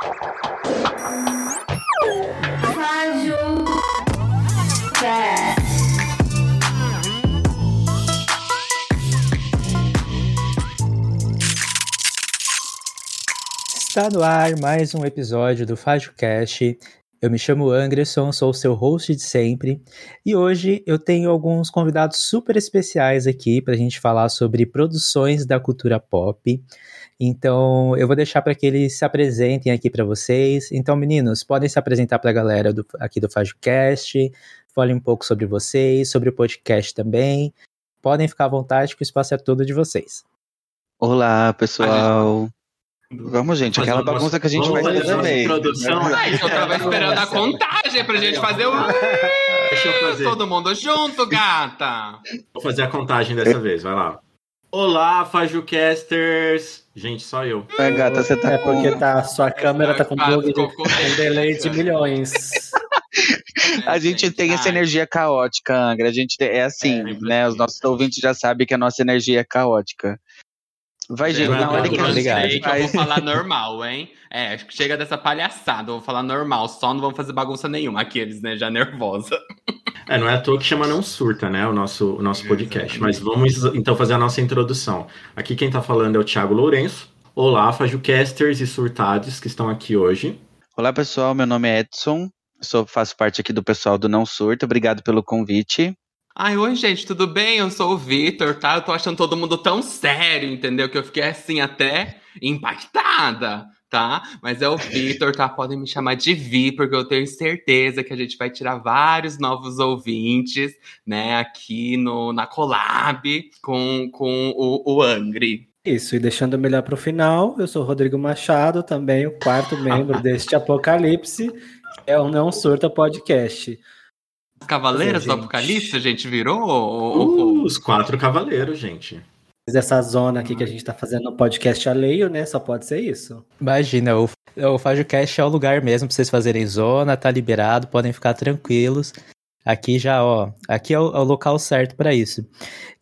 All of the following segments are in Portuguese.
Está no ar mais um episódio do FágioCast. Eu me chamo Anderson, sou o seu host de sempre, e hoje eu tenho alguns convidados super especiais aqui para a gente falar sobre produções da cultura pop. Então, eu vou deixar para que eles se apresentem aqui para vocês. Então, meninos, podem se apresentar para a galera do, aqui do FágioCast, falem um pouco sobre vocês, sobre o podcast também. Podem ficar à vontade, que o espaço é todo de vocês. Olá, pessoal. Vamos, gente, aquela bagunça que a gente vai fazer também. Introdução. Ah, eu tava esperando a contagem pra gente fazer o. Deixa eu fazer. Todo mundo junto, gata. Vou fazer a contagem dessa vez, vai lá. Olá, Fajucasters! Gente, só eu. É, gata, você tá É porque tá, sua câmera tá com bug de um delay de milhões. A gente tem essa Ai, energia caótica, Angra. A gente é assim, É, né? Os nossos ouvintes já sabem que a nossa energia é caótica. Vai, gente, Não é na hora que. Sei que eu vou falar normal, hein? É, chega dessa palhaçada, eu vou falar normal, só não vamos fazer bagunça nenhuma. Aqueles, né, já nervosa. É, não é à toa que chama Não Surta, né? O nosso, o nosso podcast. Mas vamos então fazer a nossa introdução. Aqui quem tá falando é o Thiago Lourenço. Olá, Fajucasters e surtados que estão aqui hoje. Olá, pessoal. Meu nome é Edson. Sou, faço parte aqui do pessoal do Não Surto. Obrigado pelo convite. Ai, oi, gente, tudo bem? Eu sou o Vitor, tá? Eu tô achando todo mundo tão sério, entendeu? Que eu fiquei assim até impactada, tá? Mas é o Vitor, tá? Podem me chamar de Vi, porque eu tenho certeza que a gente vai tirar vários novos ouvintes, né? Aqui no, na collab com, com o, o Angry. Isso, e deixando melhor pro final, eu sou o Rodrigo Machado, também o quarto membro deste Apocalipse, que é o Não Surta Podcast. As Cavaleiras Sim, do gente. Apocalipse, a gente virou? Ou- ou- Uh, os quatro cavaleiros, gente. Essa zona aqui que a gente tá fazendo no podcast alheio, né? Só pode ser isso. Imagina, o, o FágioCast é o lugar mesmo para vocês fazerem zona, tá liberado, podem ficar tranquilos. Aqui já, ó, aqui é o, é o local certo para isso.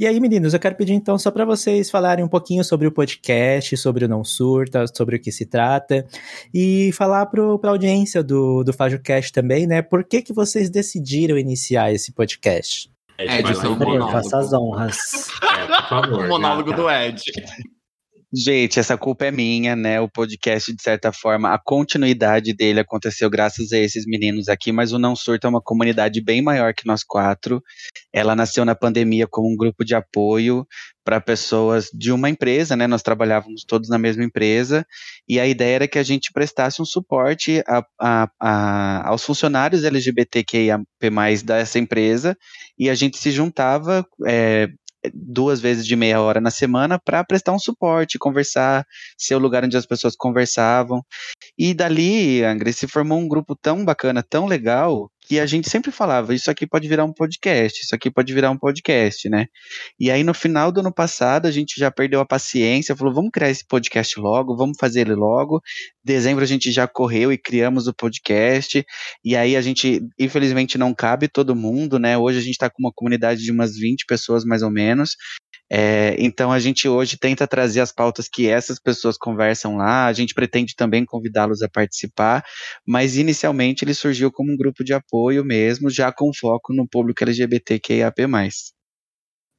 E aí, meninos, eu quero pedir então só para vocês falarem um pouquinho sobre o podcast, sobre o Não Surta, sobre o que se trata, e falar para a audiência do, do FágioCast também, né? Por que, que vocês decidiram iniciar esse podcast? Ed, É, vai Edson, lá. um monólogo. faça as honras. É, por favor. O monólogo gata. do Ed. Gente, essa culpa é minha, né? O podcast, de certa forma, a continuidade dele aconteceu graças a esses meninos aqui, mas o Não Surto é uma comunidade bem maior que nós quatro. Ela nasceu na pandemia como um grupo de apoio para pessoas de uma empresa, né? Nós trabalhávamos todos na mesma empresa, e a ideia era que a gente prestasse um suporte a- a- a- aos funcionários LGBTQIA dessa empresa, e a gente se juntava. é, duas vezes de meia hora na semana para prestar um suporte, conversar, ser o lugar onde as pessoas conversavam. E dali, Angre, se formou um grupo tão bacana, tão legal, que a gente sempre falava, isso aqui pode virar um podcast, isso aqui pode virar um podcast, né? E aí no final do ano passado, a gente já perdeu a paciência, falou, vamos criar esse podcast logo, vamos fazer ele logo. Dezembro a gente já correu e criamos o podcast. E aí a gente, infelizmente, não cabe todo mundo, né? Hoje a gente está com uma comunidade de umas 20 pessoas, mais ou menos. É, então a gente hoje tenta trazer as pautas que essas pessoas conversam lá. A gente pretende também convidá-los a participar, mas inicialmente ele surgiu como um grupo de apoio mesmo, já com foco no público LGBTQIAP+.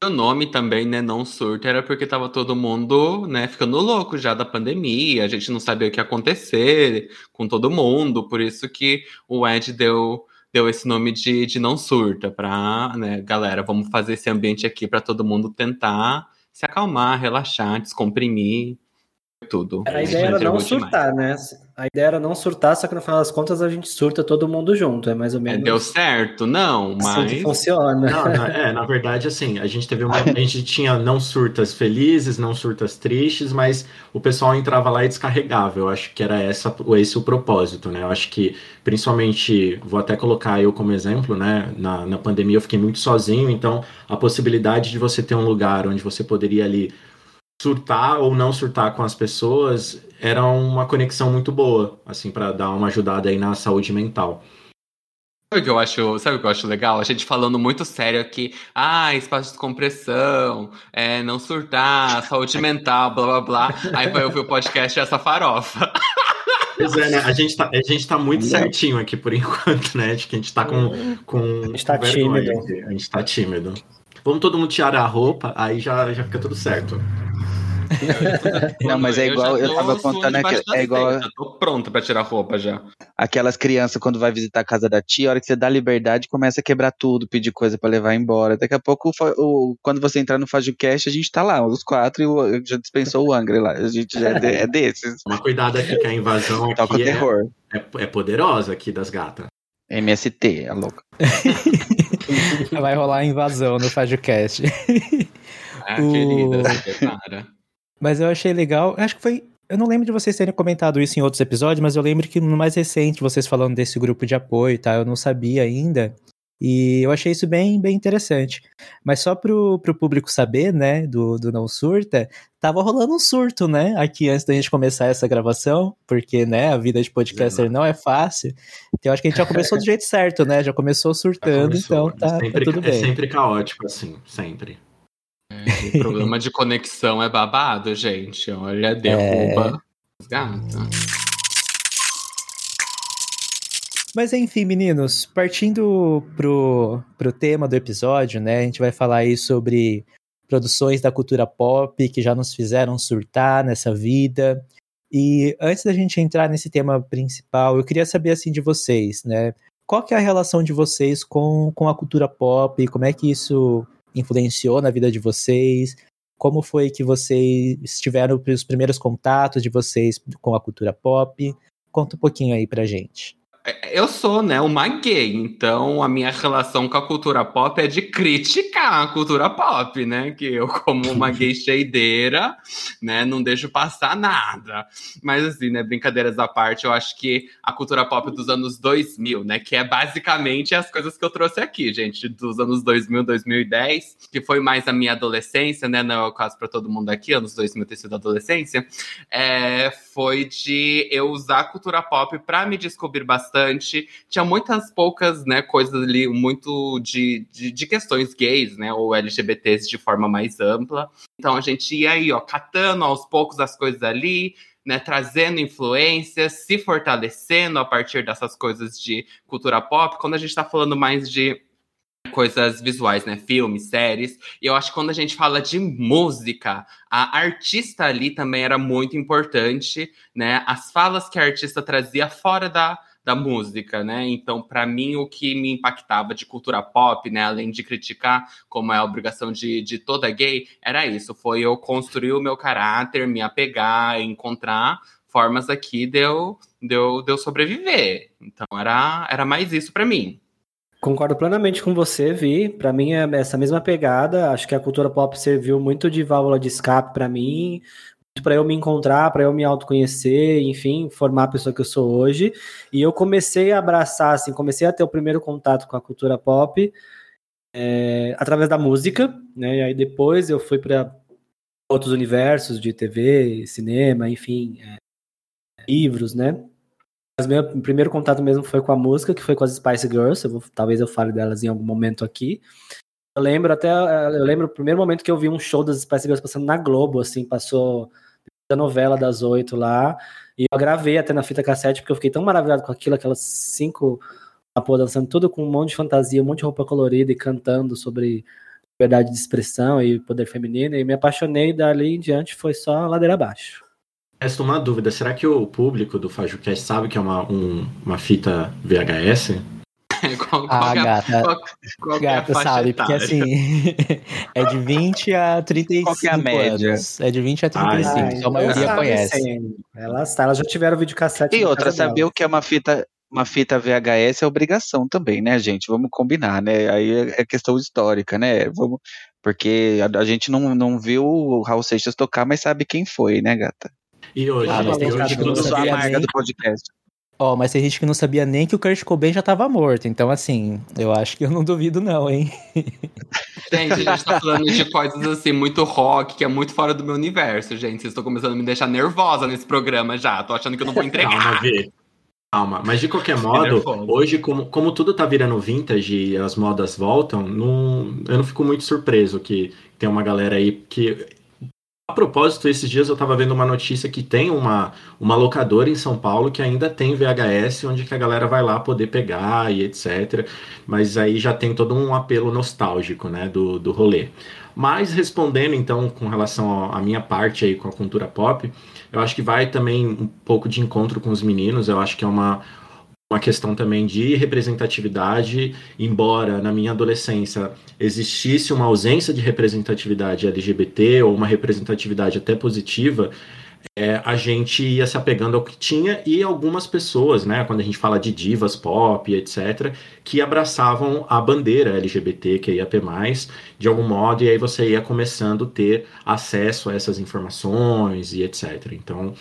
O nome também, né, não surto, era porque tava todo mundo, né, ficando louco já da pandemia, a gente não sabia o que ia acontecer com todo mundo, por isso que o Ed deu, deu esse nome de, de não surta, pra, né, galera, vamos fazer esse ambiente aqui pra todo mundo tentar se acalmar, relaxar, descomprimir, tudo. A ideia era não Entregou demais. surtar, né? A ideia era não surtar, só que no final das contas a gente surta todo mundo junto. É mais ou É, menos deu certo? Não, assim que mas... funciona. Não, na- é, na verdade, assim, a gente teve uma. A gente tinha não surtas felizes, não surtas tristes, mas o pessoal entrava lá e descarregava. Eu acho que era essa, esse o propósito, né? Eu acho que, principalmente, vou até colocar eu como exemplo, né? Na, na pandemia eu fiquei muito sozinho, então a possibilidade de você ter um lugar onde você poderia ali surtar ou não surtar com as pessoas era uma conexão muito boa, assim, para dar uma ajudada aí na saúde mental. Sabe o que eu acho, sabe o que eu acho legal? A gente falando muito sério aqui, ah, espaço de descompressão, é, não surtar, saúde mental, blá blá blá. Aí vai ouvir o podcast e essa farofa. Pois é, né? A gente tá, a gente tá muito certinho aqui por enquanto, né? De que a gente tá com. com A gente tá vergonha tímido. aqui. A gente tá tímido. Vamos todo mundo tirar a roupa, aí já, já fica tudo certo. Não, mas é igual- eu tô tava contando da é igual- seita, Tô pronto pra tirar roupa já. Aquelas crianças, quando vai visitar a casa da tia, a hora que você dá liberdade, começa a quebrar tudo, pedir coisa pra levar embora. Daqui a pouco, o quando você entrar no FajoCast, a gente tá lá, os quatro, e o, já dispensou o Angra lá. A gente já é, de- é desses. Toma cuidado aqui que a invasão Toca o aqui é, terror. é, é poderosa aqui das gatas. MST, a louca. Vai rolar a invasão no FajoCast. Ah, O- querida, se prepara. Mas eu achei legal. Acho que foi. Eu não lembro de vocês terem comentado isso em outros episódios, mas eu lembro que no mais recente, vocês falando desse grupo de apoio, tá? Eu não sabia ainda. E eu achei isso bem, bem interessante. Mas só pro, pro público saber, né, do, do Não Surta, tava rolando um surto, né, aqui antes da gente começar essa gravação, porque, né, a vida de podcaster não é fácil. Então eu acho que a gente já começou do jeito certo, né? Já começou surtando, Começou. então tá, é, sempre, tá tudo é bem. sempre caótico, assim, sempre. O problema de conexão é babado, gente. Olha, derruba as gatas. Mas enfim, meninos, partindo pro, pro tema do episódio, né? A gente vai falar aí sobre produções da cultura pop que já nos fizeram surtar nessa vida. E antes da gente entrar nesse tema principal, eu queria saber assim de vocês, né? Qual que é a relação de vocês com, com a cultura pop? Como é que isso influenciou na vida de vocês? Como foi que vocês tiveram os primeiros contatos de vocês com a cultura pop? Conta um pouquinho aí pra gente. Eu sou, né, uma gay, então a minha relação com a cultura pop é de criticar a cultura pop, né? Que eu, como uma gay cheideira, né, não deixo passar nada. Mas assim, né, brincadeiras à parte, eu acho que a cultura pop dos anos 2000, né, que é basicamente as coisas que eu trouxe aqui, gente, dos anos 2000, 2010, que foi mais a minha adolescência, né, no caso para todo mundo aqui, anos 2000 ter sido adolescência, é, foi de eu usar a cultura pop para me descobrir bastante. Tinha muitas poucas, né, coisas ali, muito de, de, de questões gays, né, ou LGBTs de forma mais ampla. Então a gente ia aí, ó, catando aos poucos as coisas ali, né, trazendo influências, se fortalecendo a partir dessas coisas de cultura pop. Quando a gente está falando mais de coisas visuais, né, filmes, séries. E eu acho que quando a gente fala de música, a artista ali também era muito importante, né? As falas que a artista trazia fora da da música, né? Então, para mim, o que me impactava de cultura pop, né, além de criticar, como é a obrigação de, de toda gay, era isso. Foi eu construir o meu caráter, me apegar, encontrar formas aqui de eu, de eu, de eu sobreviver. Então, era, era mais isso para mim. Concordo plenamente com você, Vi. Para mim é essa mesma pegada. Acho que a cultura pop serviu muito de válvula de escape para mim, para eu me encontrar, para eu me autoconhecer, enfim, formar a pessoa que eu sou hoje. E eu comecei a abraçar, assim, comecei a ter o primeiro contato com a cultura pop é, através da música, né? E aí depois eu fui para outros universos de TV, cinema, enfim, é, livros, né? Meu primeiro contato mesmo foi com a música, que foi com as Spice Girls. Eu vou, talvez eu fale delas em algum momento aqui. Eu lembro até, eu lembro o primeiro momento que eu vi um show das Spice Girls passando na Globo, assim, passou a novela das oito lá. E eu gravei até na fita cassete, porque eu fiquei tão maravilhado com aquilo, aquelas cinco pô, dançando tudo com um monte de fantasia, um monte de roupa colorida e cantando sobre liberdade de expressão e poder feminino. E me apaixonei dali em diante, foi só ladeira abaixo. Resta uma dúvida, será que o público do FajoCast sabe que é uma, um, uma fita VHS? qual, qual Ah, que é a- gata, qual- qual que é a gata faixa sabe, porque etária? assim, é de 20 a 35 Qual que é a média? anos. É de 20 a 35, Ah, então a maioria conhece. sim. Elas, elas já tiveram videocassete. E outra, saber o que é uma fita, uma fita VHS é obrigação também, né, gente? Vamos combinar, né? Aí é é questão histórica, né? Vamos, porque a, a gente não, não viu o Raul Seixas tocar, mas sabe quem foi, né, gata? E hoje, Ah, mas tem hoje gente que não a sabia marca nem- do podcast. Ó, mas tem gente que não sabia nem que o Kurt Cobain já tava morto, então assim, eu acho que eu não duvido não, hein? Gente, a gente tá falando de coisas assim, muito rock, que é muito fora do meu universo, gente. Vocês estão começando a me deixar nervosa nesse programa já. Tô achando que eu não vou Calma, entregar. Vi. Calma, mas de qualquer modo, hoje, como, como tudo tá virando vintage e as modas voltam, não, eu não fico muito surpreso que tem uma galera aí que A propósito, esses dias eu estava vendo uma notícia que tem uma, uma locadora em São Paulo que ainda tem VHS, onde que a galera vai lá poder pegar e etc. Mas aí já tem todo um apelo nostálgico, né, do, do rolê. Mas respondendo então com relação à minha parte aí com a cultura pop, eu acho que vai também um pouco de encontro com os meninos. Eu acho que é uma, uma questão também de representatividade, embora na minha adolescência existisse uma ausência de representatividade LGBT ou uma representatividade até positiva, é, a gente ia se apegando ao que tinha e algumas pessoas, né, quando a gente fala de divas pop, etc., que abraçavam a bandeira LGBT, que ia mais, de algum modo, e aí você ia começando a ter acesso a essas informações e etc. Então,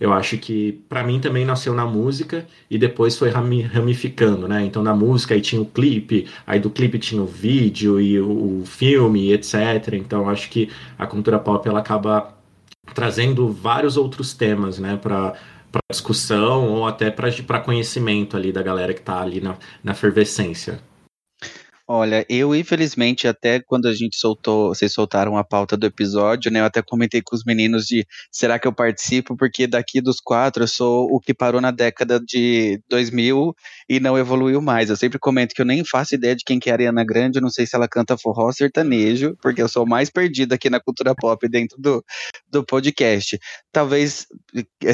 eu acho que para mim também nasceu na música e depois foi ramificando, né? Então na música aí tinha o clipe, aí do clipe tinha o vídeo e o, o filme, etc. Então acho que a cultura pop ela acaba trazendo vários outros temas, né, para discussão ou até para conhecimento ali da galera que está ali na, na fervescência. Olha, eu infelizmente até quando a gente soltou, vocês soltaram a pauta do episódio, né? Eu até comentei com os meninos de será que eu participo? Porque daqui dos quatro eu sou o que parou na década de 2000 e não evoluiu mais. Eu sempre comento que eu nem faço ideia de quem que é a Ariana Grande, eu não sei se ela canta forró sertanejo, porque eu sou mais perdido aqui na cultura pop dentro do, do podcast. Talvez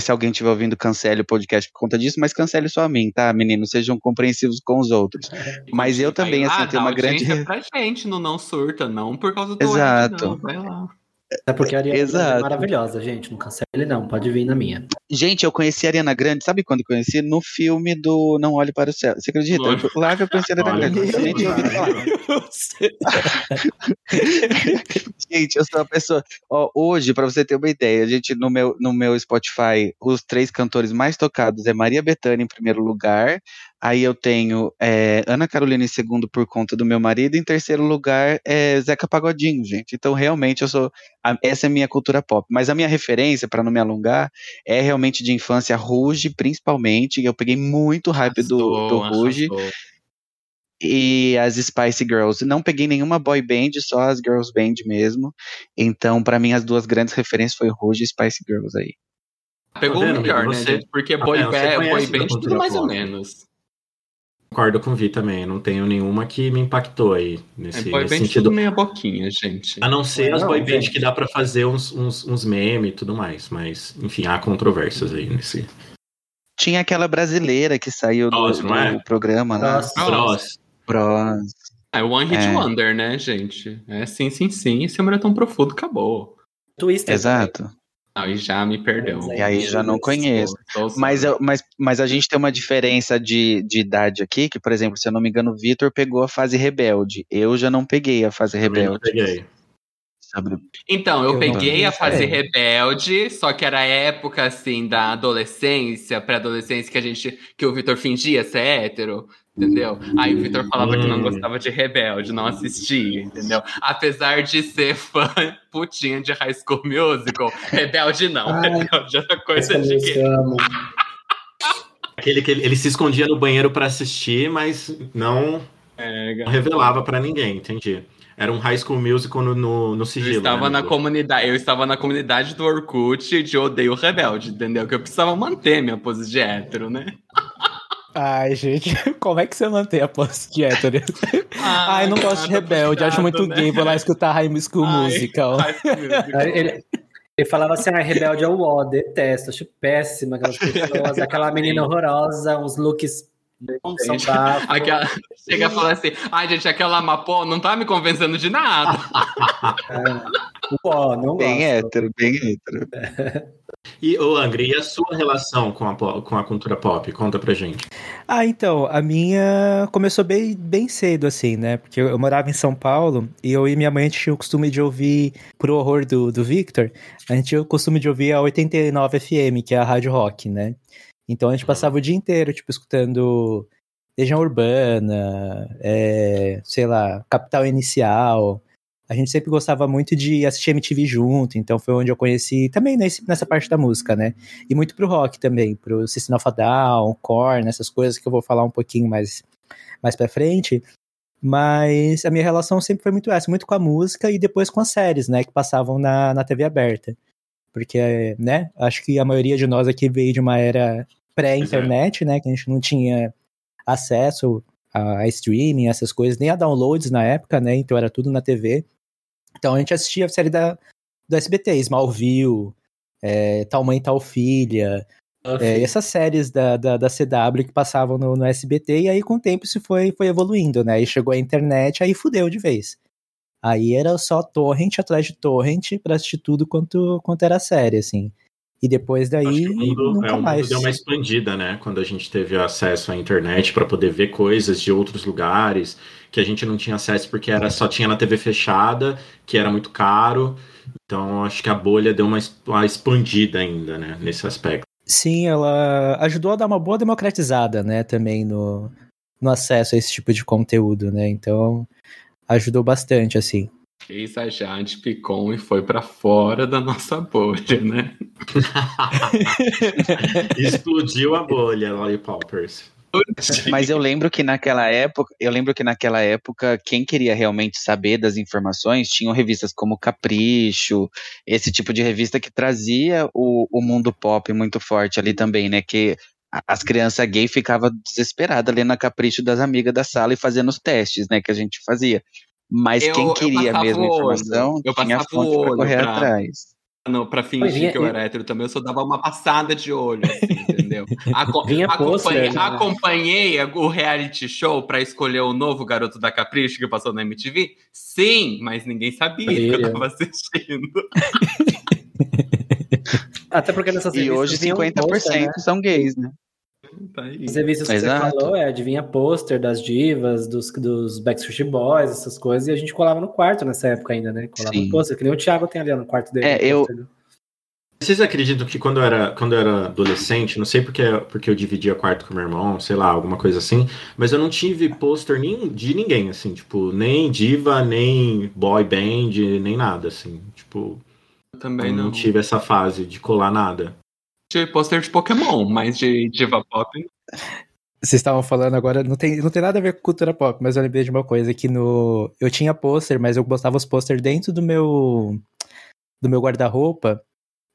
se alguém estiver ouvindo cancele o podcast por conta disso, mas cancele só a mim, tá, meninos? Sejam compreensivos com os outros. Mas eu também, assim, tenho uma grande. pra gente no Não Surta, não por causa do Exato. Ed, não. Vai lá. É porque a Ariana Exato. é maravilhosa, gente. Não cancele, não. Pode vir na minha. Gente, eu conheci a Ariana Grande, sabe quando eu conheci? No filme do Não Olhe para o Céu. Você acredita? Lógico. Lá que eu conheci a Ariana Olha, Grande. Eu tinha ouvido falar. gente, eu sou uma pessoa. Ó, hoje, pra você ter uma ideia, a gente no meu, no meu Spotify, os três cantores mais tocados é Maria Bethânia em primeiro lugar. Aí eu tenho é, Ana Carolina em segundo por conta do meu marido. Em terceiro lugar é Zeca Pagodinho, gente. Então, realmente, eu sou. a- essa é a minha cultura pop. Mas a minha referência, pra não me alongar, é realmente de infância Ruge, principalmente. Eu peguei muito hype do, do Ruge e as Spice Girls. Não peguei nenhuma boy band, só as girls band mesmo. Então, pra mim, as duas grandes referências foi Rouge e Spice Girls aí. Pegou Tá o melhor, né, Você- gente? Porque Tá boy, vendo? Você ba- conhece boy band, tudo mais ou menos. Concordo com o Vi também, não tenho nenhuma que me impactou aí É, nesse, boy nesse sentido. tudo meia boquinha, gente. A não ser as boy band gente. que dá pra fazer uns, uns, uns memes e tudo mais, mas enfim, há controvérsias aí nesse. Tinha aquela brasileira que saiu do, é? do programa lá. Nossa. Bros. Bros. É One Hit É. Wonder, né, gente? É sim, sim, sim. Esse amor é tão profundo, acabou. Twister. Exato. Não, e já me perdeu. E aí já não conheço. Mas, eu, mas, mas a gente tem uma diferença de, de idade aqui, que, por exemplo, se eu não me engano, o Vitor pegou a fase rebelde. Eu já não peguei a fase rebelde. peguei. Então, eu, Eu peguei a fase sei. rebelde, só que era a época, assim, da adolescência, pré-adolescência, que a gente, que o Vitor fingia ser hétero, entendeu? Aí o Vitor falava que não Hum. gostava de rebelde, não assistia, entendeu? Apesar de ser fã putinha de High School Musical, rebelde não, Ai, rebelde era coisa Essa de eu amo. Aquele que ele, ele se escondia no banheiro pra assistir, mas não, É, não revelava pra ninguém, entendi. Era um high school musical no, no, no Eu sigilo. estava né, na amigo? comunidade, eu estava na comunidade do Orkut de odeio rebelde, entendeu? Que eu precisava manter minha pose de hétero, né? Ai, gente, como é que você mantém a posse de hétero? Ai, não gosto de rebelde, acho muito né? gay, vou lá escutar High School Ai, Musical. High School Musical. Ele, ele falava assim, ah, rebelde é o ó, detesto, acho péssima aquelas pessoas, aquela menina horrorosa, uns looks bafos. Aquela, chega a falar assim, ai gente, aquela Mapô não tá me convencendo de nada. O ó, não Bem gosto. hétero, bem hétero. E, ô Angry, e a sua relação com a, com a cultura pop? Conta pra gente. Ah, então, a minha começou bem, bem cedo, assim, né? Porque eu, eu morava em São Paulo e eu e minha mãe a gente tinha o costume de ouvir, pro horror do, do Victor, a gente tinha o costume de ouvir a 89 FM, que é a rádio rock, né? Então a gente passava o dia inteiro, tipo, escutando Legião Urbana, é, sei lá, Capital Inicial. A gente sempre gostava muito de assistir MTV junto, então foi onde eu conheci também nesse, nessa parte da música, né? E muito pro rock também, pro System of a Down, Korn, essas coisas que eu vou falar um pouquinho mais, mais pra frente. Mas a minha relação sempre foi muito essa, muito com a música e depois com as séries, né, que passavam na, na TV aberta. Porque, né, acho que a maioria de nós aqui veio de uma era pré-internet, né, que a gente não tinha acesso a, a streaming, essas coisas, nem a downloads na época, né, então era tudo na TV. Então a gente assistia a série da, do SBT, Smallville, é, Tal Mãe, Tal Filha, é, essas séries da, da, da, CW que passavam no, no, SBT, e aí com o tempo isso foi, foi evoluindo, né? Aí chegou a internet, aí fudeu de vez. Aí era só torrent atrás de torrent pra assistir tudo quanto, quanto era série, assim. E depois daí, mundo, nunca é, o mais. mundo deu uma expandida, né? Quando a gente teve acesso à internet para poder ver coisas de outros lugares que a gente não tinha acesso porque era só tinha na TV fechada, que era muito caro. Então, acho que a bolha deu uma, uma expandida ainda, né? Nesse aspecto. Sim, ela ajudou a dar uma boa democratizada, né? Também no, no acesso a esse tipo de conteúdo, né? Então, ajudou bastante, assim. Fez a Jade Picon e foi para fora da nossa bolha, né? Explodiu a bolha, Lollipoppers. Mas eu lembro que naquela época, eu lembro que naquela época, quem queria realmente saber das informações tinham revistas como Capricho, esse tipo de revista que trazia o, o mundo pop muito forte ali também, né? Que as crianças gay ficavam desesperadas lendo a Capricho das amigas da sala e fazendo os testes, né? Que a gente fazia. Mas eu, quem queria mesmo informação eu tinha fonte para correr pra... atrás. Não, pra fingir vinha, que eu era hétero também, eu só dava uma passada de olho, assim, entendeu? Aco vinha acompanhei, né? acompanhei o reality show pra escolher o novo garoto da Capricho que passou na MTV? Sim, mas ninguém sabia que eu tava assistindo. Até porque nessas E hoje 50% poster, né? são gays, né? Tá As revistas que Exato. você falou, é, adivinha pôster das divas, dos, dos Backstreet Boys, essas coisas, e a gente colava no quarto nessa época ainda, né? Colava no pôster, que nem o Thiago tem ali no quarto dele. É, eu... Vocês acreditam que quando eu era, quando eu era adolescente, não sei porque, porque eu dividia quarto com meu irmão, sei lá, alguma coisa assim, mas eu não tive pôster nem, de ninguém, assim, tipo, nem diva, nem boy band, nem nada, assim, tipo... Eu também não. não tive essa fase de colar nada de pôster de Pokémon, mas de diva pop. Vocês estavam falando agora, não tem, não tem nada a ver com cultura pop, mas eu lembrei de uma coisa que no. Eu tinha pôster, mas eu botava os pôster dentro do meu. do meu guarda-roupa.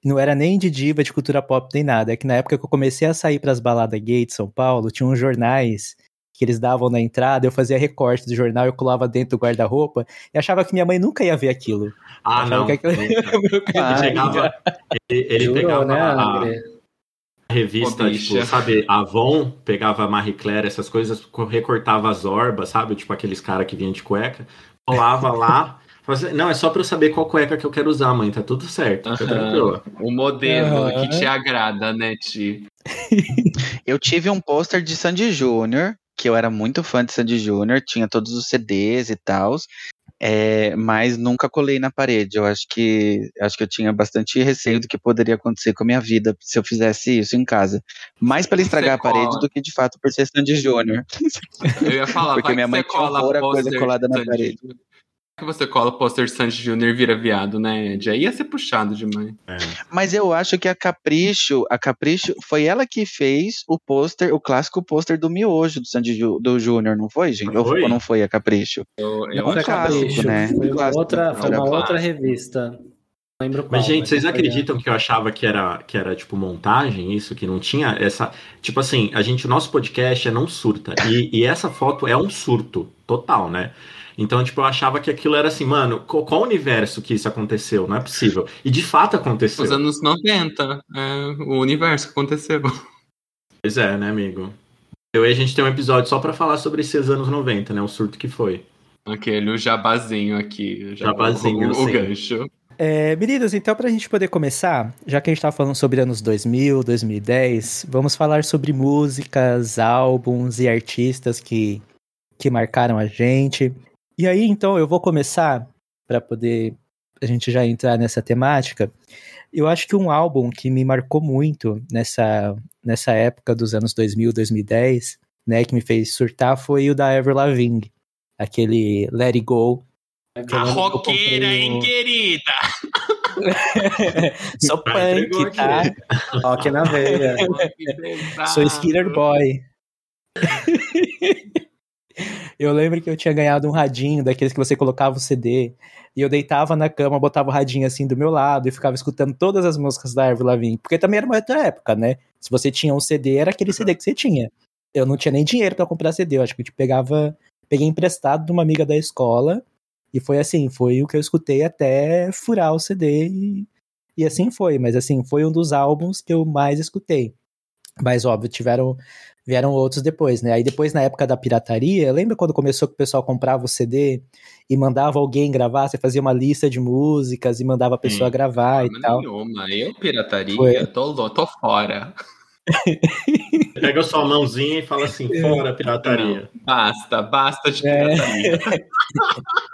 Não era nem de diva, de cultura pop, nem nada. É que na época que eu comecei a sair para as baladas gay de São Paulo, tinha uns jornais que eles davam na entrada, eu fazia recorte do jornal, eu colava dentro do guarda-roupa e achava que minha mãe nunca ia ver aquilo. Ah, não. Que aquilo... ele, pegava, ele, ele Jurou, pegava né, a, a revista, oh, tipo, sabe, Avon, pegava a Marie Claire, essas coisas, recortava as orbas, sabe? Tipo aqueles caras que vinham de cueca, colava lá. Assim, não, é só pra eu saber qual cueca que eu quero usar, mãe. Tá tudo certo. Tá O modelo uhum. que te agrada, né, Ti? eu tive um pôster de Sandy Júnior que eu era muito fã de Sandy Júnior, tinha todos os CDs e tal, é, mas nunca colei na parede. Eu acho que acho que eu tinha bastante receio do que poderia acontecer com a minha vida se eu fizesse isso em casa. Mais para estragar a parede do que de fato por ser Sandy Júnior. Eu ia falar, porque minha mãe tinha a coisa colada na parede que você cola o pôster de Sandy Júnior e vira viado, né, Ed? Aí ia ser puxado demais. É. Mas eu acho que a Capricho, a Capricho, foi ela que fez o pôster, o clássico pôster do miojo do Sandy Ju, do Júnior, não foi, gente? Não foi? Ou não foi a Capricho? Eu, eu não, foi clássico, né? Foi uma, outra, foi uma outra revista. Lembro qual, mas, gente, vocês acreditam que eu achava que era, que era, tipo, montagem, isso? Que não tinha essa... Tipo assim, a gente, o nosso podcast é não surta. E, e essa foto é um surto total, né? Então, tipo, eu achava que aquilo era assim, mano, qual, qual universo que isso aconteceu? Não é possível. E de fato aconteceu. Os anos 90, é o universo que aconteceu. Pois é, né, amigo? Eu e a gente tem um episódio só para falar sobre esses anos 90, né? O surto que foi. Aquele, o jabazinho aqui. jabazinho, o, o, o gancho. É, meninas, então para a gente poder começar, já que a gente estava falando sobre anos 2000, 2010, vamos falar sobre músicas, álbuns e artistas que, que marcaram a gente. E aí, então, eu vou começar para poder a gente já entrar nessa temática. Eu acho que um álbum que me marcou muito nessa, nessa época dos anos 2000, 2010, né, que me fez surtar foi o da Ever Lavigne, aquele Let It Go. A roqueira, hein, querida? Sou punk, tá? Rock na veia. Sou skater boy. Eu lembro que eu tinha ganhado um radinho daqueles que você colocava o CD. E eu deitava na cama, botava o radinho assim do meu lado e ficava escutando todas as músicas da Avril Lavigne. Porque também era uma outra época, né? Se você tinha um CD, era aquele CD que você tinha. Eu não tinha nem dinheiro para comprar CD. Eu acho que eu pegava. Peguei emprestado de uma amiga da escola. E foi assim, foi o que eu escutei até furar o CD e, e assim foi. Mas assim, foi um dos álbuns que eu mais escutei. Mas óbvio, tiveram vieram outros depois, né? Aí depois, na época da pirataria, lembra quando começou que o pessoal comprava o CD e mandava alguém gravar? Você fazia uma lista de músicas e mandava a pessoa Sim. gravar e tal. Nenhuma. Eu, pirataria, Foi. tô, tô fora. Pega sua mãozinha e fala assim, fora pirataria. Não, basta, basta de é. pirataria. É.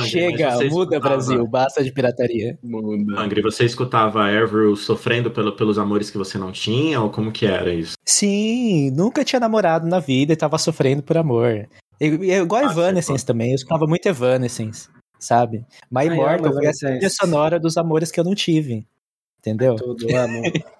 Chega, muda escutava... Brasil, basta de pirataria. Muda. Angry, você escutava Avril sofrendo pelo, pelos amores que você não tinha, ou como que era isso? Sim, nunca tinha namorado na vida e tava sofrendo por amor. Eu, eu, igual ah, Evanescence também, eu escutava muito Evanescence, sabe? My Immortal foi a trilha sonora dos amores que eu não tive. Entendeu? Tudo, amo.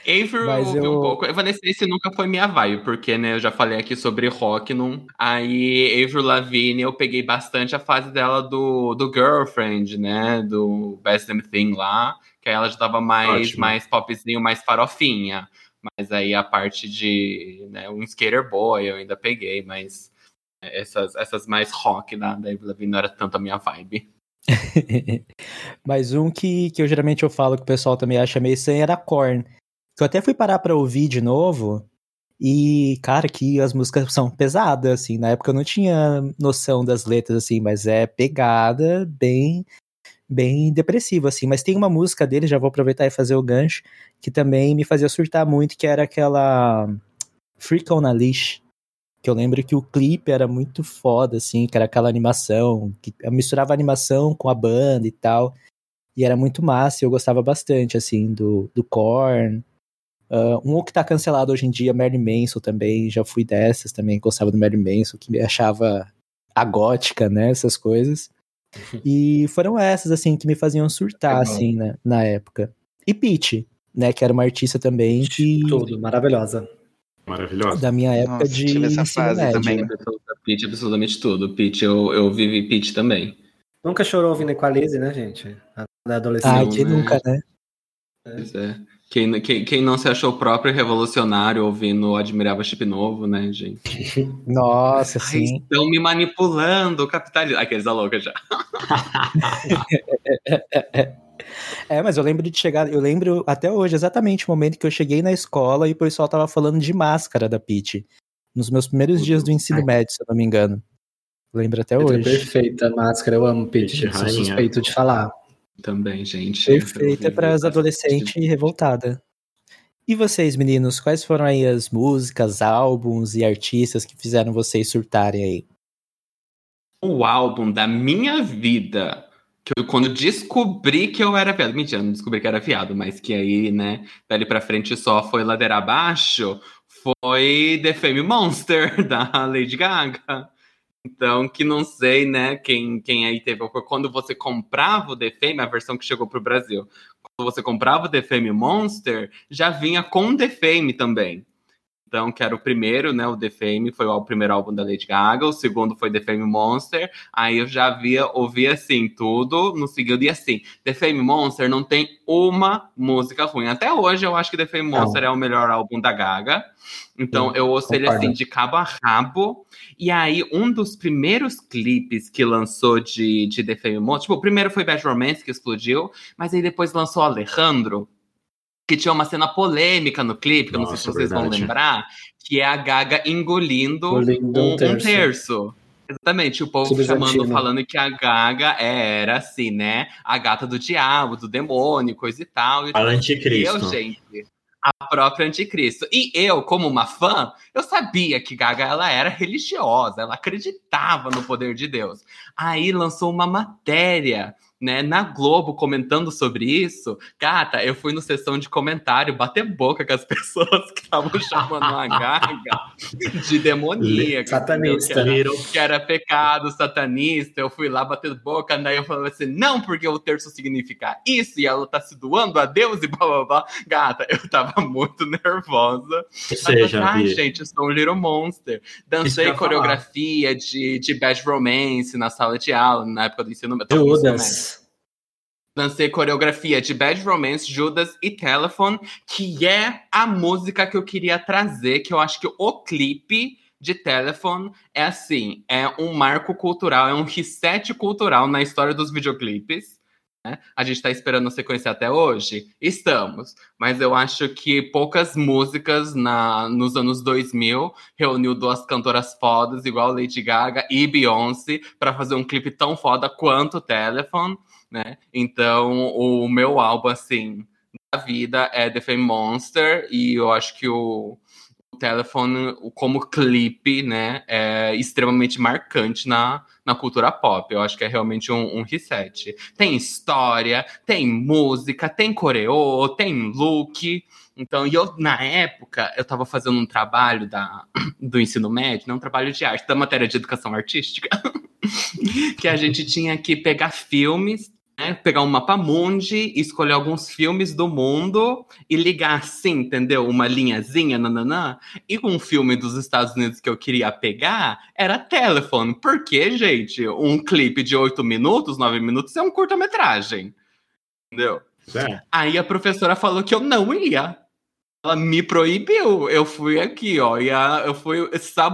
Avril eu ouvi eu... um pouco. Evanescence nunca foi minha vibe, porque, né, eu já falei aqui sobre rock. Não... Aí, Avril Lavigne, eu peguei bastante a fase dela do, do Girlfriend, né, do Best Damn Thing lá, que aí ela já tava mais, mais popzinho, mais farofinha. Mas aí a parte de, né, um Skater Boy eu ainda peguei, mas essas, essas mais rock da, da Avril Lavigne não era tanto a minha vibe. mas um que, que eu geralmente eu falo que o pessoal também acha meio estranho era Korn que eu até fui parar pra ouvir de novo. E, cara, que as músicas são pesadas, assim. Na época eu não tinha noção das letras, assim, mas é pegada, bem bem depressiva, assim. Mas tem uma música dele, já vou aproveitar e fazer o gancho, que também me fazia surtar muito, que era aquela Freak on a Leash. Que eu lembro que o clipe era muito foda, assim, que era aquela animação, que misturava animação com a banda e tal. E era muito massa, eu gostava bastante, assim, do, do Korn, Uh, um que tá cancelado hoje em dia, Marilyn Manson também, já fui dessas também, gostava do Marilyn Manson, que me achava a gótica, né, essas coisas. E foram essas, assim, que me faziam surtar, é assim, né, na época. E Peach, né, que era uma artista também que... Tudo, maravilhosa. Maravilhosa. Da minha época Nossa, de essa fase médio. também. Peach, absolutamente tudo. Peach, eu, eu vivi Peach também. Nunca chorou ouvindo Equalize, né, gente? Da adolescente. Ah, que né? nunca, né? Pois é. Quem, quem, quem não se achou próprio revolucionário ouvindo Admirável Chip Novo, né, gente? Nossa, Ai, sim. Estão me manipulando, capitalismo. Aqueles da louca já. é, mas eu lembro de chegar, eu lembro até hoje exatamente o momento que eu cheguei na escola e o pessoal tava falando de máscara da Pete. Nos meus primeiros dias do ensino médio, se eu não me engano. Lembro até hoje. Perfeita a máscara, eu amo Pete, sou suspeito de falar. Também, gente. Perfeita para as adolescentes revoltada. E vocês, meninos, quais foram aí as músicas, álbuns e artistas que fizeram vocês surtarem aí? O álbum da minha vida, que eu quando descobri que eu era viado, mentira, não descobri que era viado, mas que aí, né, dali pra frente só foi ladeira abaixo, foi The Fame Monster, da Lady Gaga. Então, que não sei, né, quem, quem aí teve. Quando você comprava o The Fame, a versão que chegou para o Brasil, quando você comprava o The Fame Monster, já vinha com The Fame também. Então, que era o primeiro, né? O The Fame foi o primeiro álbum da Lady Gaga, o segundo foi The Fame Monster. Aí eu já via, ouvia assim, tudo no segundo, e assim, The Fame Monster não tem uma música ruim. Até hoje eu acho que The Fame Monster não. é o melhor álbum da Gaga. Então Sim, eu ouço ele assim, de cabo a rabo. E aí, um dos primeiros clipes que lançou de, de The Fame Monster, tipo, o primeiro foi Bad Romance, que explodiu, mas aí depois lançou Alejandro, que tinha uma cena polêmica no clipe, que eu não sei se vocês verdade. vão lembrar, que é a Gaga engolindo, um, um, terço. um, terço. Exatamente, o povo chamando, falando que a Gaga era assim, né? A gata do diabo, do demônio, coisa e tal. A anticristo. E eu, gente, a própria anticristo. E eu, como uma fã, eu sabia que Gaga ela era religiosa, ela acreditava no poder de Deus. Aí lançou uma matéria né, na Globo comentando sobre isso, gata, eu fui no sessão de comentário bater boca com as pessoas que estavam chamando a Gaga de demoníaca. Satanista. Que era, que era, pecado satanista. Eu fui lá bater boca, daí eu falei assim: não, porque o terço significa isso e ela tá se doando a Deus e blá blá blá. Gata, eu tava muito nervosa. Ou seja, Ai, gente, sou um Little Monster. Dancei coreografia de, de Bad Romance na sala de aula, na época do ensino médio. Lancei coreografia de Bad Romance, Judas e Telephone, que é a música que eu queria trazer, que eu acho que o clipe de Telephone é assim, é um marco cultural, é um reset cultural na história dos videoclipes. Né? A gente está esperando a sequência até hoje? Estamos. Mas eu acho que poucas músicas na, nos anos 2000 reuniu duas cantoras fodas, igual Lady Gaga e Beyoncé, para fazer um clipe tão foda quanto Telephone, né? Então, o meu álbum, assim, da vida é The Fame Monster, e eu acho que o, Telephone como clipe, né, é extremamente marcante na, na cultura pop. Eu acho que é realmente um, um reset. Tem história, tem música, tem coreô, tem look. Então, e eu, na época, eu estava fazendo um trabalho da, do ensino médio, não um trabalho de arte, da matéria de educação artística, que a gente tinha que pegar filmes né, pegar um mapa mundi, escolher alguns filmes do mundo e ligar assim, entendeu? Uma linhazinha, nananã. E um filme dos Estados Unidos que eu queria pegar era Telephone. Porque, gente, um clipe de oito minutos, nove minutos é um curta-metragem. Entendeu? É. Aí a professora falou que eu não ia. Ela me proibiu. Eu fui aqui, ó, e a, eu fui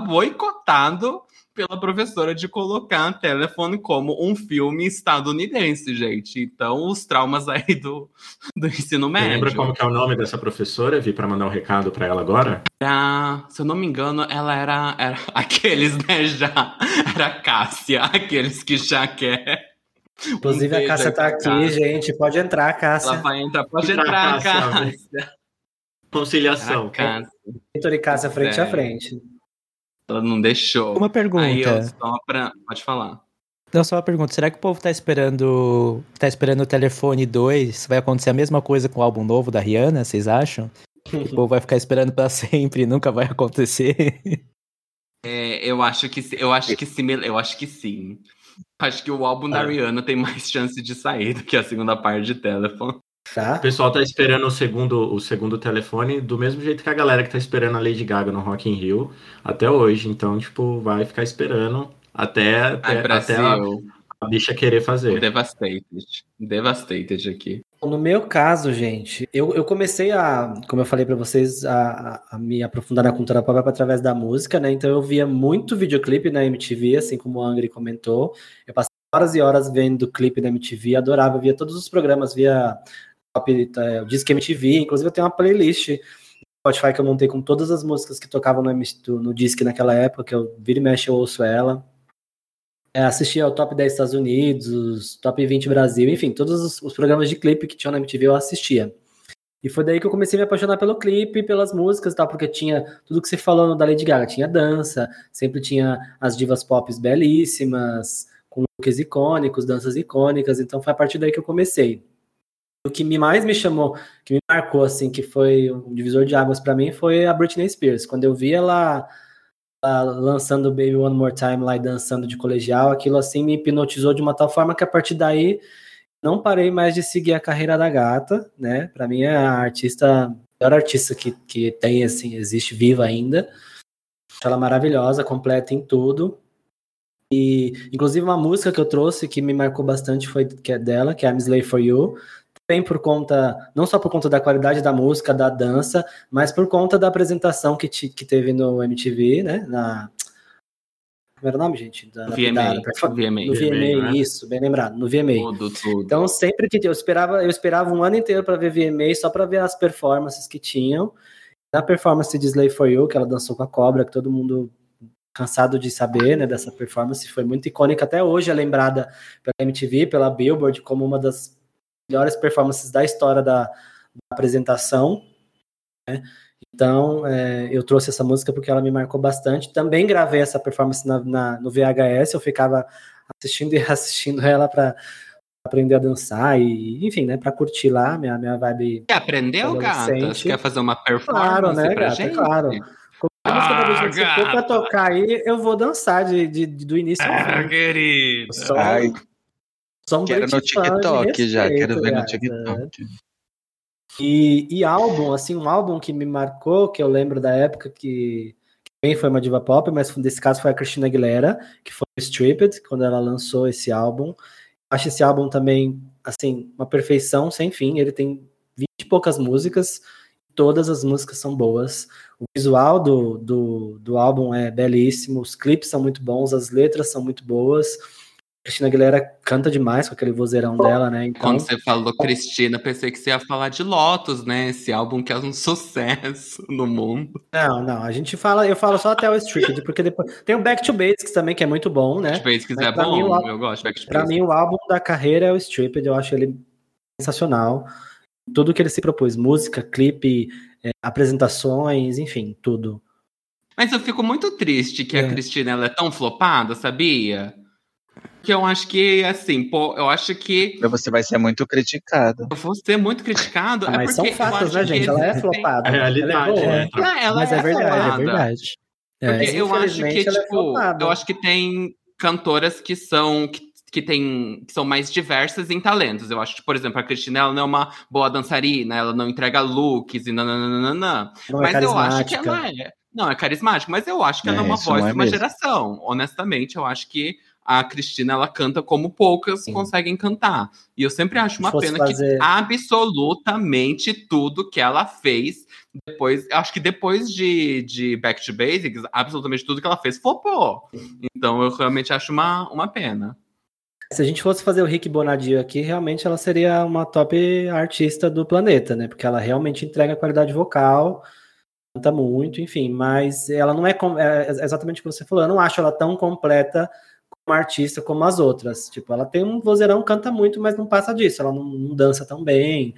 boicotado pela professora de colocar telefone como um filme estadunidense, gente. Então, os traumas aí do, do ensino médio. Lembra como que é o nome dessa professora? Vi para mandar um recado para ela agora? Era, se eu não me engano, ela era, era aqueles, né, já. Era Cássia, aqueles que já quer. Inclusive, um a Cássia tá aqui, Cássia. gente. Pode entrar, Cássia. Ela vai entrar, pode entrar, Cássia. Cássia. Conciliação. Vitor e Cássia frente é. a frente. Ela não deixou. Uma pergunta. Aí eu só pra... Pode falar. Não, só uma pergunta. Será que o povo tá esperando. tá esperando o telefone 2? Vai acontecer a mesma coisa com o álbum novo da Rihanna, vocês acham? o povo vai ficar esperando para sempre e nunca vai acontecer. É, eu acho que eu acho que sim, eu acho que sim. Acho que o álbum da ah. Rihanna tem mais chance de sair do que a segunda parte de telefone. Tá. O pessoal tá esperando o segundo, o segundo telefone do mesmo jeito que a galera que tá esperando a Lady Gaga no Rock in Rio até hoje. Então, tipo, vai ficar esperando até, até, Ai, até a, a, bicha querer fazer. Devastated. Devastated aqui. No meu caso, gente, eu, eu comecei a, como eu falei para vocês, a, a, me aprofundar na cultura pop através da música, né? Então eu via muito videoclipe na MTV, assim como o Angry comentou. Eu passei horas e horas vendo clipe na MTV, adorava, via todos os programas, via é, o Disque MTV, inclusive eu tenho uma playlist no Spotify que eu montei com todas as músicas que tocavam no, no Disque naquela época, que eu vira e mexe eu ouço ela. É, assisti ao Top 10 Estados Unidos, Top 20 Brasil, enfim, todos os, os programas de clipe que tinham na MTV eu assistia. E foi daí que eu comecei a me apaixonar pelo clipe, pelas músicas e tal, porque tinha tudo que você falou da Lady Gaga, tinha dança, sempre tinha as divas pop belíssimas, com looks icônicos, danças icônicas, então foi a partir daí que eu comecei o que mais me chamou, que me marcou, assim, que foi um divisor de águas para mim, foi a Britney Spears. Quando eu vi ela, ela lançando Baby One More Time lá e dançando de colegial, aquilo, assim, me hipnotizou de uma tal forma que a partir daí não parei mais de seguir a carreira da gata, né? Para mim é a artista, a melhor artista que, que tem, assim, existe viva ainda. Ela é maravilhosa, completa em tudo. E, inclusive, uma música que eu trouxe que me marcou bastante foi que é dela, que é I'm Slave For You também por conta, não só por conta da qualidade da música, da dança, mas por conta da apresentação que, te, que teve no MTV, né? Na, como era o nome, gente? Da, VMA, da, VMA. No VMA, né? isso, bem lembrado, no VMA. Tudo, tudo. Então, sempre que eu esperava, eu esperava um ano inteiro para ver VMA, só para ver as performances que tinham. Na performance de Slay For You, que ela dançou com a cobra, que todo mundo cansado de saber, né, dessa performance, foi muito icônica. Até hoje é lembrada pela MTV, pela Billboard, como uma das melhores performances da história da, da apresentação. Né? Então, é, eu trouxe essa música porque ela me marcou bastante. Também gravei essa performance na, na, no VHS, eu ficava assistindo e assistindo ela para aprender a dançar e, enfim, né, para curtir lá minha, minha vibe. Quer aprender, gata? Quer fazer uma performance claro, né, pra gata, gente? Claro. Como Ah, se for pra tocar aí, eu vou dançar de, de, de- do início ao Ah, fim. querida. Só, Ai, um quero no TikTok já, respeito, quero ver no gata. TikTok. E, e álbum, assim, um álbum que me marcou, que eu lembro da época que, que também foi uma diva pop, mas desse caso foi a Christina Aguilera, que foi Stripped, quando ela lançou esse álbum. Acho esse álbum também, assim, uma perfeição sem fim. Ele tem 20 e poucas músicas, todas as músicas são boas. O visual do, do, do álbum é belíssimo, os clipes são muito bons, as letras são muito boas. Christina Aguilera canta demais com aquele vozeirão dela, né? Então, Quando você falou Cristina, pensei que você ia falar de Lotus, né? Esse álbum que é um sucesso no mundo. Não, não, a gente fala, eu falo só até o Stripped, porque depois tem o Back to Basics também, que é muito bom, né? Tipo, se quiser Mas pra bom, mim, o álbum- eu gosto de Backstreet Pra mim, o álbum da carreira é o Stripped, eu acho ele sensacional. Tudo que ele se propôs, música, clipe, é, apresentações, enfim, tudo. Mas eu fico muito triste que É. a Cristina ela é tão flopada, sabia? Que eu acho que, assim, pô, eu acho que Você vai ser muito criticada. eu vou ser muito criticado. Ah, é mas são porque fatos, né, gente? Ela é flopada. A realidade, Ela é boa. né? Ah, ela Mas é, verdade, é flopada. verdade. É. Porque Mas, eu acho que, ela é tipo, flopada. eu acho que tem cantoras que são. Que, que, tem, que são mais diversas em talentos. Eu acho que, por exemplo, a Cristina ela não é uma boa dançarina, ela não entrega looks e nananana. Não é Mas eu acho que ela é. Não, é carismática, mas eu acho que ela é É, uma voz é de uma mesmo. geração. Honestamente, eu acho que a Cristina ela canta como poucas Sim. conseguem cantar. E eu sempre acho uma pena fazer- que absolutamente tudo que ela fez depois, acho que depois de, de Back to Basics, absolutamente tudo que ela fez flopou. Então eu realmente acho uma, uma pena. Se a gente fosse fazer o Rick Bonadio aqui, realmente ela seria uma top artista do planeta, né? Porque ela realmente entrega qualidade vocal, canta muito, enfim, mas ela não é, com- é exatamente o que você falou, eu não acho ela tão completa como artista como as outras. Tipo, ela tem um vozeirão, canta muito, mas não passa disso, ela não, não dança tão bem,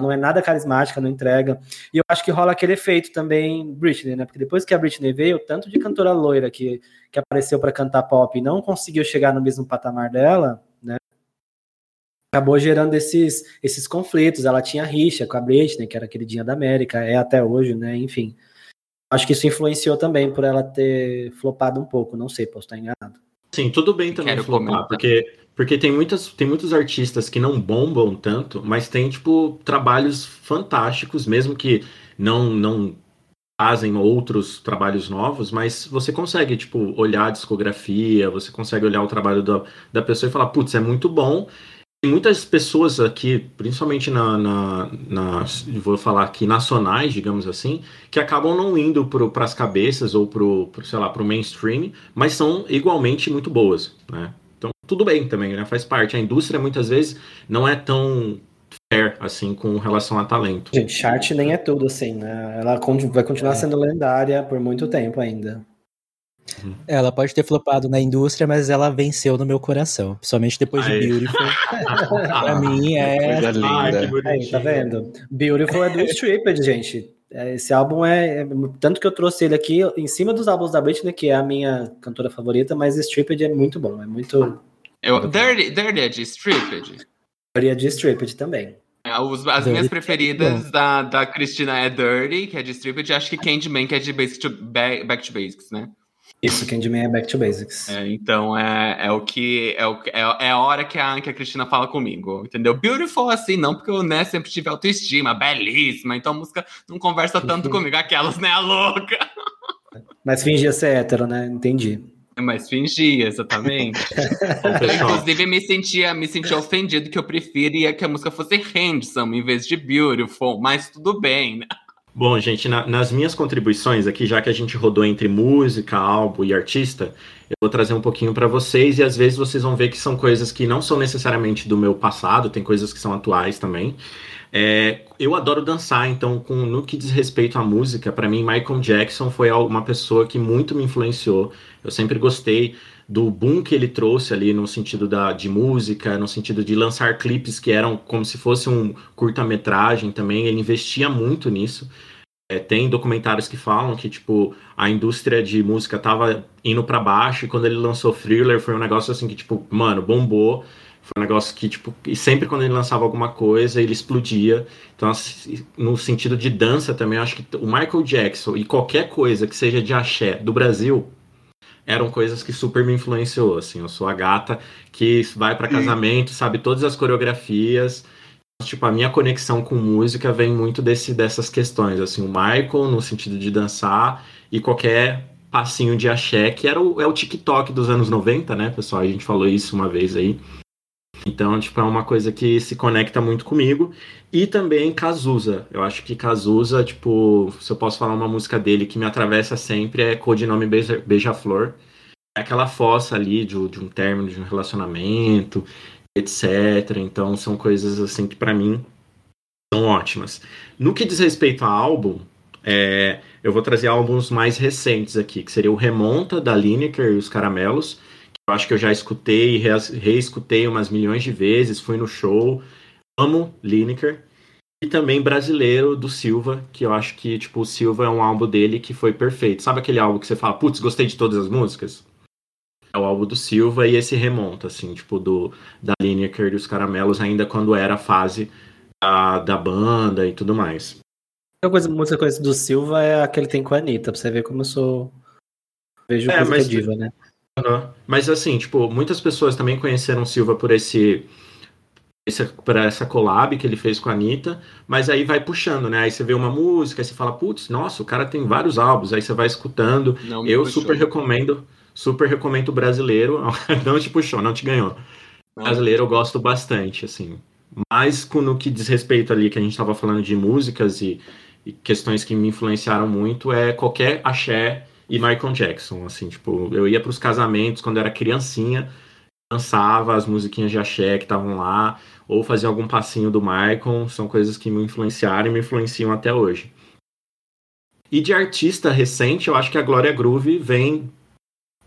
não é nada carismática, não entrega. E eu acho que rola aquele efeito também Britney, né? Porque depois que a Britney veio, tanto de cantora loira que que apareceu para cantar pop e não conseguiu chegar no mesmo patamar dela, né? Acabou gerando esses, esses conflitos. Ela tinha rixa com a Britney, que era queridinha da América, é até hoje, né? Enfim. Acho que isso influenciou também por ela ter flopado um pouco. Não sei, posso estar enganado. Sim, tudo bem também Quero flopar, comentar. porque, porque tem, muitas, tem muitos artistas que não bombam tanto, mas tem, tipo, trabalhos fantásticos, mesmo que não, não fazem outros trabalhos novos, mas você consegue, tipo, olhar a discografia, você consegue olhar o trabalho da, da pessoa e falar, putz, é muito bom. Tem muitas pessoas aqui, principalmente na, na, nas- vou falar aqui, nacionais, digamos assim, que acabam não indo para as cabeças ou pro, pro, sei lá, pro mainstream, mas são igualmente muito boas, né? Então, tudo bem também, né? Faz parte. A indústria, muitas vezes, não é tão fair, assim, com relação a talento. Gente, chart nem é tudo assim, né? Ela vai continuar sendo lendária por muito tempo ainda. Ela pode ter flopado na indústria, mas ela venceu no meu coração. Principalmente depois de Aí. Beautiful. pra mim é. Coisa Ai, que linda. bonitinho. Aí, tá vendo? Beautiful é do Stripped, gente. É, Esse álbum é, é- Tanto que eu trouxe ele aqui em cima dos álbuns da Britney, que é a minha cantora favorita, mas Stripped é muito bom. É muito. Eu, Dirty, Dirty é de Stripped. Faria de Stripped também. É, os- as Dirty minhas é preferidas da, da Cristina é Dirty, que é de Stripped, e acho que Candyman, que é de Basic to, Ba- Back to Basics, né? Isso, Candyman é Back to Basics. É, então é, é o que é, o, é, é a hora que a, que a Cristina fala comigo, entendeu? Beautiful assim, não porque eu né, sempre tive autoestima, belíssima, então a música não conversa tanto comigo, aquelas, né, a louca. Mas fingia ser hétero, né? Entendi. Mas fingia, exatamente. Eu, inclusive, me sentia, me sentia ofendido que eu preferia que a música fosse Handsome em vez de Beautiful, mas tudo bem, né? Bom, gente, na- nas minhas contribuições aqui, já que a gente rodou entre música, álbum e artista, eu vou trazer um pouquinho para vocês e às vezes vocês vão ver que são coisas que não são necessariamente do meu passado, tem coisas que são atuais também. É, eu adoro dançar, então, com, no que diz respeito à música, para mim, Michael Jackson foi uma pessoa que muito me influenciou. Eu sempre gostei do boom que ele trouxe ali no sentido da, de música, no sentido de lançar clipes que eram como se fosse um curta-metragem também. Ele investia muito nisso. É, tem documentários que falam que, tipo, a indústria de música tava indo para baixo e quando ele lançou Thriller foi um negócio assim que, tipo, mano, bombou. Foi um negócio que, tipo, e sempre quando ele lançava alguma coisa, ele explodia. Então, no sentido de dança também, acho que o Michael Jackson e qualquer coisa que seja de axé do Brasil eram coisas que super me influenciou, assim. Eu sou a gata que vai para casamento, sabe todas as coreografias. Tipo, a minha conexão com música vem muito desse, dessas questões, assim, o Michael no sentido de dançar e qualquer passinho de axé, que era o, é o TikTok dos anos 90, né, pessoal? A gente falou isso uma vez aí. Então, tipo, é uma coisa que se conecta muito comigo. E também Cazuza. Eu acho que Cazuza, tipo, se eu posso falar uma música dele que me atravessa sempre, é Codinome Beija-Flor. É aquela fossa ali de, de um término de um relacionamento, etc. Então, são coisas, assim, que para mim são ótimas. No que diz respeito a álbum, é, eu vou trazer álbuns mais recentes aqui, que seria o Remonta, da Lineker e os Caramelos, eu acho que eu já escutei e reescutei umas milhões de vezes, fui no show, amo Lineker. E também Brasileiro, do Silva, que eu acho que, tipo, o Silva é um álbum dele que foi perfeito. Sabe aquele álbum que você fala, putz, gostei de todas as músicas? É o álbum do Silva e esse remonta, assim, tipo, do, da Lineker e dos Caramelos, ainda quando era a fase da, da banda e tudo mais. A coisa, muita coisa do Silva é a que ele tem com a Anitta, pra você ver como eu sou. Vejo é, coisa mas, diva, né? Mas assim, tipo, muitas pessoas também conheceram Silva por esse. esse por essa collab que ele fez com a Anitta, mas aí vai puxando, né? Aí você vê uma música, aí você fala, putz, nossa, o cara tem vários álbuns, aí você vai escutando. Não eu puxou. super recomendo, super recomendo o brasileiro. não te puxou, não te ganhou. Brasileiro eu gosto bastante, assim. Mas no que diz respeito ali, que a gente estava falando de músicas e e questões que me influenciaram muito é qualquer axé e Michael Jackson, assim, tipo, eu ia para os casamentos quando era criancinha, dançava as musiquinhas de axé que estavam lá, ou fazia algum passinho do Michael, são coisas que me influenciaram e me influenciam até hoje. E de artista recente, eu acho que a Glória Groove vem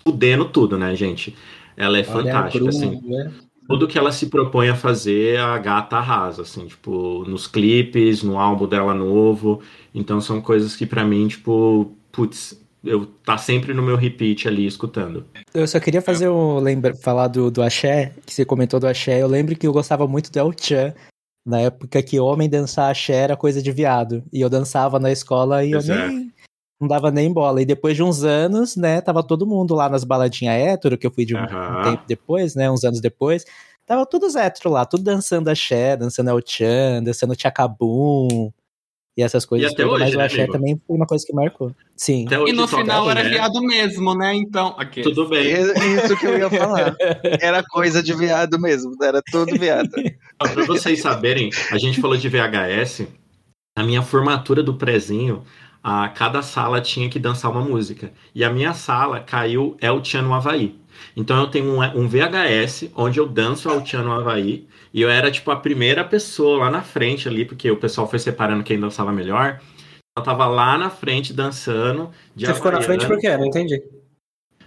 fudendo tudo, né, gente? Ela é Glória fantástica, Groove, assim. Né? tudo que ela se propõe a fazer, a gata arrasa, assim, tipo, nos clipes, no álbum dela novo. Então são coisas que para mim, tipo, putz, eu tá sempre no meu repeat ali escutando. Eu só queria fazer um lembra, falar do, do axé, que você comentou do axé. Eu lembro que eu gostava muito do El Chan, na época que homem dançar axé era coisa de viado. E eu dançava na escola e eu é. nem não dava nem bola. E depois de uns anos, né, tava todo mundo lá nas baladinhas hétero, que eu fui de um, uhum. um tempo depois, né, uns anos depois. Tava todos hétero lá, tudo dançando axé, dançando El Chan, dançando Tchacabum e essas coisas e todas, mas o né, axé amigo? também foi uma coisa que marcou. Sim. E no final era né? viado mesmo, né? Então, okay. tudo bem. Isso que eu ia falar. Era coisa de viado mesmo, era tudo viado. Para vocês saberem, a gente falou de VHS, a minha formatura do prezinho, a cada sala tinha que dançar uma música. E a minha sala caiu El Chan no Havaí. Então eu tenho um, um VHS onde eu danço El Chan no Havaí. E eu era tipo a primeira pessoa lá na frente ali, porque o pessoal foi separando quem dançava melhor. Eu tava lá na frente dançando. Você ficou na frente por quê? Não entendi.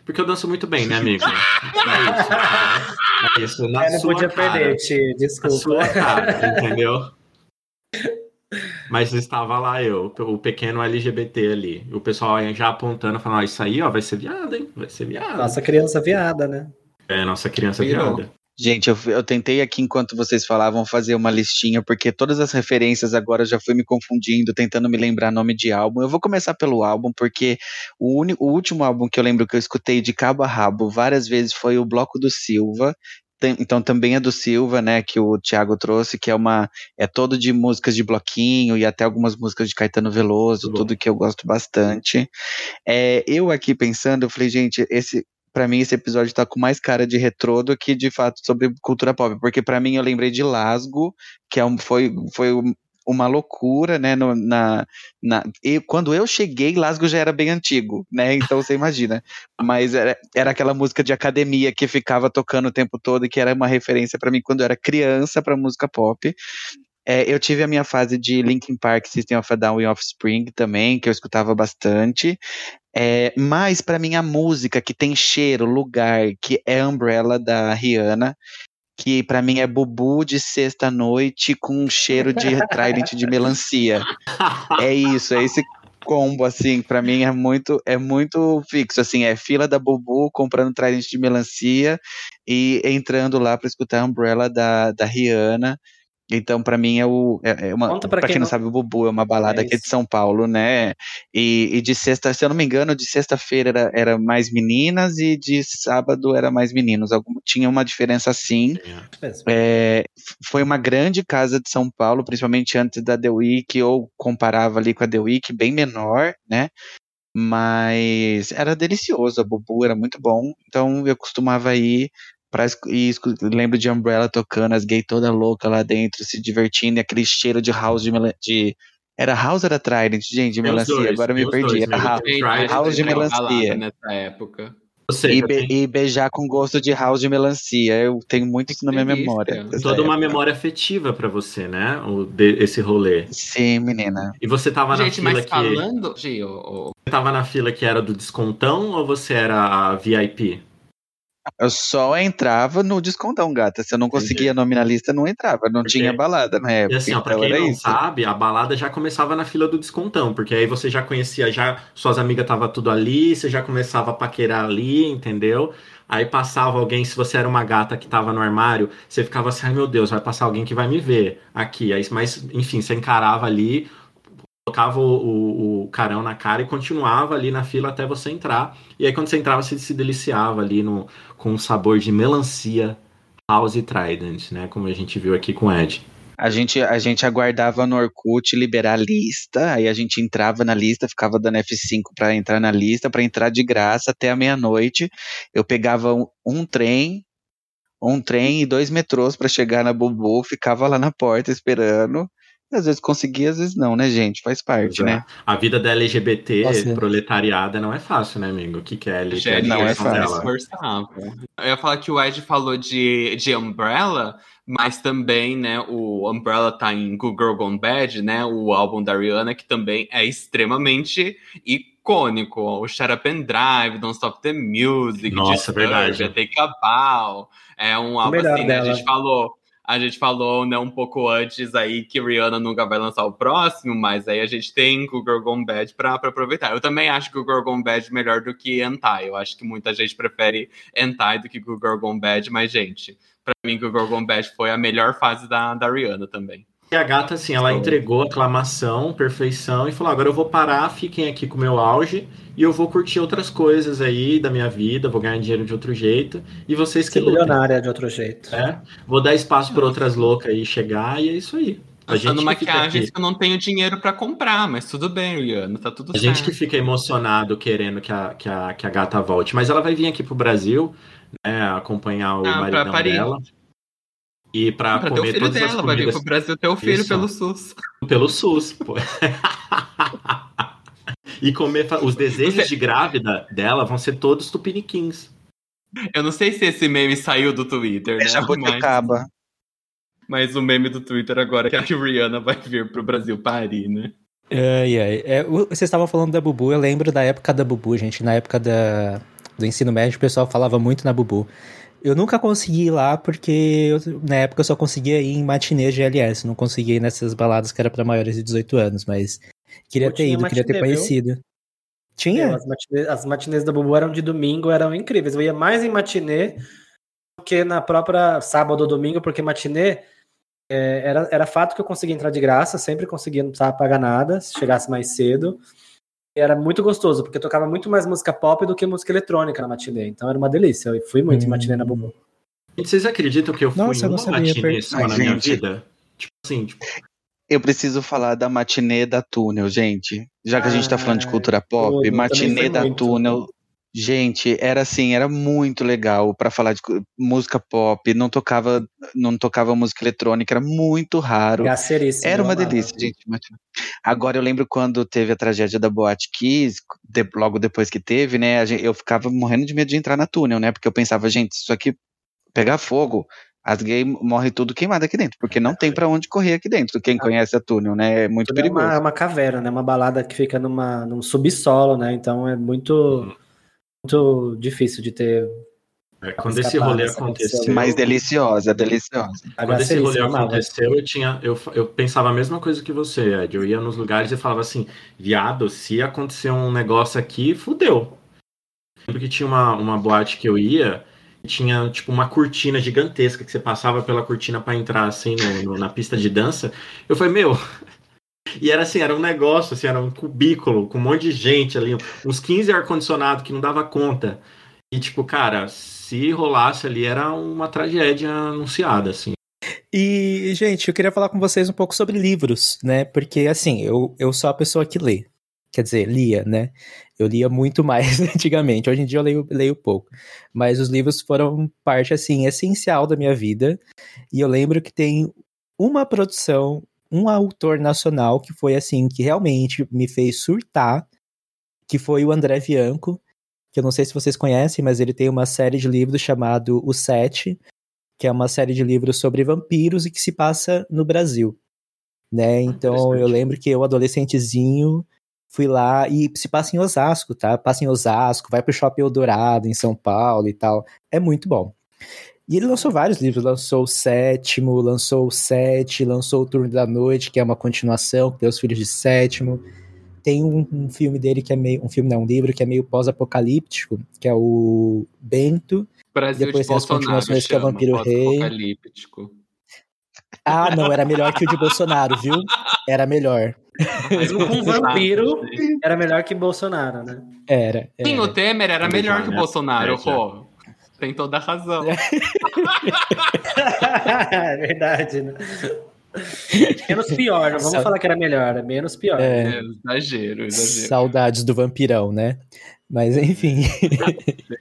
Porque eu danço muito bem, né, amigo? é isso. É isso. Na eu não podia cara, perder, te desculpa. Na sua cara, entendeu? Mas estava lá eu, o pequeno LGBT ali. O pessoal já apontando, falando, ó, isso aí, ó, vai ser viado, hein? Vai ser viado. Nossa criança viada, né? É, nossa criança Virou. viada. Gente, eu, eu, tentei aqui, enquanto vocês falavam, fazer uma listinha, porque todas as referências agora já fui me confundindo, tentando me lembrar nome de álbum. Eu vou começar pelo álbum, porque o, único, o último álbum que eu lembro que eu escutei de cabo a rabo várias vezes foi o Bloco do Silva, então também é do Silva, né, que o Thiago trouxe, que é uma é todo de músicas de bloquinho e até algumas músicas de Caetano Veloso, tudo que eu gosto bastante. É, eu aqui pensando, eu falei, gente, esse para mim esse episódio tá com mais cara de retrô do que de fato sobre cultura pop, porque para mim eu lembrei de Lasgo, que é um, foi foi uma loucura, né? No, na, na, e quando eu cheguei, Lasgo já era bem antigo, né? Então você imagina. Mas era, era aquela música de academia que ficava tocando o tempo todo e que era uma referência para mim quando eu era criança para música pop. É, eu tive a minha fase de Linkin Park, System of a Down e Offspring também, que eu escutava bastante. É, mas para mim a música que tem cheiro, lugar, que é Umbrella da Rihanna, que para mim é bubu de sexta-noite com um cheiro de Trident de melancia. É isso, é esse combo, assim, pra mim é muito, é muito fixo, assim, é fila da Bubu comprando trident de melancia e entrando lá pra escutar a Umbrella da, da Rihanna. Então, pra mim, é, o, é, é uma. Conta pra Pra quem quem não sabe, o Bubu é uma balada É aqui de. São Paulo, né? E, e de sexta, se eu não me engano, de sexta-feira era, era mais meninas e de sábado era mais meninos. Algum, tinha uma diferença assim. É, f- foi uma grande casa de São Paulo, principalmente antes da The Week, ou comparava ali com a The Week, bem menor, né? Mas era delicioso, a Bubu era muito bom, então eu costumava ir pra e lembro de Umbrella tocando, as gays toda louca lá dentro, se divertindo, e aquele cheiro de house de, era house ou era Trident, gente, de melancia, dois, agora me perdi, dois, era amigo. house. Gente, Trident, gente de melancia. nessa época. Seja, E, be- tem e beijar com gosto de house de melancia, eu tenho muito isso na minha memória. Toda uma época. memória afetiva pra você, né? O, de- esse rolê. Sim, menina. E você tava na Gente, fila mas que falando. Gi, ô, ô, você tava na fila que era do descontão ou você era a VIP? Eu só entrava no descontão, gata. Se eu não Entendi. conseguia nome na lista, não entrava. Não Porque- tinha balada na E época. assim, ó, pra então quem não isso. sabe, a balada já começava na fila do descontão, porque aí você já conhecia, já suas amigas estavam tudo ali, você já começava a paquerar ali, entendeu? Aí passava alguém, se você era uma gata que tava no armário, você ficava assim, ai meu Deus, vai passar alguém que vai me ver aqui. Aí, mas, enfim, você encarava ali, colocava o, o, o carão na cara e continuava ali na fila até você entrar. E aí quando você entrava, você se deliciava ali no, com um sabor de melancia, house e trident, né? Como a gente viu aqui com o Ed. A gente, a gente aguardava no Orkut liberar a lista, aí a gente entrava na lista, ficava dando F5 pra entrar na lista, pra entrar de graça até a meia-noite. Eu pegava um, um trem, um trem e dois metrôs pra chegar na Bubu, ficava lá na porta esperando. Às vezes conseguia, às vezes não, né, gente? Faz parte, Pois é. né? A vida da LGBT Nossa. proletariada não é fácil, né, amigo? O que, que é Gente, não é fácil. dela? Eu ia falar que o Ed falou de, de Umbrella, mas também, né, o Umbrella tá em Good Girl Gone Bad, né, o álbum da Rihanna, que também é extremamente icônico. O Shut Up and Drive, Don't Stop the Music, Nossa, verdade. Take a Bow. É um álbum assim, né, a gente falou... A gente falou, né, um pouco antes aí que Rihanna nunca vai lançar o próximo, mas aí a gente tem Good Girl Gone Bad pra, pra aproveitar. Eu também acho Good Girl Gone Bad melhor do que Entai. Eu acho que muita gente prefere Entai do que Good Girl Gone Bad, mas, gente, pra mim Good Girl Gone Bad foi a melhor fase da, da Rihanna também. E a gata, assim, ela Então- entregou aclamação, perfeição e falou: agora eu vou parar, fiquem aqui com o meu auge e eu vou curtir outras coisas aí da minha vida, vou ganhar dinheiro de outro jeito e vocês que milionária de outro jeito. É, vou dar espaço para outras loucas aí chegar e é isso aí. A gente, maquiagens aqui, que eu não tenho dinheiro pra comprar, mas tudo bem, Rihanna, tá tudo a certo. gente que fica emocionado querendo que a, que, a, que a gata volte. Mas ela vai vir aqui pro Brasil, né, acompanhar o Ah, maridão dela. E pra, Pra ter o comer filho todas as dela, vai vir comidas pro Brasil ter o filho Isso. pelo SUS. pelo SUS, pô. e comer os desejos Você- de grávida dela vão ser todos tupiniquins. Eu não sei se esse meme saiu do Twitter, É né? Mas, jabuticaba. mas o meme do Twitter agora é que a Rihanna vai vir pro Brasil parir, né? Ai, ai. É, vocês estavam falando da Bubu, eu lembro da época da Bubu, gente. Na época da, do ensino médio, o pessoal falava muito na Bubu. Eu nunca consegui ir lá porque eu- na época eu só conseguia ir em matinê GLS, não conseguia ir nessas baladas que era pra maiores de 18 anos, mas queria ter ido, queria ter matinê, viu? conhecido. Tinha? As matinês, as matinês da Bubu eram de domingo, eram incríveis. Eu ia mais em matinê do que na própria sábado ou domingo, porque matinê é, era, era fato que eu conseguia entrar de graça, sempre conseguia, não precisava pagar nada, se chegasse mais cedo. Era muito gostoso, porque eu tocava muito mais música pop do que música eletrônica na matinê. Então era uma delícia. Eu fui muito em Hum. matinê na Bubu. Gente, vocês acreditam que eu fui Nossa, eu em não uma sabia, matinê só Ai, na minha gente. vida? Tipo assim, tipo, Eu preciso falar da matinê da Túnel, gente. Já que a gente tá falando de Ai, cultura pop, tudo, matinê da muito. Túnel. Gente, era assim, era muito legal pra falar de música pop, não tocava, não tocava música eletrônica, era muito raro. Gaceríssimo. Era uma amava. delícia, gente. Agora eu lembro quando teve a tragédia da Boate Kiss, de- logo depois que teve, né? eu ficava morrendo de medo de entrar na túnel, né? Porque eu pensava, gente, isso aqui pegar fogo, as gays morrem tudo queimado aqui dentro, porque não tem pra onde correr aqui dentro. Quem conhece a túnel, né? É muito é perigoso. uma, é uma caverna, né? Uma balada que fica numa, num subsolo, né? Então é muito, muito difícil de ter É, quando esse rolê aconteceu. Mais deliciosa, deliciosa. Quando esse rolê aconteceu, eu, tinha, eu, eu pensava a mesma coisa que você, Ed. Eu ia nos lugares e falava assim: viado, se acontecer um negócio aqui, fudeu. Lembro que tinha uma, uma boate que eu ia tinha tipo uma cortina gigantesca que você passava pela cortina para entrar assim no, no, na pista de dança. Eu falei, meu. E era assim, era um negócio, assim, era um cubículo com um monte de gente ali, uns 15 ar-condicionado que não dava conta. E tipo, cara, se rolasse ali era uma tragédia anunciada, assim. E, gente, eu queria falar com vocês um pouco sobre livros, né? Porque, assim, eu, eu sou a pessoa que lê. Quer dizer, lia, né? Eu lia muito mais antigamente. Hoje em dia eu leio, leio pouco. Mas os livros foram parte, assim, essencial da minha vida. E eu lembro que tem uma produção, um autor nacional que foi, assim, que realmente me fez surtar, que foi o André Bianco, que eu não sei se vocês conhecem, mas ele tem uma série de livros chamado O Sete, que é uma série de livros sobre vampiros e que se passa no Brasil. Né? Então eu lembro que eu, adolescentezinho, fui lá e se passa em Osasco, tá? Passa em Osasco, vai pro Shopping Eldorado em São Paulo e tal. É muito bom. E ele lançou vários livros, lançou o sétimo, lançou o sete, lançou o Turno da Noite, que é uma continuação, que tem os filhos de sétimo. Tem um, um filme dele que é meio. Um filme, não, um livro que é meio pós-apocalíptico, que é o Bento. Brasil depois de tem as continuações que é Vampiro Rei. Ah, não, era melhor que o de Bolsonaro, viu? Era melhor. Mesmo com vampiro, era melhor que Bolsonaro, né? Era. era. Sim, o Temer era melhor que o Bolsonaro, é, pô. Tem toda a razão. é verdade, né? Menos pior, não vamos Sa falar que era melhor, é menos pior. É, é exagero, exagero. Saudades do vampirão, né? Mas enfim.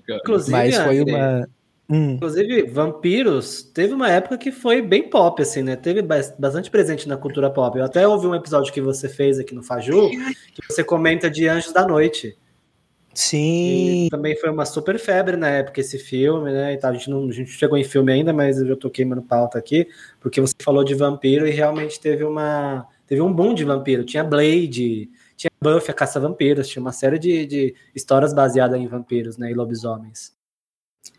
Inclusive, Mas foi uma. Hum. Inclusive, vampiros teve uma época que foi bem pop, assim, né? Teve bastante presente na cultura pop. Eu até ouvi um episódio que você fez aqui no Faju, que você comenta de Anjos da Noite. Sim. E também foi uma super febre na época esse filme, né? E. A, gente não, a gente chegou em filme ainda, mas eu já tô queimando pauta aqui, porque você falou de vampiro e realmente teve uma. Teve um boom de vampiro. Tinha Blade, tinha Buffy, a Caça-Vampiros, tinha uma série de, de histórias baseadas em vampiros, né? E lobisomens.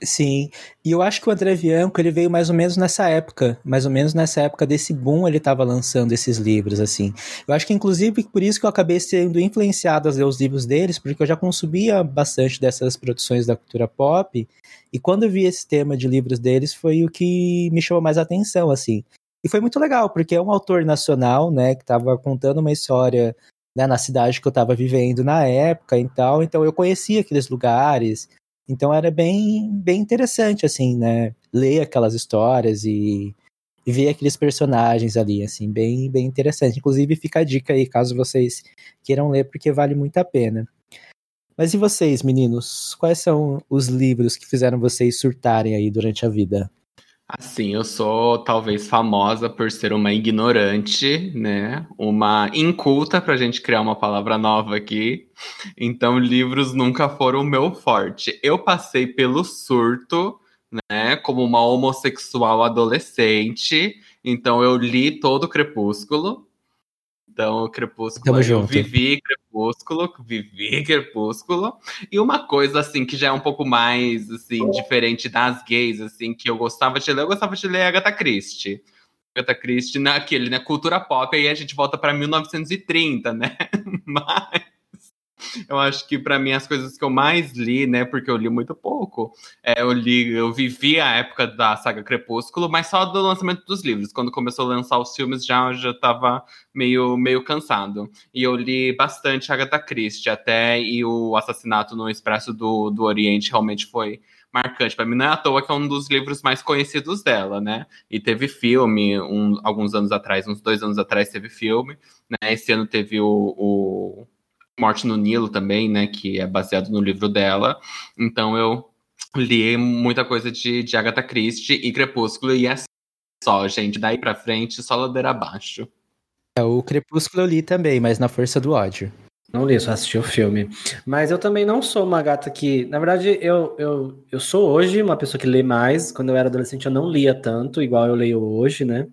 Sim, e eu acho que o André Bianco, ele veio mais ou menos nessa época, mais ou menos nessa época desse boom ele estava lançando esses livros, assim. Eu acho que inclusive por isso que eu acabei sendo influenciado a ler os livros deles, porque eu já consumia bastante dessas produções da cultura pop, e quando eu vi esse tema de livros deles foi o que me chamou mais atenção, assim. E foi muito legal, porque é um autor nacional, né, que estava contando uma história né, na cidade que eu estava vivendo na época e tal, então eu conhecia aqueles lugares, então era bem, bem interessante, assim, né? Ler aquelas histórias e, e ver aqueles personagens ali, assim, bem, bem interessante. Inclusive, fica a dica aí, caso vocês queiram ler, porque vale muito a pena. Mas e vocês, meninos? Quais são os livros que fizeram vocês surtarem aí durante a vida? Assim, eu sou talvez famosa por ser uma ignorante, né? Uma inculta para a gente criar uma palavra nova aqui. Então, livros nunca foram o meu forte. Eu passei pelo surto, né? Como uma homossexual adolescente. Então, eu li todo o Crepúsculo. Então, Crepúsculo, Tamo eu junto. vivi Crepúsculo, vivi Crepúsculo. E uma coisa, assim, que já é um pouco mais, assim, diferente das gays, assim, que eu gostava de ler, eu gostava de ler Agatha Christie. Agatha Christie naquele, né, cultura pop, aí a gente volta para 1930, né? Mas eu acho que para mim as coisas que eu mais li, né, porque eu li muito pouco, é, eu li, eu vivi a época da saga Crepúsculo, mas só do lançamento dos livros. Quando começou a lançar os filmes já já estava meio meio cansado. E eu li bastante Agatha Christie até e o assassinato no Expresso do, do Oriente realmente foi marcante. Para mim não é à toa que é um dos livros mais conhecidos dela, né? E teve filme um, alguns anos atrás, uns dois anos atrás teve filme, né? Esse ano teve o, o Morte no Nilo também, né? Que é baseado no livro dela. Então eu li muita coisa de, de Agatha Christie e Crepúsculo, e é só, gente. Daí pra frente, só ladeira abaixo. É, o Crepúsculo eu li também, mas na força do ódio. Não li, só assisti o filme. Mas eu também não sou uma gata que. Na verdade, eu, eu, eu sou hoje uma pessoa que lê mais. Quando eu era adolescente, eu não lia tanto, igual eu leio hoje, né?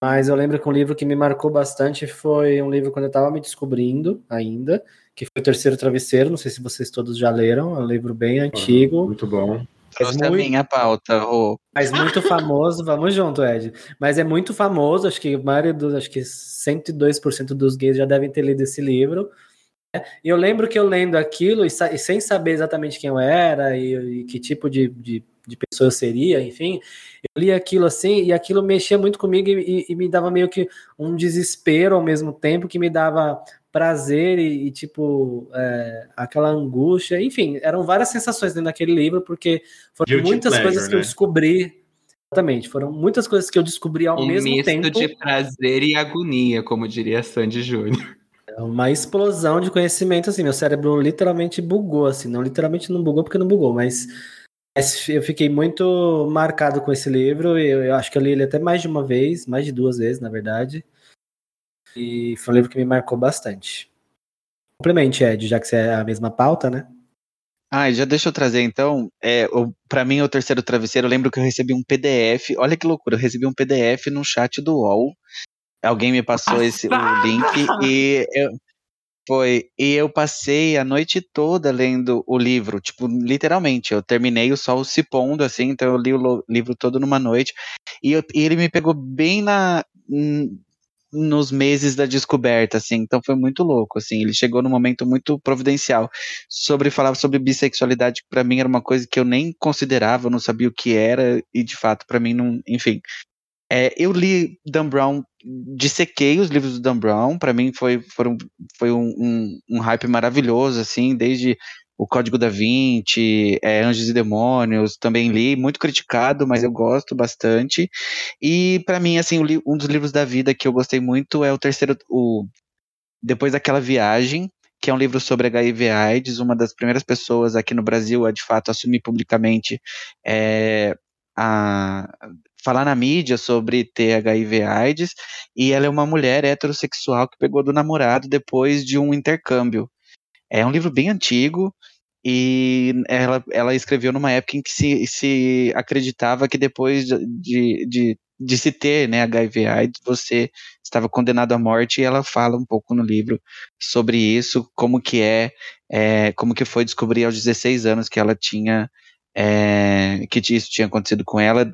Mas eu lembro que um livro que me marcou bastante foi um livro quando eu estava me descobrindo ainda, que foi o Terceiro Travesseiro. Não sei se vocês todos já leram, é um livro bem antigo. Muito bom. Trouxe muito, a minha pauta, Rô. Mas muito famoso, vamos junto, Ed. Mas é muito famoso, acho que a maioria dos, acho que 102% dos gays já devem ter lido esse livro. Né? E eu lembro que eu lendo aquilo e, e sem saber exatamente quem eu era e, e que tipo de, de, de, pessoa eu seria, enfim, eu li aquilo assim e aquilo mexia muito comigo e, e me dava meio que um desespero ao mesmo tempo que me dava prazer e, e tipo, é, aquela angústia, enfim, eram várias sensações dentro daquele livro, porque foram Guilty muitas pleasure, coisas que né? eu descobri. Exatamente, foram muitas coisas que eu descobri ao um mesmo misto tempo. de prazer e agonia, como diria Sandy Júnior. É uma explosão de conhecimento, assim, meu cérebro literalmente bugou, assim, não literalmente não bugou porque não bugou, mas eu fiquei muito marcado com esse livro, eu, eu acho que eu li ele até mais de uma vez, mais de duas vezes, na verdade. E foi um livro que me marcou bastante. Complemente, Ed, já que você é a mesma pauta, né? Ah, já deixa eu trazer então. É, para mim, o terceiro travesseiro, eu lembro que eu recebi um PDF. Olha que loucura, eu recebi um PDF no chat do UOL. Alguém me passou esse o link e eu, foi. E eu passei a noite toda lendo o livro, tipo, literalmente. Eu terminei o sol se pondo, assim, então eu li o livro todo numa noite. E, eu, e ele me pegou bem na nos meses da descoberta, assim, então foi muito louco, assim, ele chegou num momento muito providencial, sobre falar sobre bissexualidade, que para mim era uma coisa que eu nem considerava, eu não sabia o que era, e de fato, para mim, não, enfim, é, eu li Dan Brown, dissequei os livros do Dan Brown, para mim foi, foram, foi um, um, um hype maravilhoso, assim, desde o Código da Vinci, é, Anjos e Demônios, também li, muito criticado, mas eu gosto bastante. E para mim, assim, um dos livros da vida que eu gostei muito é o terceiro, o Depois daquela viagem, que é um livro sobre HIV/AIDS, uma das primeiras pessoas aqui no Brasil a de fato assumir publicamente é, a falar na mídia sobre ter HIV/AIDS, e ela é uma mulher heterossexual que pegou do namorado depois de um intercâmbio. É um livro bem antigo e ela, ela escreveu numa época em que se, se acreditava que depois de, de, de se ter né, HIV AIDS, você estava condenado à morte e ela fala um pouco no livro sobre isso, como que é, é como que foi descobrir aos 16 anos que ela tinha, é, que isso tinha acontecido com ela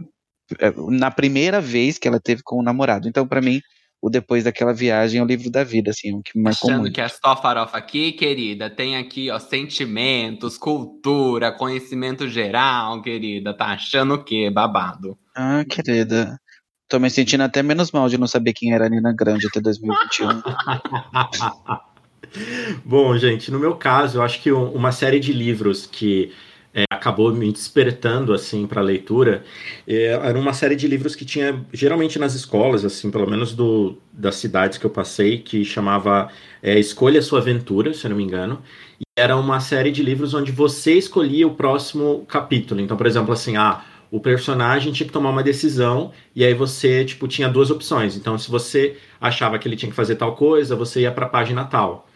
na primeira vez que ela teve com o namorado. Então, para mim, o Depois daquela viagem é o livro da vida, assim, o que me marcou Achando muito. que é só farofa aqui, querida, tem aqui, ó, sentimentos, cultura, conhecimento geral, querida, tá achando o quê, babado? Ah, querida, tô me sentindo até menos mal de não saber quem era a Nina Grande até 2021. Bom, gente, no meu caso, eu acho que uma série de livros que é, acabou me despertando assim para a leitura. É, era uma série de livros que tinha geralmente nas escolas assim pelo menos do, das cidades que eu passei que chamava é, escolha sua aventura se eu não me engano. E era uma série de livros onde você escolhia o próximo capítulo. Então por exemplo assim ah o personagem tinha que tomar uma decisão e aí você tipo tinha duas opções. Então se você achava que ele tinha que fazer tal coisa você ia para a página tal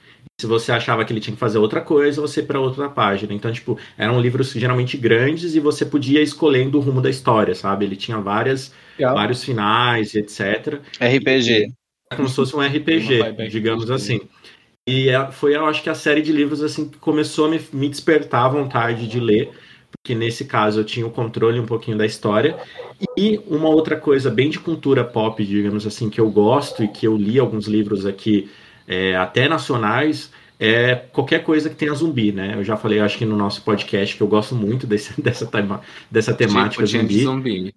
se você achava que ele tinha que fazer outra coisa, você ia para outra página. Então, tipo, eram livros geralmente grandes e você podia ir escolhendo o rumo da história, sabe? Ele tinha várias, vários finais, etc. RPG. É como se fosse um RPG, digamos assim. E é, foi, eu acho que a série de livros assim que começou a me, me despertar a vontade de ler, porque nesse caso eu tinha o controle um pouquinho da história. E uma outra coisa bem de cultura pop, digamos assim, que eu gosto e que eu li alguns livros aqui é, até nacionais, é qualquer coisa que tenha zumbi, né? Eu já falei, acho que no nosso podcast, que eu gosto muito desse, dessa, tema, dessa temática zumbi. De zumbi.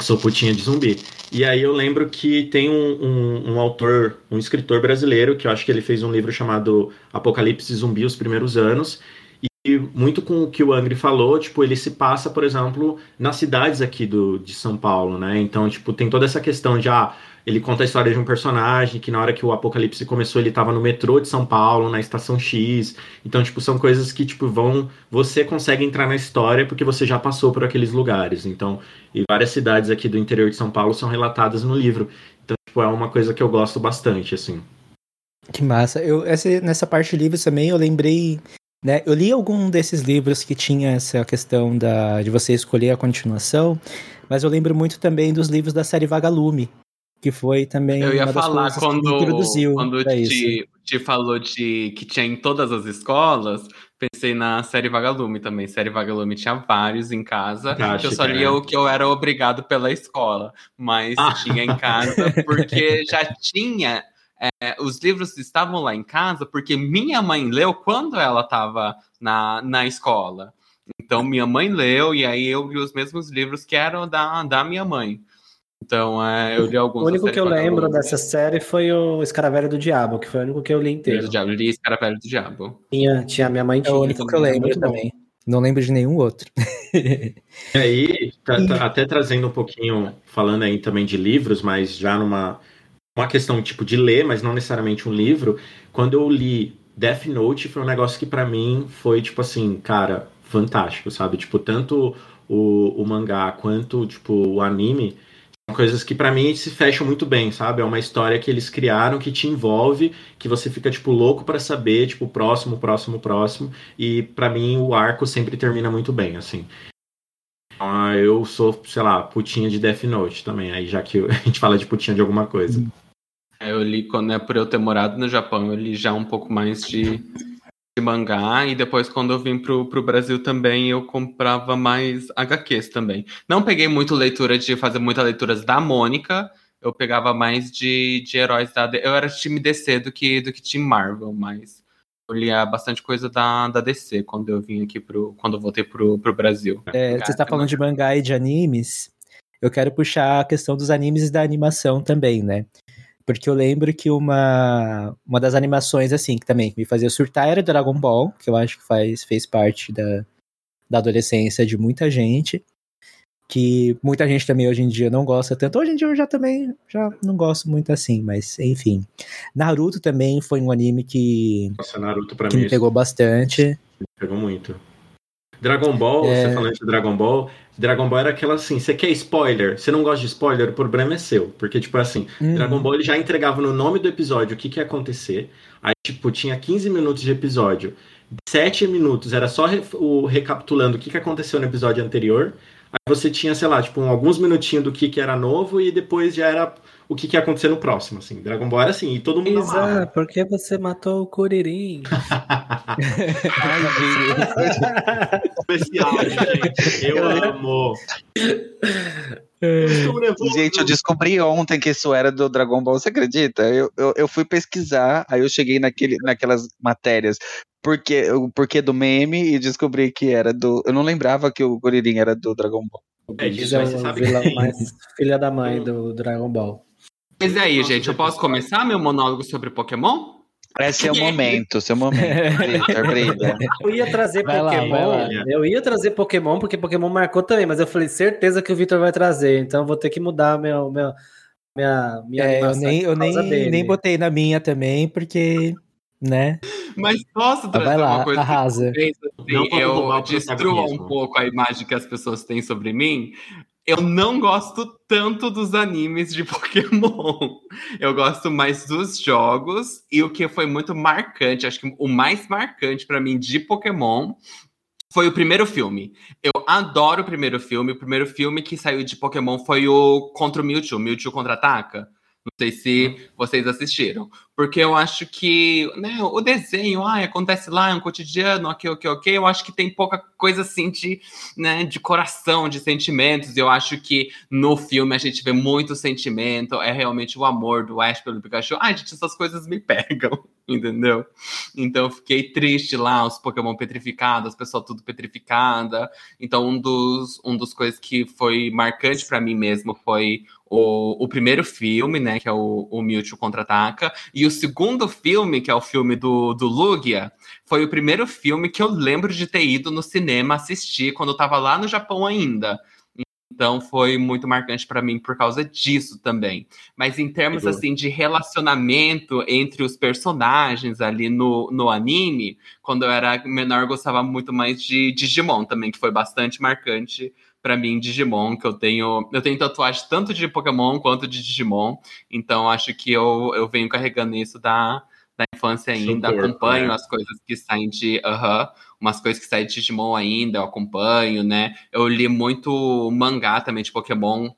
Sou putinha de zumbi. E aí eu lembro que tem um, um, um, autor, um escritor brasileiro, que eu acho que ele fez um livro chamado Apocalipse Zumbi, os primeiros anos. E muito com o que o Angry falou, tipo, ele se passa, por exemplo, nas cidades aqui do, de São Paulo, né? Então, tipo, tem toda essa questão de, ah, ele conta a história de um personagem que na hora que o apocalipse começou, ele estava no metrô de São Paulo, na estação X. Então, tipo, são coisas que, tipo, vão. Você consegue entrar na história porque você já passou por aqueles lugares. Então, e várias cidades aqui do interior de São Paulo são relatadas no livro. Então, tipo, é uma coisa que eu gosto bastante, assim. Que massa. Eu, essa, nessa parte de livros também, eu lembrei. Né, eu li algum desses livros que tinha essa questão da, de você escolher a continuação, mas eu lembro muito também dos livros da série Vagalume, que foi também eu ia uma falar quando, que introduziu quando te, te falou de que tinha em todas as escolas Pensei na série Vagalume também. Série Vagalume tinha vários em casa. Acho eu só que lia é. o que eu era obrigado pela escola. Mas Ah. tinha em casa porque já tinha. é, os livros estavam lá em casa porque minha mãe leu quando ela estava na, na escola. Então minha mãe leu e aí eu li os mesmos livros que eram da, da minha mãe. Então é, eu li alguns. O único que eu lembro dessa série foi o Escaravelho do Diabo, que foi o único que eu li inteiro. do Diabo, eu li Escaravelho do Diabo. Tinha, tinha minha mãe É o único que eu lembro também. Não lembro de nenhum outro. E aí, tá- tá- até trazendo um pouquinho, falando aí também de livros, mas já numa uma questão tipo de ler, mas não necessariamente um livro. Quando eu li Death Note, foi um negócio que pra mim foi tipo assim, cara, fantástico, sabe? Tipo, tanto o, o mangá quanto tipo o anime coisas que pra mim se fecham muito bem, sabe? É uma história que eles criaram que te envolve, que você fica tipo louco pra saber, tipo, próximo, próximo, próximo. E pra mim o arco sempre termina muito bem, assim. Ah, eu sou, sei lá, putinha de Death Note também, aí já que a gente fala de putinha de alguma coisa. Eu li quando é por eu ter morado no Japão, eu li já um pouco mais de, de mangá, e depois quando eu vim pro, pro Brasil também, eu comprava mais HQs também. Não peguei muito leitura de fazer muitas leituras da Mônica, eu pegava mais de, de heróis da. Eu era time DC do que, do que time Marvel, mas eu lia bastante coisa da, da DC quando eu vim aqui pro. quando eu voltei pro, pro Brasil. É, você está falando de mangá e de animes. Eu quero puxar a questão dos animes e da animação também, né? Porque eu lembro que uma, uma das animações, assim, que também me fazia surtar era Dragon Ball, que eu acho que faz, fez parte da, da adolescência de muita gente. Que muita gente também hoje em dia não gosta tanto. Hoje em dia eu já também já não gosto muito assim, mas enfim. Naruto também foi um anime que, Nossa, Naruto pra que mim me pegou bastante. pegou muito. Dragon Ball, É. você falando de Dragon Ball, Dragon Ball era aquela assim, você quer spoiler? Você não gosta de spoiler? O problema é seu. Porque, tipo assim, Hum, Dragon Ball ele já entregava no nome do episódio o que, que ia acontecer. Aí, tipo, tinha 15 minutos de episódio. 7 minutos era só re- o recapitulando o que, que aconteceu no episódio anterior. Você tinha, sei lá, tipo, alguns minutinhos do que, que era novo e depois já era o que, que ia acontecer no próximo, assim. Dragon Ball era assim, e todo mundo Isa, amava. por que você matou o Kuririn? Especial, gente. Eu amo. Nervoso. Gente, eu descobri ontem que isso era do Dragon Ball, você acredita? Eu, eu, eu fui pesquisar, aí eu cheguei naquele, naquelas matérias porque, o porquê do meme e descobri que era do. Eu não lembrava que o Goririn era do Dragon Ball. É, isso, é mas você sabe vilão que- mais filha da mãe do Dragon Ball. Mas e aí, gente, eu posso começar meu monólogo sobre Pokémon? Esse é o momento, seu momento. Victor, brilha. Eu ia trazer Vai lá, Pokémon. vai lá. Eu ia trazer Pokémon, porque Pokémon marcou também, mas eu falei, certeza que o Vitor vai trazer. Então eu vou ter que mudar meu, meu, minha, minha É, eu nem, eu nem, dele. nem botei na minha também, porque, né? Mas posso trazer vai lá, uma coisa arrasa. que assim, vamos roubar eu destrua um pouco a imagem que as pessoas têm sobre mim. Eu não gosto tanto dos animes de Pokémon. Eu gosto mais dos jogos e o que foi muito marcante, acho que o mais marcante pra mim de Pokémon foi o primeiro filme. Eu adoro o primeiro filme. O primeiro filme que saiu de Pokémon foi o Contra o Mewtwo, Mewtwo Contra-Ataca. Não sei se vocês assistiram. Porque eu acho que né, o desenho, ah, acontece lá, é um cotidiano, ok, ok, ok. Eu acho que tem pouca coisa assim de, né, de coração, de sentimentos. Eu acho que no filme a gente vê muito sentimento, é realmente o amor do Ash pelo Pikachu. Ai, gente, essas coisas me pegam, entendeu? Então eu fiquei triste lá, os Pokémon petrificados, as pessoas tudo petrificada. Então um dos, um dos coisas que foi marcante pra mim mesmo foi o, o primeiro filme, né, que é o, o Mewtwo Contra-Ataca, e o segundo filme, que é o filme do, do Lugia, foi o primeiro filme que eu lembro de ter ido no cinema assistir quando eu tava lá no Japão ainda. Então foi muito marcante pra mim por causa disso também. Mas em termos assim de relacionamento entre os personagens ali no, no anime, quando eu era menor eu gostava muito mais de Digimon também, que foi bastante marcante pra mim Digimon, que eu tenho, eu tenho tatuagem tanto de Pokémon quanto de Digimon, então acho que eu, eu venho carregando isso da, da infância ainda, corpo, acompanho né? as coisas que saem de, aham, umas coisas que saem de Digimon ainda, eu acompanho, né? Eu li muito mangá também de Pokémon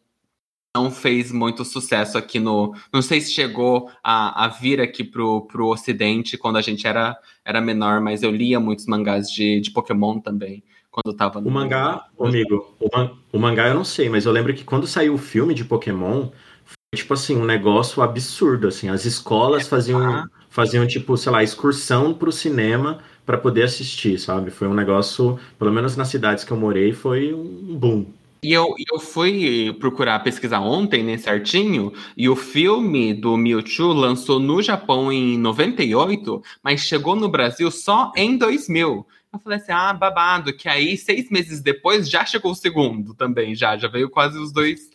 não fez muito sucesso aqui no. Não sei se chegou a, a vir aqui pro, pro Ocidente quando a gente era, era menor, mas eu lia muitos mangás de, de Pokémon também. Quando tava no. O mangá, amigo, o, man, o mangá eu não sei, mas eu lembro que quando saiu o filme de Pokémon, foi tipo assim, um negócio absurdo. Assim, as escolas faziam, Ah. faziam tipo, sei lá, excursão pro cinema para poder assistir, sabe? Foi um negócio, pelo menos nas cidades que eu morei, foi um boom. E eu, eu fui procurar pesquisar ontem, né, certinho, e o filme do Mewtwo lançou no Japão em 98, mas chegou no Brasil só em 2000. Eu falei assim, ah, babado, que aí seis meses depois já chegou o segundo também, já, já veio quase os dois,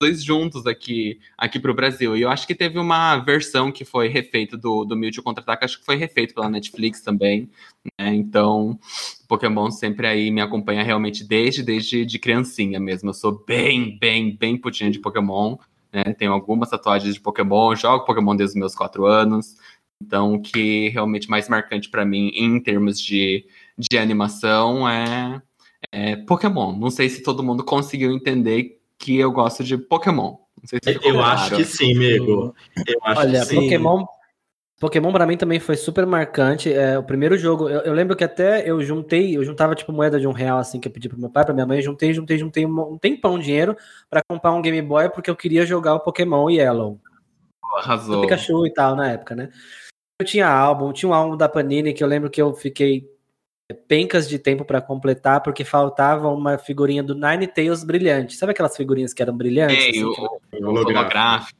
dois juntos aqui, aqui pro Brasil. E eu acho que teve uma versão que foi refeita do, do Mewtwo Contra-Ataque, acho que foi refeito pela Netflix também, né, então... Pokémon sempre aí me acompanha realmente desde, desde de criancinha mesmo. Eu sou bem, bem, bem putinha de Pokémon. Né? Tenho algumas tatuagens de Pokémon, jogo Pokémon desde os meus quatro anos. Então, o que realmente mais marcante para mim em termos de, de animação é, é Pokémon. Não sei se todo mundo conseguiu entender que eu gosto de Pokémon. Não sei se Eu claro. acho que sim, amigo. Eu acho Olha, que sim. Pokémon. Pokémon pra mim também foi super marcante. É, o primeiro jogo, eu, eu lembro que até eu juntei, eu juntava tipo moeda de um real assim que eu pedi pro meu pai, pra minha mãe, juntei, juntei, juntei um, um tempão de dinheiro pra comprar um Game Boy porque eu queria jogar o Pokémon Yellow. O Arrasou. Pikachu e tal na época, né? Eu tinha álbum, tinha um álbum da Panini que eu lembro que eu fiquei pencas de tempo pra completar porque faltava uma figurinha do Nine Tails brilhante. Sabe aquelas figurinhas que eram brilhantes? Ei, assim, o, o Holográfico.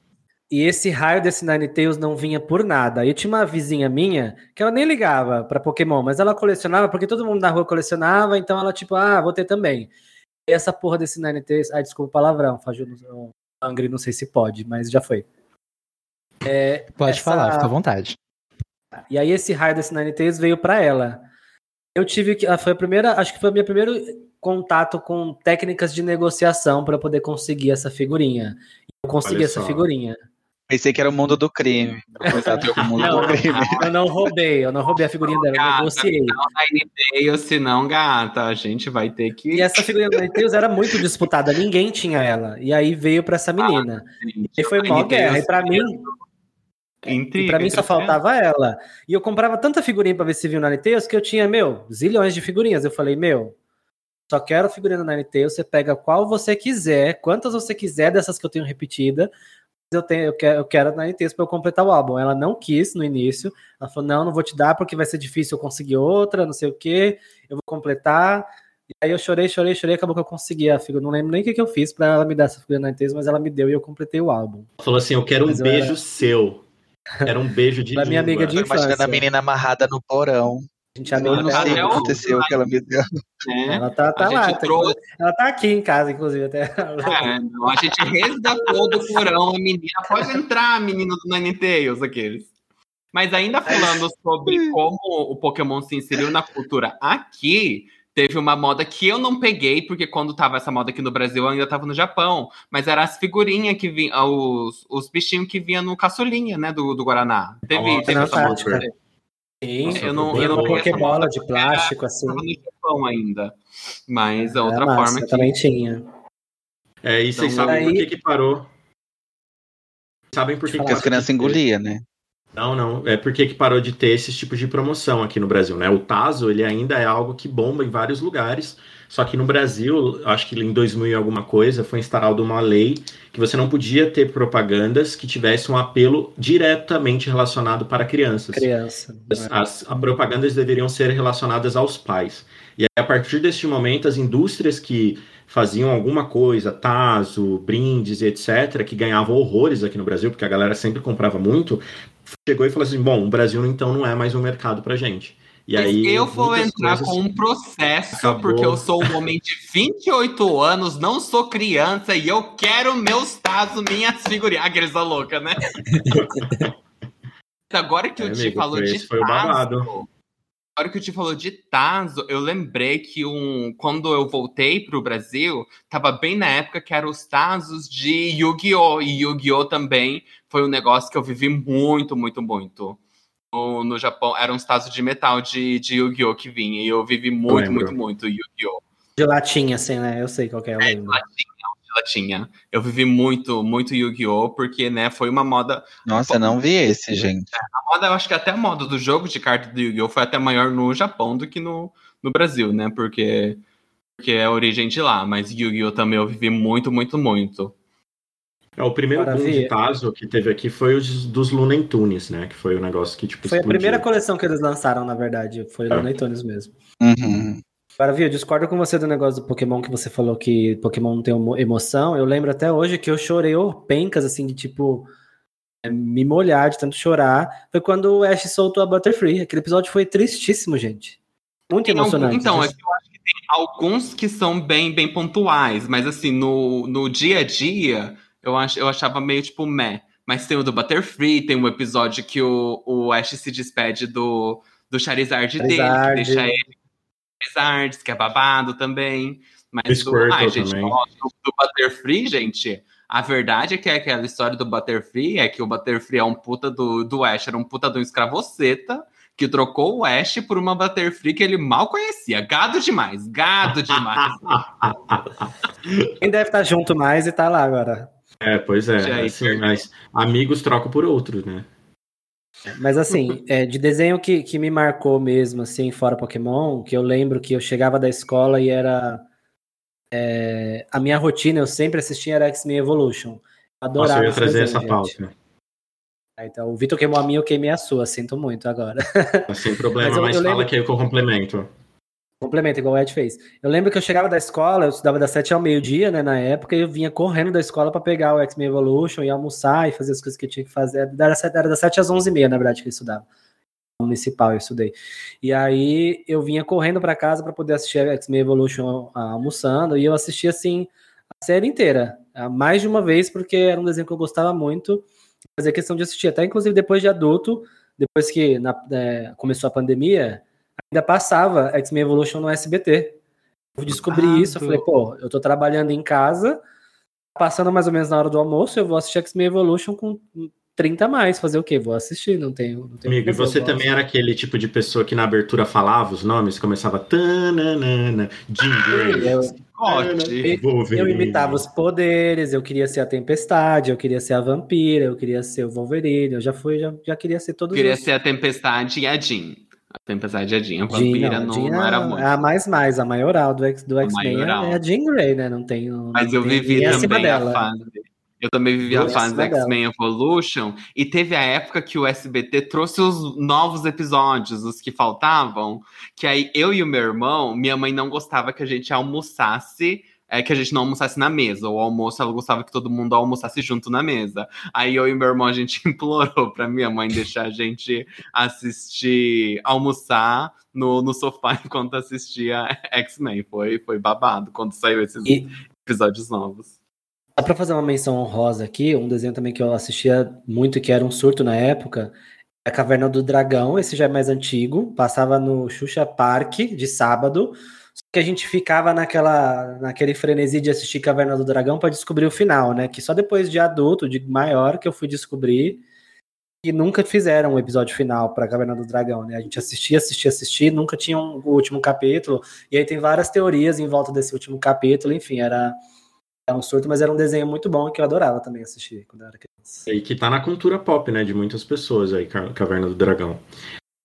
e esse raio desse Ninetales não vinha por nada. Aí tinha uma vizinha minha que ela nem ligava pra Pokémon, mas ela colecionava porque todo mundo na rua colecionava, então ela tipo, ah, vou ter também. E essa porra desse Ninetales, ah, desculpa o palavrão, Faju, não- Angry, não sei se pode, mas já foi. É, Pode essa- falar, fica à vontade. E aí esse raio desse Ninetales veio pra ela. Eu tive que, ah, foi a primeira, acho que foi o meu primeiro contato com técnicas de negociação para poder conseguir essa figurinha. Eu consegui Olha essa só. figurinha. Pensei que era o mundo do crime. Contato com o mundo Não, do crime. Eu não roubei, eu não roubei a figurinha dela, eu Gata, negociei. Não Ninetales, se não, gata, a gente vai ter que... E essa figurinha do Ninetales era muito disputada, ninguém tinha ela. E aí veio pra essa menina. E foi mó guerra. E pra mim, Intriga, e pra mim só intriga. faltava ela. E eu comprava tanta figurinha pra ver se viu no Ninetales que eu tinha, meu, zilhões de figurinhas. Eu falei, meu, só quero a figurinha do Ninetales, você pega qual você quiser, quantas você quiser dessas que eu tenho repetida. Eu, tenho, eu quero, eu quero a Ninetales pra eu completar o álbum. Ela não quis no início. Ela falou, não, não vou te dar porque vai ser difícil eu conseguir outra, não sei o quê. Eu vou completar. E aí eu chorei, chorei, chorei, acabou que eu consegui a figura. Não lembro nem o que, que eu fiz pra ela me dar essa figura na Ninetales, mas ela me deu e eu completei o álbum. Falou assim: eu quero um Mas eu beijo era- seu. Era um beijo de Pra minha língua. amiga de Tô imaginando a infância. menina amarrada no porão. A gente é Eu amigo não sei o que aconteceu que ela me deu. né? Ela tá, tá lá. tá- trouxe- ela tá aqui em casa, inclusive, até. É, não, a gente resgatou do porão a menina. Pode entrar, menino do Ninetales, aqueles. Mas ainda falando sobre como o Pokémon se inseriu na cultura aqui, teve uma moda que eu não peguei, porque quando tava essa moda aqui no Brasil, eu ainda tava no Japão. Mas era as figurinhas que vinham, os, os bichinhos que vinham no caçulinha, né, do, do Guaraná. Teve, Nossa, teve na essa moda. Sim, Nossa, Eu não, Vinha eu não uma peguei essa Pokébola moda, de plástico, assim. tava no Japão ainda. Mas a É outra massa, forma que também tinha. É, e vocês Então, sabem por aí- que, que parou? Sabem por que, que eu As crianças engoliam, né? Não, não. É porque que parou de ter esses tipos de promoção aqui no Brasil, né? O Tazo, ele ainda é algo que bomba em vários lugares. Só que no Brasil, acho que em 2000 e alguma coisa, foi instalada uma lei que você não podia ter propagandas que tivessem um apelo diretamente relacionado para crianças. Criança. As, as- as propagandas deveriam ser relacionadas aos pais. E aí, a partir deste momento, as indústrias que faziam alguma coisa, taso, brindes e etc., que ganhavam horrores aqui no Brasil, porque a galera sempre comprava muito, chegou e falou assim: bom, o Brasil então não é mais um mercado pra gente. E Mas aí, eu vou entrar com um processo, Acabou. porque eu sou um homem de 28 anos, não sou criança e eu quero meus tazos, minhas figurinhas. Aqueles da louca, né? Agora que É, o Ti falou foi- de tazo, agora que o Ti falou de tazo, eu lembrei que um, quando eu voltei pro Brasil, tava bem na época que eram os tazos de Yu-Gi-Oh! E Yu-Gi-Oh! também foi um negócio que eu vivi muito, muito, muito no, no Japão eram uns tazos de metal de, de Yu-Gi-Oh! que vinha. E eu vivi muito, lembro. muito, muito Yu-Gi-Oh! De latinha, assim, né? Eu sei qual que é, eu lembro. Latinha, ela tinha. Eu vivi muito, muito Yu-Gi-Oh! porque, né, foi uma moda. Nossa, não vi esse, gente. A moda, eu acho que até a moda do jogo de cartas do Yu-Gi-Oh! foi até maior no Japão do que no, no Brasil, né? Porque, porque é a origem de lá. Mas Yu-Gi-Oh! também eu vivi muito, muito, muito. É, o primeiro boom Maravilha. de Tazo que teve aqui foi os dos Looney Tunes, né? Que foi o negócio que, tipo, Foi a explodiu. primeira coleção que eles lançaram, na verdade. Foi É. o Looney Tunes mesmo. Uhum. Agora, viu, eu discordo com você do negócio do Pokémon que você falou que Pokémon não tem emo- emoção. Eu lembro até hoje que eu chorei pencas, assim, de tipo. é, Me molhar de tanto chorar. Foi quando o Ash soltou a Butterfree. Aquele episódio foi tristíssimo, gente. Muito Tem algum- emocionante. então, é que eu acho que tem alguns que são bem, bem pontuais, mas assim, no, no dia a dia, eu, ach, eu achava meio tipo meh. Mas tem o do Butterfree, tem um episódio que o, o Ash se despede do, do Charizard, dele, Charizard. que deixa ele Charizards, que é babado também. Mas O Squirtle ai, gente, também. ó, do, do Butterfree, gente, a verdade é que aquela história do Butterfree é que o Butterfree é um puta do, do Ash, era um puta do escravoceta, que trocou o Ash por uma Butterfree que ele mal conhecia. Gado demais, gado demais. Quem deve estar junto mais e tá lá agora. É, pois é. Aí, assim, mas amigos trocam por outros, né? Mas assim, é, de desenho que, que me marcou mesmo, assim, fora Pokémon, que eu lembro que eu chegava da escola e era. é, a minha rotina, eu sempre assistia era X-Men Evolution. Eu Nossa, adorava eu ia trazer desenho, essa gente. pauta. Ah, Então, o Vitor queimou a minha, eu queimei a sua, sinto muito agora. Sem problema, Mas eu- mas eu fala lembro- que eu complemento. Complemento, igual o Ed fez. Eu lembro que eu chegava da escola, eu estudava das 7 ao meio-dia, né, na época, e eu vinha correndo da escola para pegar o X-Men Evolution e almoçar e fazer as coisas que eu tinha que fazer. Era, sete- era das 7 às 11 e meia, na verdade, que eu estudava. Municipal, eu estudei. E aí eu vinha correndo para casa para poder assistir a X-Men Evolution almoçando, e eu assistia assim a série inteira, mais de uma vez, porque era um desenho que eu gostava muito. Fazia questão de assistir, até inclusive depois de adulto, depois que na- é, começou a pandemia, ainda passava X-Men Evolution no SBT. Eu descobri Babado. isso, eu falei, pô, eu tô trabalhando em casa, passando mais ou menos na hora do almoço, eu vou assistir X-Men Evolution com 30 a mais, fazer o quê? Vou assistir, não tenho. Não tenho Amigo, e você também era aquele tipo de pessoa que na abertura falava os nomes, começava tananana, Jean Grey, Eu, Scott. Wolverine. eu imitava os poderes, eu queria ser a Tempestade, eu queria ser a Vampira, eu queria ser o Wolverine, eu já fui, já, já queria ser todos Queria os... ser a Tempestade e a Jean. A Tempestade e a Jean. A Jean, vampira não, não, Jean não era é- muito. É a mais mais, a maioral do, do X-Men maioral. é a Jean Grey, né? Não tem. não Mas eu tem vivi também a fase. Eu também vivi a fase. X-Men Evolution. E teve a época que o SBT trouxe os novos episódios, os que faltavam. Que aí eu e o meu irmão, minha mãe não gostava que a gente almoçasse. É que a gente não almoçasse na mesa. O almoço, ela gostava que todo mundo almoçasse junto na mesa. Aí eu e meu irmão, a gente implorou pra minha mãe deixar a gente assistir, almoçar no, no sofá enquanto assistia X-Men. Foi, foi babado quando saiu esses E- episódios novos. Só pra fazer uma menção honrosa aqui, um desenho também que eu assistia muito, que era um surto na época, é a Caverna do Dragão, esse já é mais antigo, passava no Xuxa Park de sábado, que a gente ficava naquela, naquele frenesi de assistir Caverna do Dragão para descobrir o final, né? Que só depois de adulto, de maior, que eu fui descobrir e nunca fizeram um episódio final para Caverna do Dragão, né? A gente assistia, assistia, assistia, nunca tinha um, o último capítulo, e aí tem várias teorias em volta desse último capítulo, enfim, era era um surto, mas era um desenho muito bom que eu adorava também assistir quando eu era criança. E que tá na cultura pop, né, de muitas pessoas aí, Ca- Caverna do Dragão.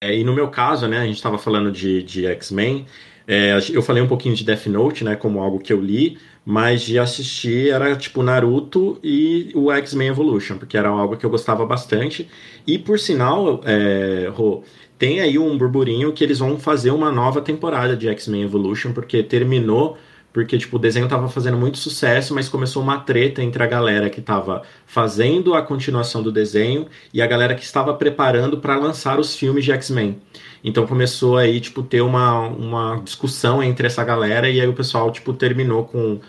É, e no meu caso, né, a gente tava falando de, de X-Men, é, eu falei um pouquinho de Death Note, né, como algo que eu li, mas de assistir era tipo Naruto e o X-Men Evolution, porque era algo que eu gostava bastante. E por sinal, é, Rô, tem aí um burburinho que eles vão fazer uma nova temporada de X-Men Evolution, porque terminou porque tipo, o desenho tava fazendo muito sucesso, mas começou uma treta entre a galera que tava fazendo a continuação do desenho e a galera que estava preparando para lançar os filmes de X-Men. Então começou aí, tipo, ter uma, uma discussão entre essa galera e aí o pessoal, tipo, terminou com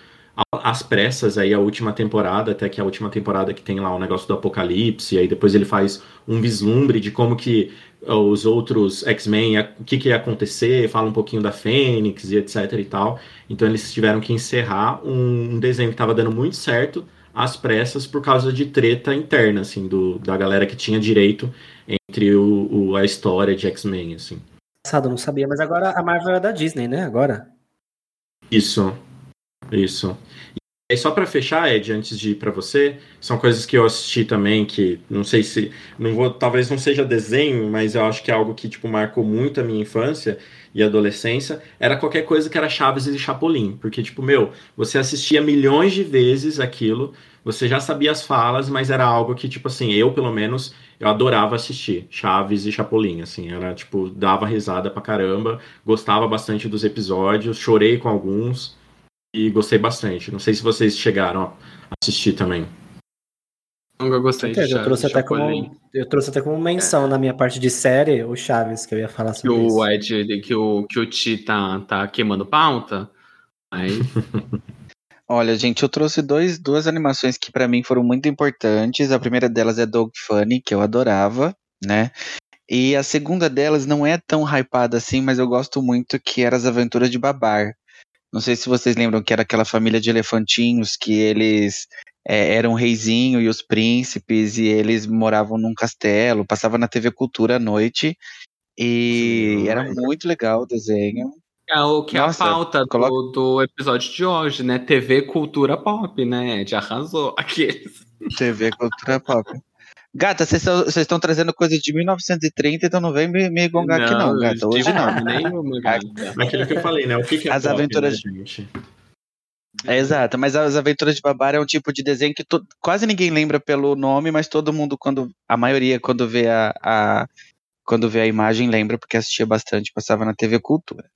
as pressas aí a última temporada, até que a última temporada que tem lá o negócio do apocalipse, e aí depois ele faz um vislumbre de como que os outros X-Men, o que, que ia acontecer, fala um pouquinho da Fênix e etc e tal. Então eles tiveram que encerrar um, um desenho que estava dando muito certo às pressas por causa de treta interna, assim, do, da galera que tinha direito entre o, o- a história de X-Men, assim. Eu não sabia, mas agora a Marvel é da Disney, né? Agora. Isso, isso. E só para fechar, Ed, antes de ir para você, são coisas que eu assisti também que não sei se não vou, talvez não seja desenho, mas eu acho que é algo que tipo marcou muito a minha infância e adolescência, era qualquer coisa que era Chaves e Chapolin, porque tipo, meu, você assistia milhões de vezes aquilo, você já sabia as falas, mas era algo que tipo assim, eu pelo menos eu adorava assistir Chaves e Chapolin, assim, era tipo, dava risada pra caramba, gostava bastante dos episódios, chorei com alguns e gostei bastante. Não sei se vocês chegaram a assistir também. Eu gostei de eu trouxe até Chapolin. como eu trouxe até como menção na minha parte de série o Chaves que eu ia falar Que sobre o isso. Ed, que o, que o Ti tá, tá queimando pauta. Aí, Olha, gente, eu trouxe dois, duas animações que pra mim foram muito importantes. A primeira delas é Dog Funny, que eu adorava, né? E a segunda delas não é tão hypada assim, mas eu gosto muito, que era As Aventuras de Babar. Não sei se vocês lembram que era aquela família de elefantinhos que eles é, eram um reizinho e os príncipes e eles moravam num castelo, passava na TV Cultura à noite e Sim, era muito legal o desenho. é o que Nossa, é a pauta coloca- do, do episódio de hoje, né? TV Cultura Pop, né? Ed arrasou. Aqueles. TV Cultura Pop. Gata, vocês estão trazendo coisa de 1930, então não vem me, me gongar aqui não, gata. Hoje não. nenhuma, gata. Aquilo que eu falei, né? O que, que é As pop, aventuras- né, gente? É exato, mas as Aventuras de Babar é um tipo de desenho que to- quase ninguém lembra pelo nome, mas todo mundo, quando a maioria, quando vê a, a- quando vê a imagem, lembra, porque assistia bastante, passava na TV Cultura.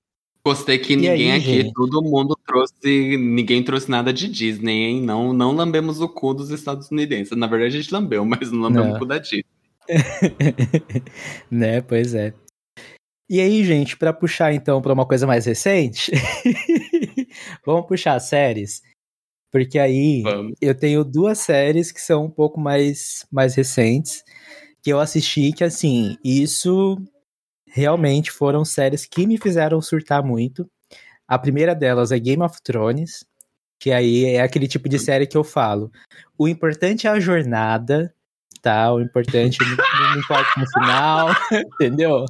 Gostei que E ninguém aí, aqui, gente? todo mundo trouxe, ninguém trouxe nada de Disney, hein? Não, não lambemos o cu dos estadunidenses. Na verdade, a gente lambeu, mas não lambemos Não. o cu da Disney. né, pois é. E aí, gente, pra puxar então pra uma coisa mais recente, vamos puxar séries, porque aí Vamos. eu tenho duas séries que são um pouco mais mais recentes que eu assisti que assim, isso realmente foram séries que me fizeram surtar muito. A primeira delas é Game of Thrones, que aí é aquele tipo de série que eu falo. O importante é a jornada, tá? O importante não, não importa no final, entendeu?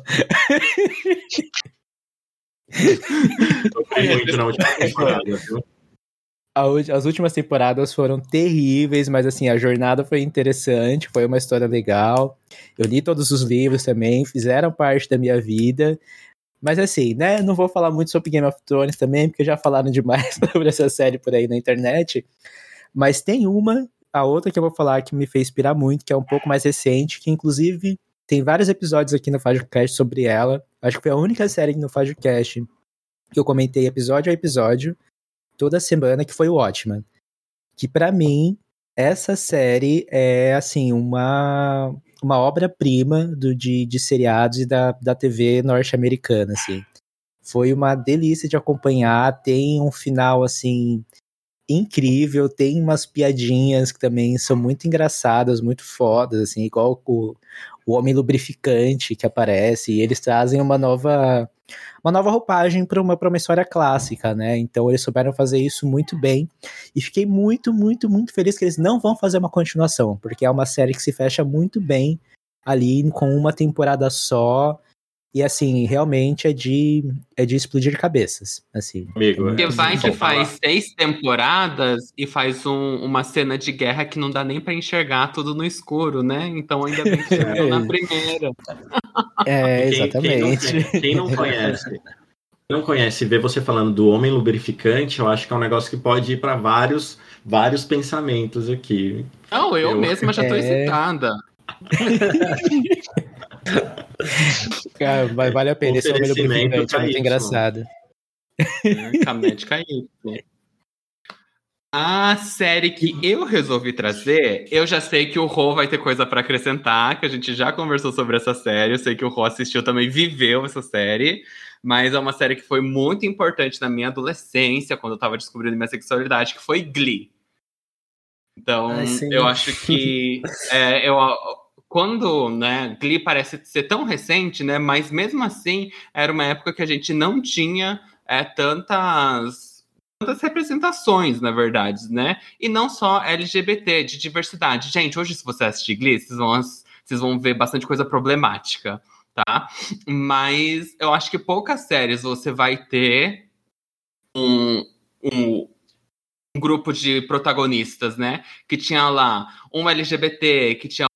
Sofri muito na última temporada, viu? As últimas temporadas foram terríveis, mas assim, a jornada foi interessante, foi uma história legal. Eu li todos os livros também, fizeram parte da minha vida. Mas assim, né, não vou falar muito sobre Game of Thrones também, porque já falaram demais sobre essa série por aí na internet. Mas tem uma, a outra que eu vou falar que me fez inspirar muito, que é um pouco mais recente, que inclusive tem vários episódios aqui no FajoCast sobre ela. Acho que foi a única série no FajoCast que eu comentei episódio a episódio toda semana, que foi o Watchmen. Que pra mim, essa série é, assim, uma, uma obra-prima de, de seriados e da, da TV norte-americana, assim. Foi uma delícia de acompanhar, tem um final, assim, incrível, tem umas piadinhas que também são muito engraçadas, muito fodas, assim, igual o, o Homem Lubrificante que aparece, e eles trazem uma nova uma nova roupagem para uma, história clássica, né? Então eles souberam fazer isso muito bem. E fiquei muito, muito, muito feliz que eles não vão fazer uma continuação, porque é uma série que se fecha muito bem ali com uma temporada só. E assim, realmente é de, é de explodir cabeças. Assim. Amigo, Porque é, vai que faz falar. seis temporadas e faz um- uma cena de guerra que não dá nem pra enxergar tudo no escuro, né? Então ainda bem que chegou na primeira. É, Quem- Quem não, exatamente. conhece- quem não conhece, quem não conhece, vê você falando do homem lubrificante, eu acho que é um negócio que pode ir para vários, vários pensamentos aqui. Não, eu, Eu- mesma já tô É. excitada. Cara, mas vale a pena. Esse homem Oferecimento lubrificante é muito engraçado. aí. A série que eu resolvi trazer, eu já sei que o Rô vai ter coisa pra acrescentar, que a gente já conversou sobre essa série. Eu sei que o Rô assistiu também, viveu essa série. Mas é uma série que foi muito importante na minha adolescência, quando eu tava descobrindo minha sexualidade, que foi Glee. Então, Ai, eu acho que é, eu, quando né, Glee parece ser tão recente, né? Mas mesmo assim, era uma época que a gente não tinha é, tantas tantas representações, na verdade, né? E não só LGBT, de diversidade. Gente, hoje, se você assistir Glee, vocês vão, vocês vão ver bastante coisa problemática, tá? Mas eu acho que poucas séries você vai ter um, um, um grupo de protagonistas, né? Que tinha lá um LGBT, que tinha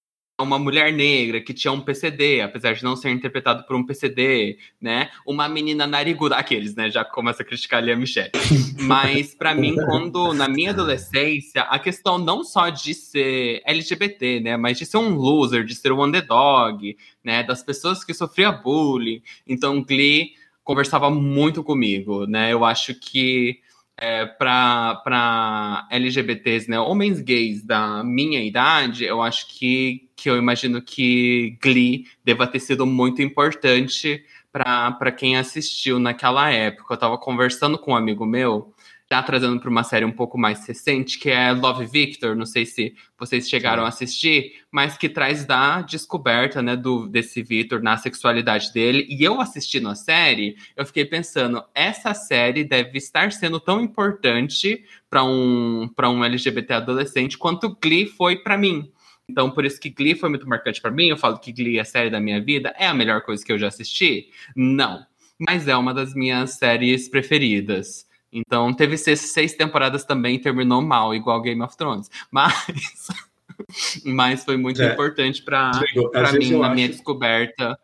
uma mulher negra que tinha um PCD, apesar de não ser interpretado por um PCD, né? Uma menina nariguda, aqueles, né? Já começa a criticar ali a Michelle. Mas para mim, quando na minha adolescência, a questão não só de ser LGBT, né? Mas de ser um loser, de ser um underdog, né? Das pessoas que sofriam bullying. Então, Glee conversava muito comigo, né? Eu acho que é, para LGBTs, né, homens gays da minha idade, eu acho que, que eu imagino que Glee deva ter sido muito importante para quem assistiu naquela época. Eu estava conversando com um amigo meu já trazendo para uma série um pouco mais recente, que é Love Victor, não sei se vocês chegaram a assistir, mas que traz da descoberta, né, do desse Victor na sexualidade dele. E eu assistindo a série, eu fiquei pensando, essa série deve estar sendo tão importante para um para um LGBT adolescente quanto Glee foi para mim. Então, por isso que Glee foi muito marcante para mim. Eu falo que Glee é a série da minha vida. É a melhor coisa que eu já assisti? Não. Mas é uma das minhas séries preferidas. Então, teve seis, seis temporadas também terminou mal, igual Game of Thrones. Mas, mas foi muito é. importante para mim, na acho... minha descoberta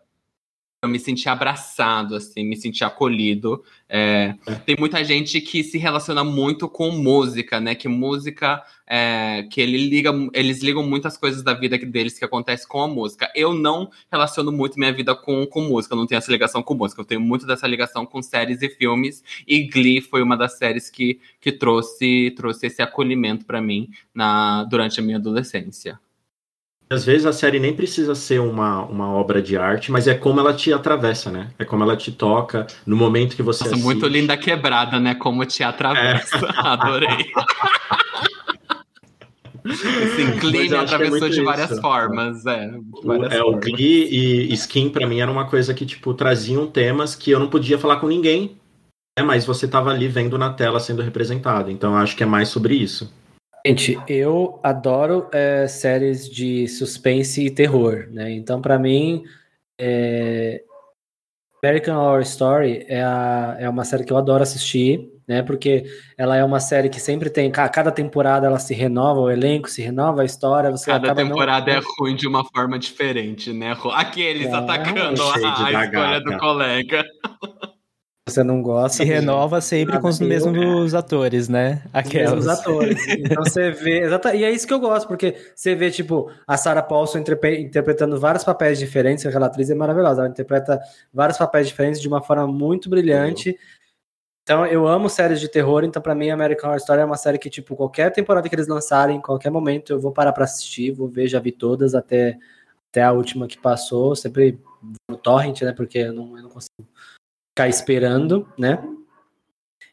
eu me senti abraçado, assim, me senti acolhido. É. Tem muita gente que se relaciona muito com música, né? Que música, é, que ele liga, eles ligam muitas coisas da vida deles que acontece com a música. Eu não relaciono muito minha vida com, com música, não tenho essa ligação com música. Eu tenho muito dessa ligação com séries e filmes. E Glee foi uma das séries que, que trouxe, trouxe esse acolhimento para mim na, durante a minha adolescência. Às vezes a série nem precisa ser uma, uma obra de arte, mas é como ela te atravessa, né? É como ela te toca no momento que você Nossa, assiste. muito linda quebrada, né? Como te atravessa. É. Adorei. Esse inclínio atravessou é de várias isso. formas, é. Várias é, formas. o Glee e Skin para mim era uma coisa que tipo traziam temas que eu não podia falar com ninguém, né? mas você tava ali vendo na tela sendo representado. Então acho que é mais sobre isso. Gente, eu adoro é, séries de suspense e terror, né? Então, para mim, é... American Horror Story é, a, é uma série que eu adoro assistir, né? Porque ela é uma série que sempre tem, cada temporada ela se renova, o elenco se renova, a história, você Cada temporada não... é ruim de uma forma diferente, né? Aqueles é, atacando a, a escolha do colega. você não gosta. Se renova sempre com os mesmos é. atores, né? Aquelas. Os mesmos atores. Então você vê. Exata, e é isso que eu gosto, porque você vê, tipo, a Sarah Paulson interpretando vários papéis diferentes, aquela atriz é maravilhosa. Ela interpreta vários papéis diferentes de uma forma muito brilhante. Uhum. Então, eu amo séries de terror, então para mim American Horror Story é uma série que, tipo, qualquer temporada que eles lançarem, qualquer momento eu vou parar para assistir, vou ver, já vi todas até, até a última que passou, sempre no torrent, né, porque eu não, eu não consigo ficar esperando, né?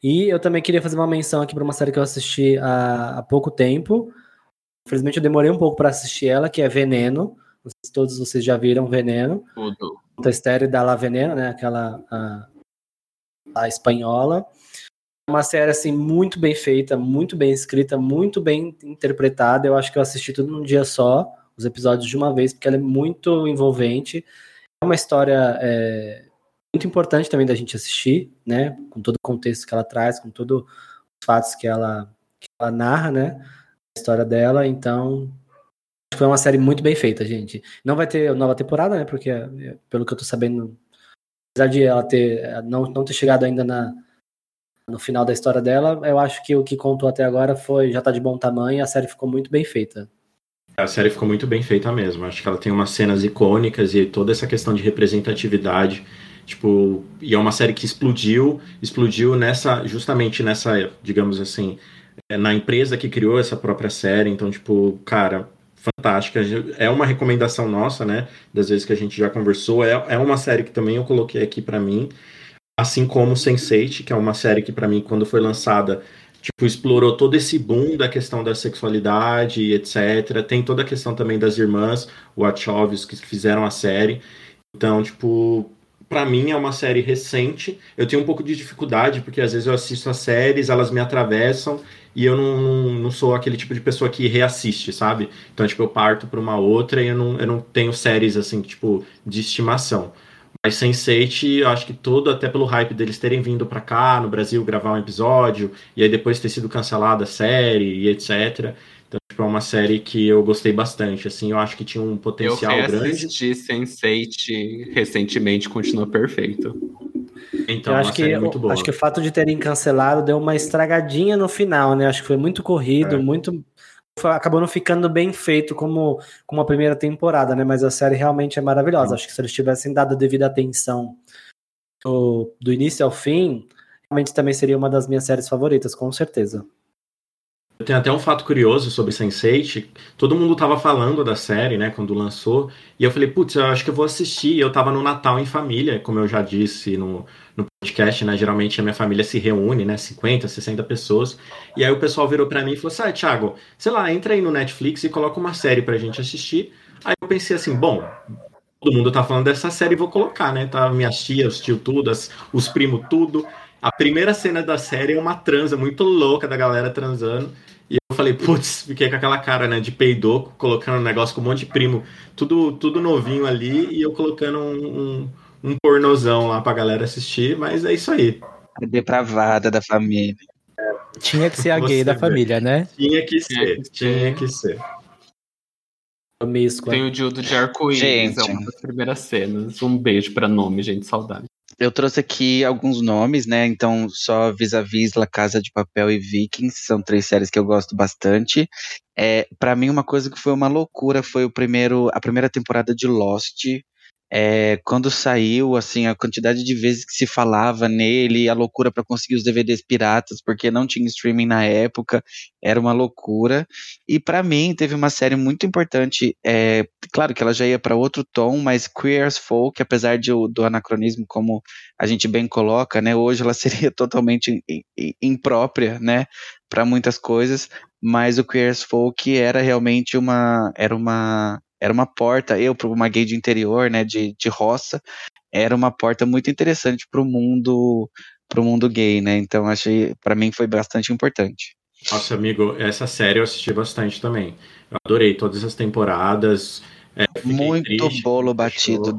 E eu também queria fazer uma menção aqui para uma série que eu assisti há, há pouco tempo. Infelizmente eu demorei um pouco para assistir ela, que é Veneno. Não sei se todos vocês já viram Veneno. Tudo. A série da La Veneno, né? Aquela a, a espanhola. Uma série assim muito bem feita, muito bem escrita, muito bem interpretada. Eu acho que eu assisti tudo num dia só, os episódios de uma vez, porque ela é muito envolvente. É uma história é, muito importante também da gente assistir, né? Com todo o contexto que ela traz, com todos os fatos que ela, que ela narra, né? A história dela. Então, foi uma série muito bem feita, gente. Não vai ter nova temporada, né? Porque, pelo que eu tô sabendo, apesar de ela ter não, não ter chegado ainda na, no final da história dela, eu acho que o que contou até agora foi já tá de bom tamanho a série ficou muito bem feita. A série ficou muito bem feita mesmo. Acho que ela tem umas cenas icônicas e toda essa questão de representatividade Tipo, e é uma série que explodiu, explodiu nessa, justamente nessa, digamos assim, é, na empresa que criou essa própria série. Então, tipo, cara, fantástica. É uma recomendação nossa, né? Das vezes que a gente já conversou. É, é uma série que também eu coloquei aqui para mim. Assim como Sense8, que é uma série que para mim, quando foi lançada, tipo, explorou todo esse boom da questão da sexualidade, etc. Tem toda a questão também das irmãs Wachowski que fizeram a série. Então, tipo, para mim é uma série recente. Eu tenho um pouco de dificuldade, porque às vezes eu assisto as séries, elas me atravessam e eu não, não, sou aquele tipo de pessoa que reassiste, sabe? Então, tipo, eu parto para uma outra e eu não, eu não tenho séries, assim, tipo, de estimação. Mas Sense8, eu acho que todo, até pelo hype deles terem vindo para cá, no Brasil, gravar um episódio, e aí depois ter sido cancelada a série e etc. Tipo, é uma série que eu gostei bastante, assim, eu acho que tinha um potencial eu grande. Eu assisti Sense8 recentemente, continua perfeito. Então, eu acho que, acho que o fato de terem cancelado deu uma estragadinha no final, né? Acho que foi muito corrido, é. muito acabou não ficando bem feito como, como a primeira temporada, né? Mas a série realmente é maravilhosa. Acho que se eles tivessem dado a devida atenção do, do início ao fim, realmente também seria uma das minhas séries favoritas, com certeza. Tem até um fato curioso sobre Sense8. Todo mundo tava falando da série, né, quando lançou. E eu falei, putz, eu acho que eu vou assistir. Eu tava no Natal em família, como eu já disse no, no podcast, né? Geralmente a minha família se reúne, né? 50, 60 pessoas. E aí o pessoal virou para mim e falou assim: ah, Thiago, sei lá, entra aí no Netflix e coloca uma série pra gente assistir. Aí eu pensei assim, bom, todo mundo tá falando dessa série, vou colocar, né? Tá minhas tias, os tio tudo, as, os primos tudo. A primeira cena da série é uma transa muito louca da galera transando. E eu falei, putz, fiquei com aquela cara, né, de peidoco, colocando um negócio com um monte de primo, tudo, tudo novinho ali, e eu colocando um, um um pornozão lá pra galera assistir, mas é isso aí. A depravada da família. É, tinha que ser a gay da família, né? Tinha que ser, tinha que ser. Tem o Dildo de arco-íris, é uma das primeiras cenas. Um beijo pra nome, gente, saudade. Eu trouxe aqui alguns nomes, né? Então, só Vis-a-Vis, La Casa de Papel e Vikings, são três séries que eu gosto bastante. É, para mim, uma coisa que foi uma loucura foi o primeiro, a primeira temporada de Lost, é, quando saiu, assim, a quantidade de vezes que se falava nele, a loucura para conseguir os DVDs piratas, porque não tinha streaming na época, era uma loucura. E para mim teve uma série muito importante, é, claro que ela já ia para outro tom, mas Queer as Folk, apesar de, do anacronismo, como a gente bem coloca, né, hoje ela seria totalmente imprópria, né, para muitas coisas, mas o Queer as Folk era realmente uma era uma era uma porta, eu para uma gay de interior, né, de, de roça, era uma porta muito interessante para o mundo para o mundo gay, né? Então achei, para mim foi bastante importante. Nossa, amigo, essa série eu assisti bastante também. Eu adorei todas as temporadas. É, muito triste, bolo batido.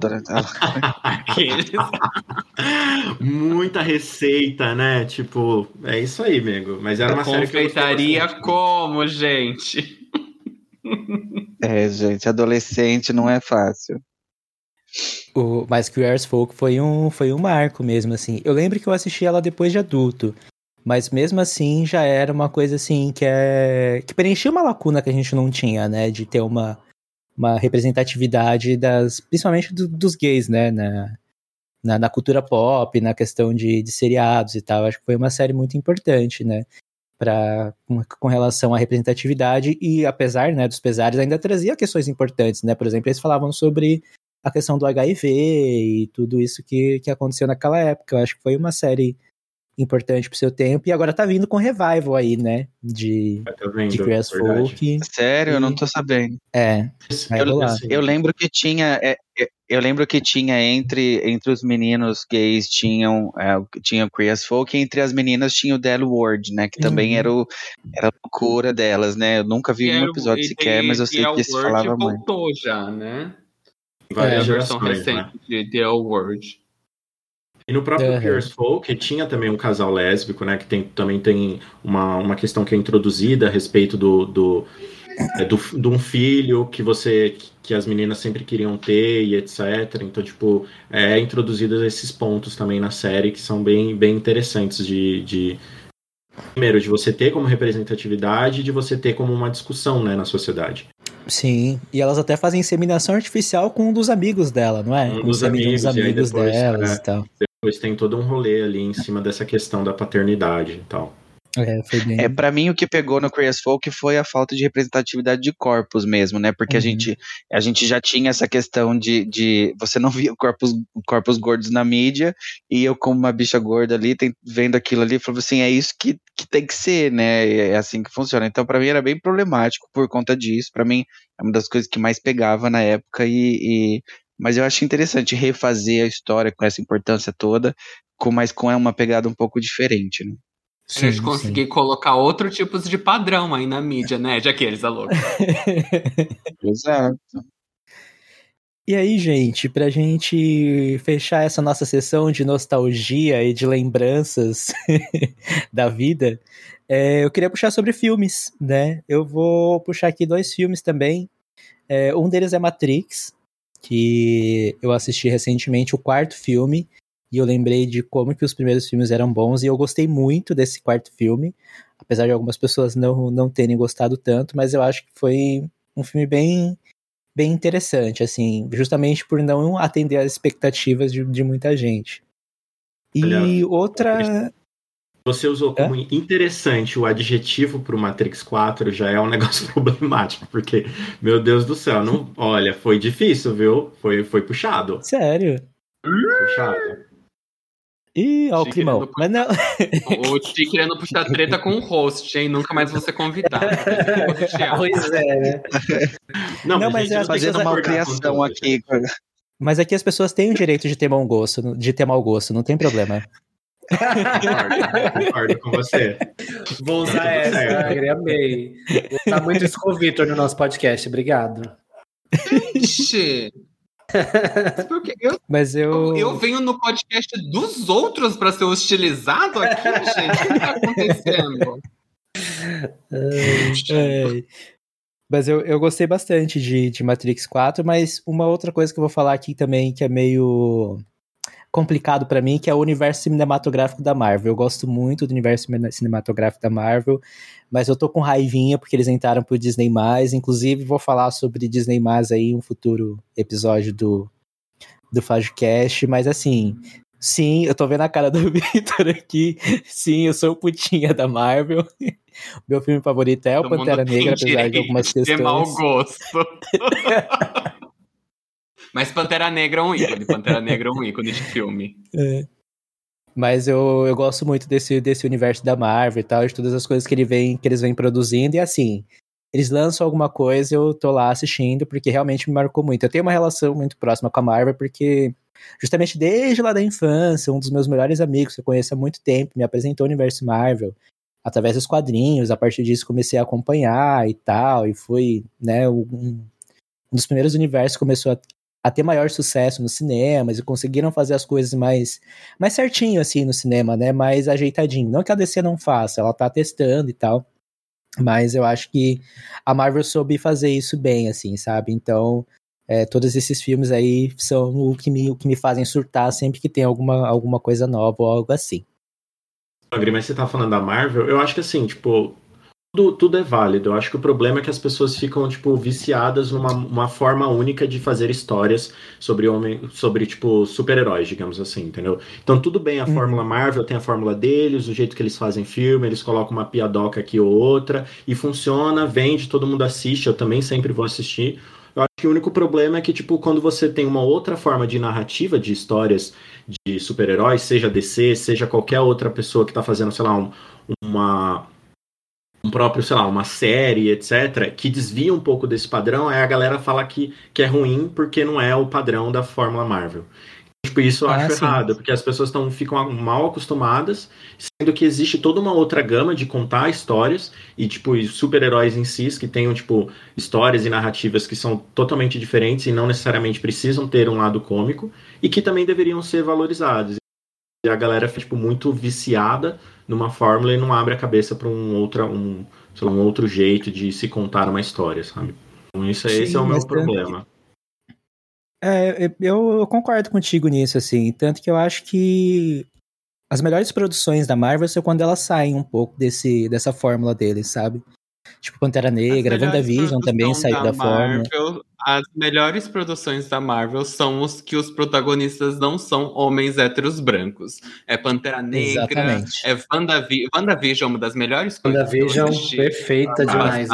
Muita receita, né? Tipo, é isso aí, amigo. Mas era uma série que eu como, gente? É, gente, adolescente não é fácil. O, mas Queer as Folk foi um, foi um marco mesmo, assim. Eu lembro que eu assisti ela depois de adulto. Mas mesmo assim já era uma coisa assim que é. que preenchia uma lacuna que a gente não tinha, né? De ter uma, uma representatividade das. principalmente do, dos gays, né? Na, na, na, cultura pop, na questão de, de seriados e tal. Acho que foi uma série muito importante, né? Com, com, relação à representatividade e apesar né, dos pesares ainda trazia questões importantes, né? Por exemplo, eles falavam sobre a questão do HIV e tudo isso que, que aconteceu naquela época. Eu acho que foi uma série importante pro seu tempo e agora tá vindo com revival aí, né? De, tá vendo, de Grass Folk. Sério, e... eu não tô sabendo. É. Eu, eu, lembro que tinha. É, é, eu lembro que tinha entre, entre os meninos gays tinham é, tinha o Queer Folk e entre as meninas tinha o Del Ward, né? Que também uhum. era, o, era a loucura delas, né? Eu nunca vi um episódio sequer, mas eu sei que se falava muito. voltou já, né? Várias é, versão recente né? de The Word. E no próprio uhum. Pierce Folk tinha também um casal lésbico, né? Que tem, também tem uma, uma questão que é introduzida a respeito do, do, é, do, de um filho que você que as meninas sempre queriam ter e etc. Então, tipo, é introduzidos esses pontos também na série que são bem, bem interessantes de, de primeiro de você ter como representatividade e de você ter como uma discussão, né, na sociedade. Sim, e elas até fazem inseminação artificial com um dos amigos dela, não é? Um dos amigos, amigos depois, delas é, e tal. Depois tem todo um rolê ali em cima dessa questão da paternidade e tal. É, foi bem... é para mim o que pegou no Queer as Folk foi a falta de representatividade de corpos mesmo, né? Porque uhum. a, gente, a gente já tinha essa questão de, de você não via corpos, corpos gordos na mídia e eu como uma bicha gorda ali, tem, vendo aquilo ali, falava assim, é isso que, que tem que ser, né? É assim que funciona. Então para mim era bem problemático por conta disso. Para mim é uma das coisas que mais pegava na época e, e mas eu acho interessante refazer a história com essa importância toda, com, mas com uma pegada um pouco diferente, né? Sim, a gente conseguir sim. colocar outro tipo de padrão aí na mídia, né? Já que eles, a louca. Exato. E aí, gente, pra gente fechar essa nossa sessão de nostalgia e de lembranças da vida, é, eu queria puxar sobre filmes, né? Eu vou puxar aqui dois filmes também. É, um deles é Matrix, que eu assisti recentemente, o quarto filme, e eu lembrei de como que os primeiros filmes eram bons, e eu gostei muito desse quarto filme, apesar de algumas pessoas não, não terem gostado tanto, mas eu acho que foi um filme bem bem interessante, assim, justamente por não atender às expectativas de, de muita gente. E Olha, outra. Você usou como é? interessante o adjetivo para o Matrix 4, já é um negócio problemático, porque, meu Deus do céu, não, olha, foi difícil, viu? Foi, foi puxado. Sério? Puxado. Ih, ó o climão. Mas não. O Ti querendo puxar treta com o host, hein? Nunca mais vou ser convidado. pois é, né? Não, não mas, mas fazendo uma criação aqui. Mas aqui as pessoas têm o direito de ter mau gosto, de ter mau gosto, não tem problema. Concordo, concordo com você. Vou usar essa, Agri, amei. Vou usar muito isso com o Vitor no nosso podcast, obrigado. Ixi. Porque eu, Mas eu... eu... venho no podcast dos outros para ser hostilizado aqui, gente. O que tá acontecendo? É. Mas eu, eu gostei bastante de, de Matrix 4, mas uma outra coisa que eu vou falar aqui também que é meio complicado para mim, que é o universo cinematográfico da Marvel. Eu gosto muito do universo cinematográfico da Marvel, mas eu tô com raivinha porque eles entraram pro Disney+, inclusive vou falar sobre Disney+, aí em um futuro episódio do, do FajoCast, mas assim, sim, eu tô vendo a cara do Victor aqui, sim, eu sou putinha da Marvel, meu filme favorito é o Pantera Negra, apesar de algumas questões... De mau gosto. Mas Pantera Negra é um ícone. Pantera Negra é um ícone de filme. É. Mas eu, eu gosto muito desse, desse universo da Marvel e tal, de todas as coisas que, ele vem, que eles vêm produzindo. E assim, eles lançam alguma coisa, eu tô lá assistindo, porque realmente me marcou muito. Eu tenho uma relação muito próxima com a Marvel, porque justamente desde lá da infância, um dos meus melhores amigos que eu conheço há muito tempo me apresentou o universo Marvel através dos quadrinhos. A partir disso comecei a acompanhar e tal, e foi, né, um, um dos primeiros universos que começou a, a ter maior sucesso nos cinemas e conseguiram fazer as coisas mais, mais certinho, assim, no cinema, né? Mais ajeitadinho. Não que a DC não faça, ela tá testando e tal. Mas eu acho que a Marvel soube fazer isso bem, assim, sabe? Então, é, todos esses filmes aí são o que, me, o que me fazem surtar sempre que tem alguma, alguma coisa nova ou algo assim. Mas você tá falando da Marvel, eu acho que assim, tipo, tudo, tudo é válido. Eu acho que o problema é que as pessoas ficam, tipo, viciadas numa uma forma única de fazer histórias sobre homem, sobre, tipo, super-heróis, digamos assim, entendeu? Então, tudo bem, a uhum. fórmula Marvel tem a fórmula deles, o jeito que eles fazem filme, eles colocam uma piadoca aqui ou outra, e funciona, vende, todo mundo assiste, eu também sempre vou assistir. Eu acho que o único problema é que, tipo, quando você tem uma outra forma de narrativa de histórias de super-heróis, seja DC, seja qualquer outra pessoa que tá fazendo, sei lá, um, uma um próprio, sei lá, uma série, etc., que desvia um pouco desse padrão, aí a galera fala que, que é ruim porque não é o padrão da Fórmula Marvel. Tipo, isso eu ah, acho sim. errado, porque as pessoas tão, ficam mal acostumadas, sendo que existe toda uma outra gama de contar histórias e, tipo, super-heróis em si, que tenham, tipo, histórias e narrativas que são totalmente diferentes e não necessariamente precisam ter um lado cômico e que também deveriam ser valorizados. E a galera fica, tipo, muito viciada numa fórmula e não abre a cabeça para um, outra, um, lá, um outro jeito de se contar uma história, sabe? Então, isso, Sim, esse é o meu problema. É, eu, eu, concordo contigo nisso, assim. Tanto que eu acho que as melhores produções da Marvel são quando elas saem um pouco desse, dessa fórmula deles, sabe? Tipo Pantera Negra, WandaVision também saiu da, da fórmula. As melhores produções da Marvel são os que os protagonistas não são homens héteros brancos. É Pantera Negra, Exatamente. é WandaVision, WandaVision, uma das melhores coisas. WandaVision, perfeita demais.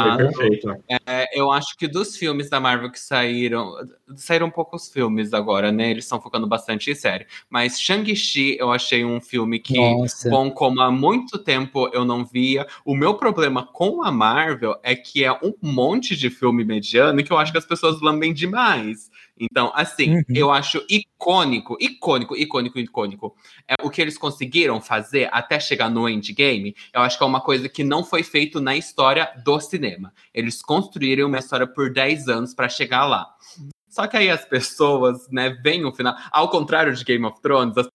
É, é, eu acho que dos filmes da Marvel que saíram, saíram poucos filmes agora, né? Eles estão focando bastante em série. Mas Shang-Chi eu achei um filme que, Nossa. bom, como há muito tempo eu não via. O meu problema com a Marvel é que é um monte de filme mediano que eu acho que as pessoas lambem demais. Então, assim, uhum. eu acho icônico, icônico, icônico, icônico. É, o que eles conseguiram fazer até chegar no endgame, eu acho que é uma coisa que não foi feito na história do cinema. Eles construíram uma história por 10 anos para chegar lá. Só que aí as pessoas, né, veem o final. Ao contrário de Game of Thrones, as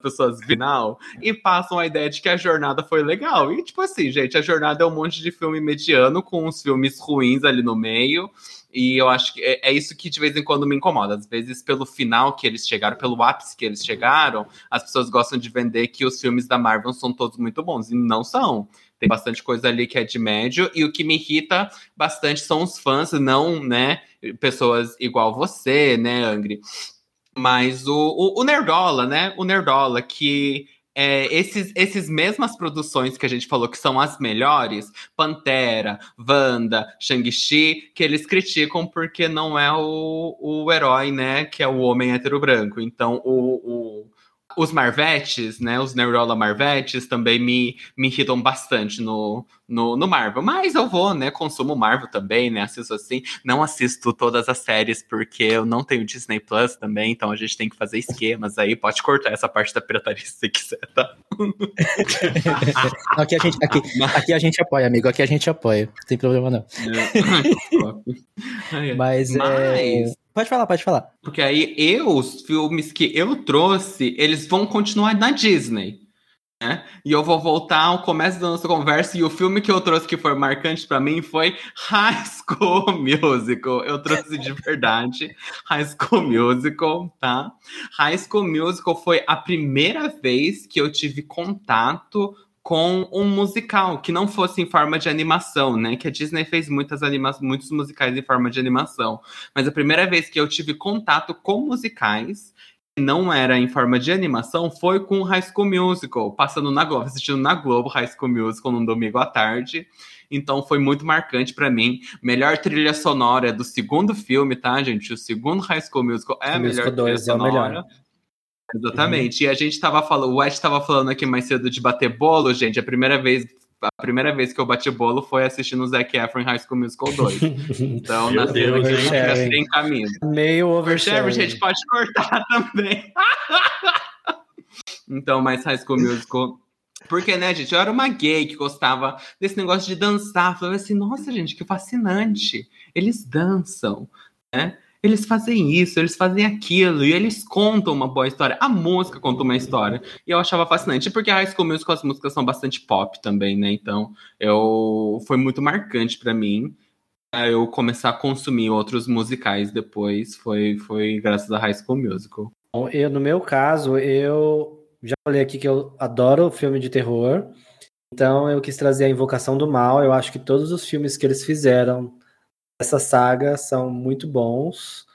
pessoas final e passam a ideia de que a jornada foi legal. E, tipo assim, gente, a jornada é um monte de filme mediano com uns filmes ruins ali no meio. E eu acho que é, é, isso que de vez em quando me incomoda. Às vezes, pelo final que eles chegaram, pelo ápice que eles chegaram, as pessoas gostam de vender que os filmes da Marvel são todos muito bons. E não são. Tem bastante coisa ali que é de médio. E o que me irrita bastante são os fãs, não, né? Pessoas igual você, né, Angry? Mas o, o, o Nerdola, né? O Nerdola, que é, esses, esses mesmas produções que a gente falou que são as melhores, Pantera, Wanda, Shang-Chi, que eles criticam porque não é o, o herói, né? Que é o homem hétero branco. Então, o, o os Marvetes, né? Os Neurola Marvetes também me, me irritam bastante no, no, no, Marvel. Mas eu vou, né? Consumo Marvel também, né? Assisto assim. Não assisto todas as séries porque eu não tenho Disney Plus também, então a gente tem que fazer esquemas aí. Pode cortar essa parte da pirataria se quiser, tá? aqui, a gente, aqui, aqui a gente apoia, amigo. Aqui a gente apoia. Não tem problema, não. É. Mas, Mas... É... Pode falar, pode falar. Porque aí eu, os filmes que eu trouxe, eles vão continuar na Disney. Né? E eu vou voltar ao começo da nossa conversa e o filme que eu trouxe que foi marcante para mim foi High School Musical. Eu trouxe de verdade High School Musical, tá? High School Musical foi a primeira vez que eu tive contato com um musical que não fosse em forma de animação, né? Que a Disney fez muitas anima muitos musicais em forma de animação. Mas a primeira vez que eu tive contato com musicais não era em forma de animação foi com High School Musical, passando na Globo, assistindo na Globo High School Musical num domingo à tarde. Então foi muito marcante para mim. Melhor trilha sonora do segundo filme, tá, gente? O segundo High School Musical é a melhor trilha sonora. É melhor. Exatamente. Uhum. E a gente tava falando, o Ed estava falando aqui mais cedo de bater bolo, gente. A primeira vez, a primeira vez que eu bati bolo foi assistindo o Zac Efron em High School Musical 2. Então, na cena que a gente tem caminho. Meio oversharing. gente pode cortar também. então, mais High School Musical porque, né, gente, eu era uma gay que gostava desse negócio de dançar. Falei assim, nossa, gente, que fascinante. Eles dançam, né? Eles fazem isso, eles fazem aquilo, e eles contam uma boa história. A música conta uma história. E eu achava fascinante, porque a High School Musical, as músicas são bastante pop também, né? Então, eu foi muito marcante para mim. Eu começar a consumir outros musicais depois, foi, foi graças a High School Musical. Bom, eu, no meu caso, eu já falei aqui que eu adoro filme de terror. Então, eu quis trazer a Invocação do Mal. Eu acho que todos os filmes que eles fizeram essa saga são muito bons.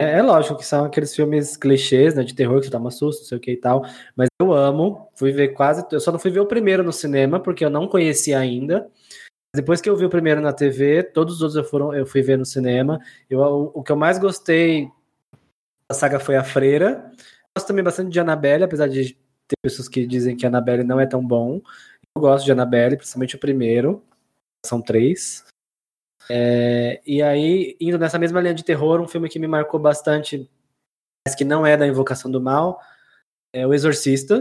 É, é, lógico que são aqueles filmes clichês, né, de terror que você toma susto, não sei o que e tal, mas eu amo. Fui ver quase, eu só não fui ver o primeiro no cinema porque eu não conhecia ainda. Depois que eu vi o primeiro na TV, todos os outros eu, foram, eu fui ver no cinema. Eu, o, o que eu mais gostei da saga foi a Freira. Gosto também bastante de Annabelle, apesar de ter pessoas que dizem que Annabelle não é tão bom. Eu gosto de Annabelle, principalmente o primeiro. São três. É, e aí, indo nessa mesma linha de terror, um filme que me marcou bastante, mas que não é da Invocação do Mal, é O Exorcista.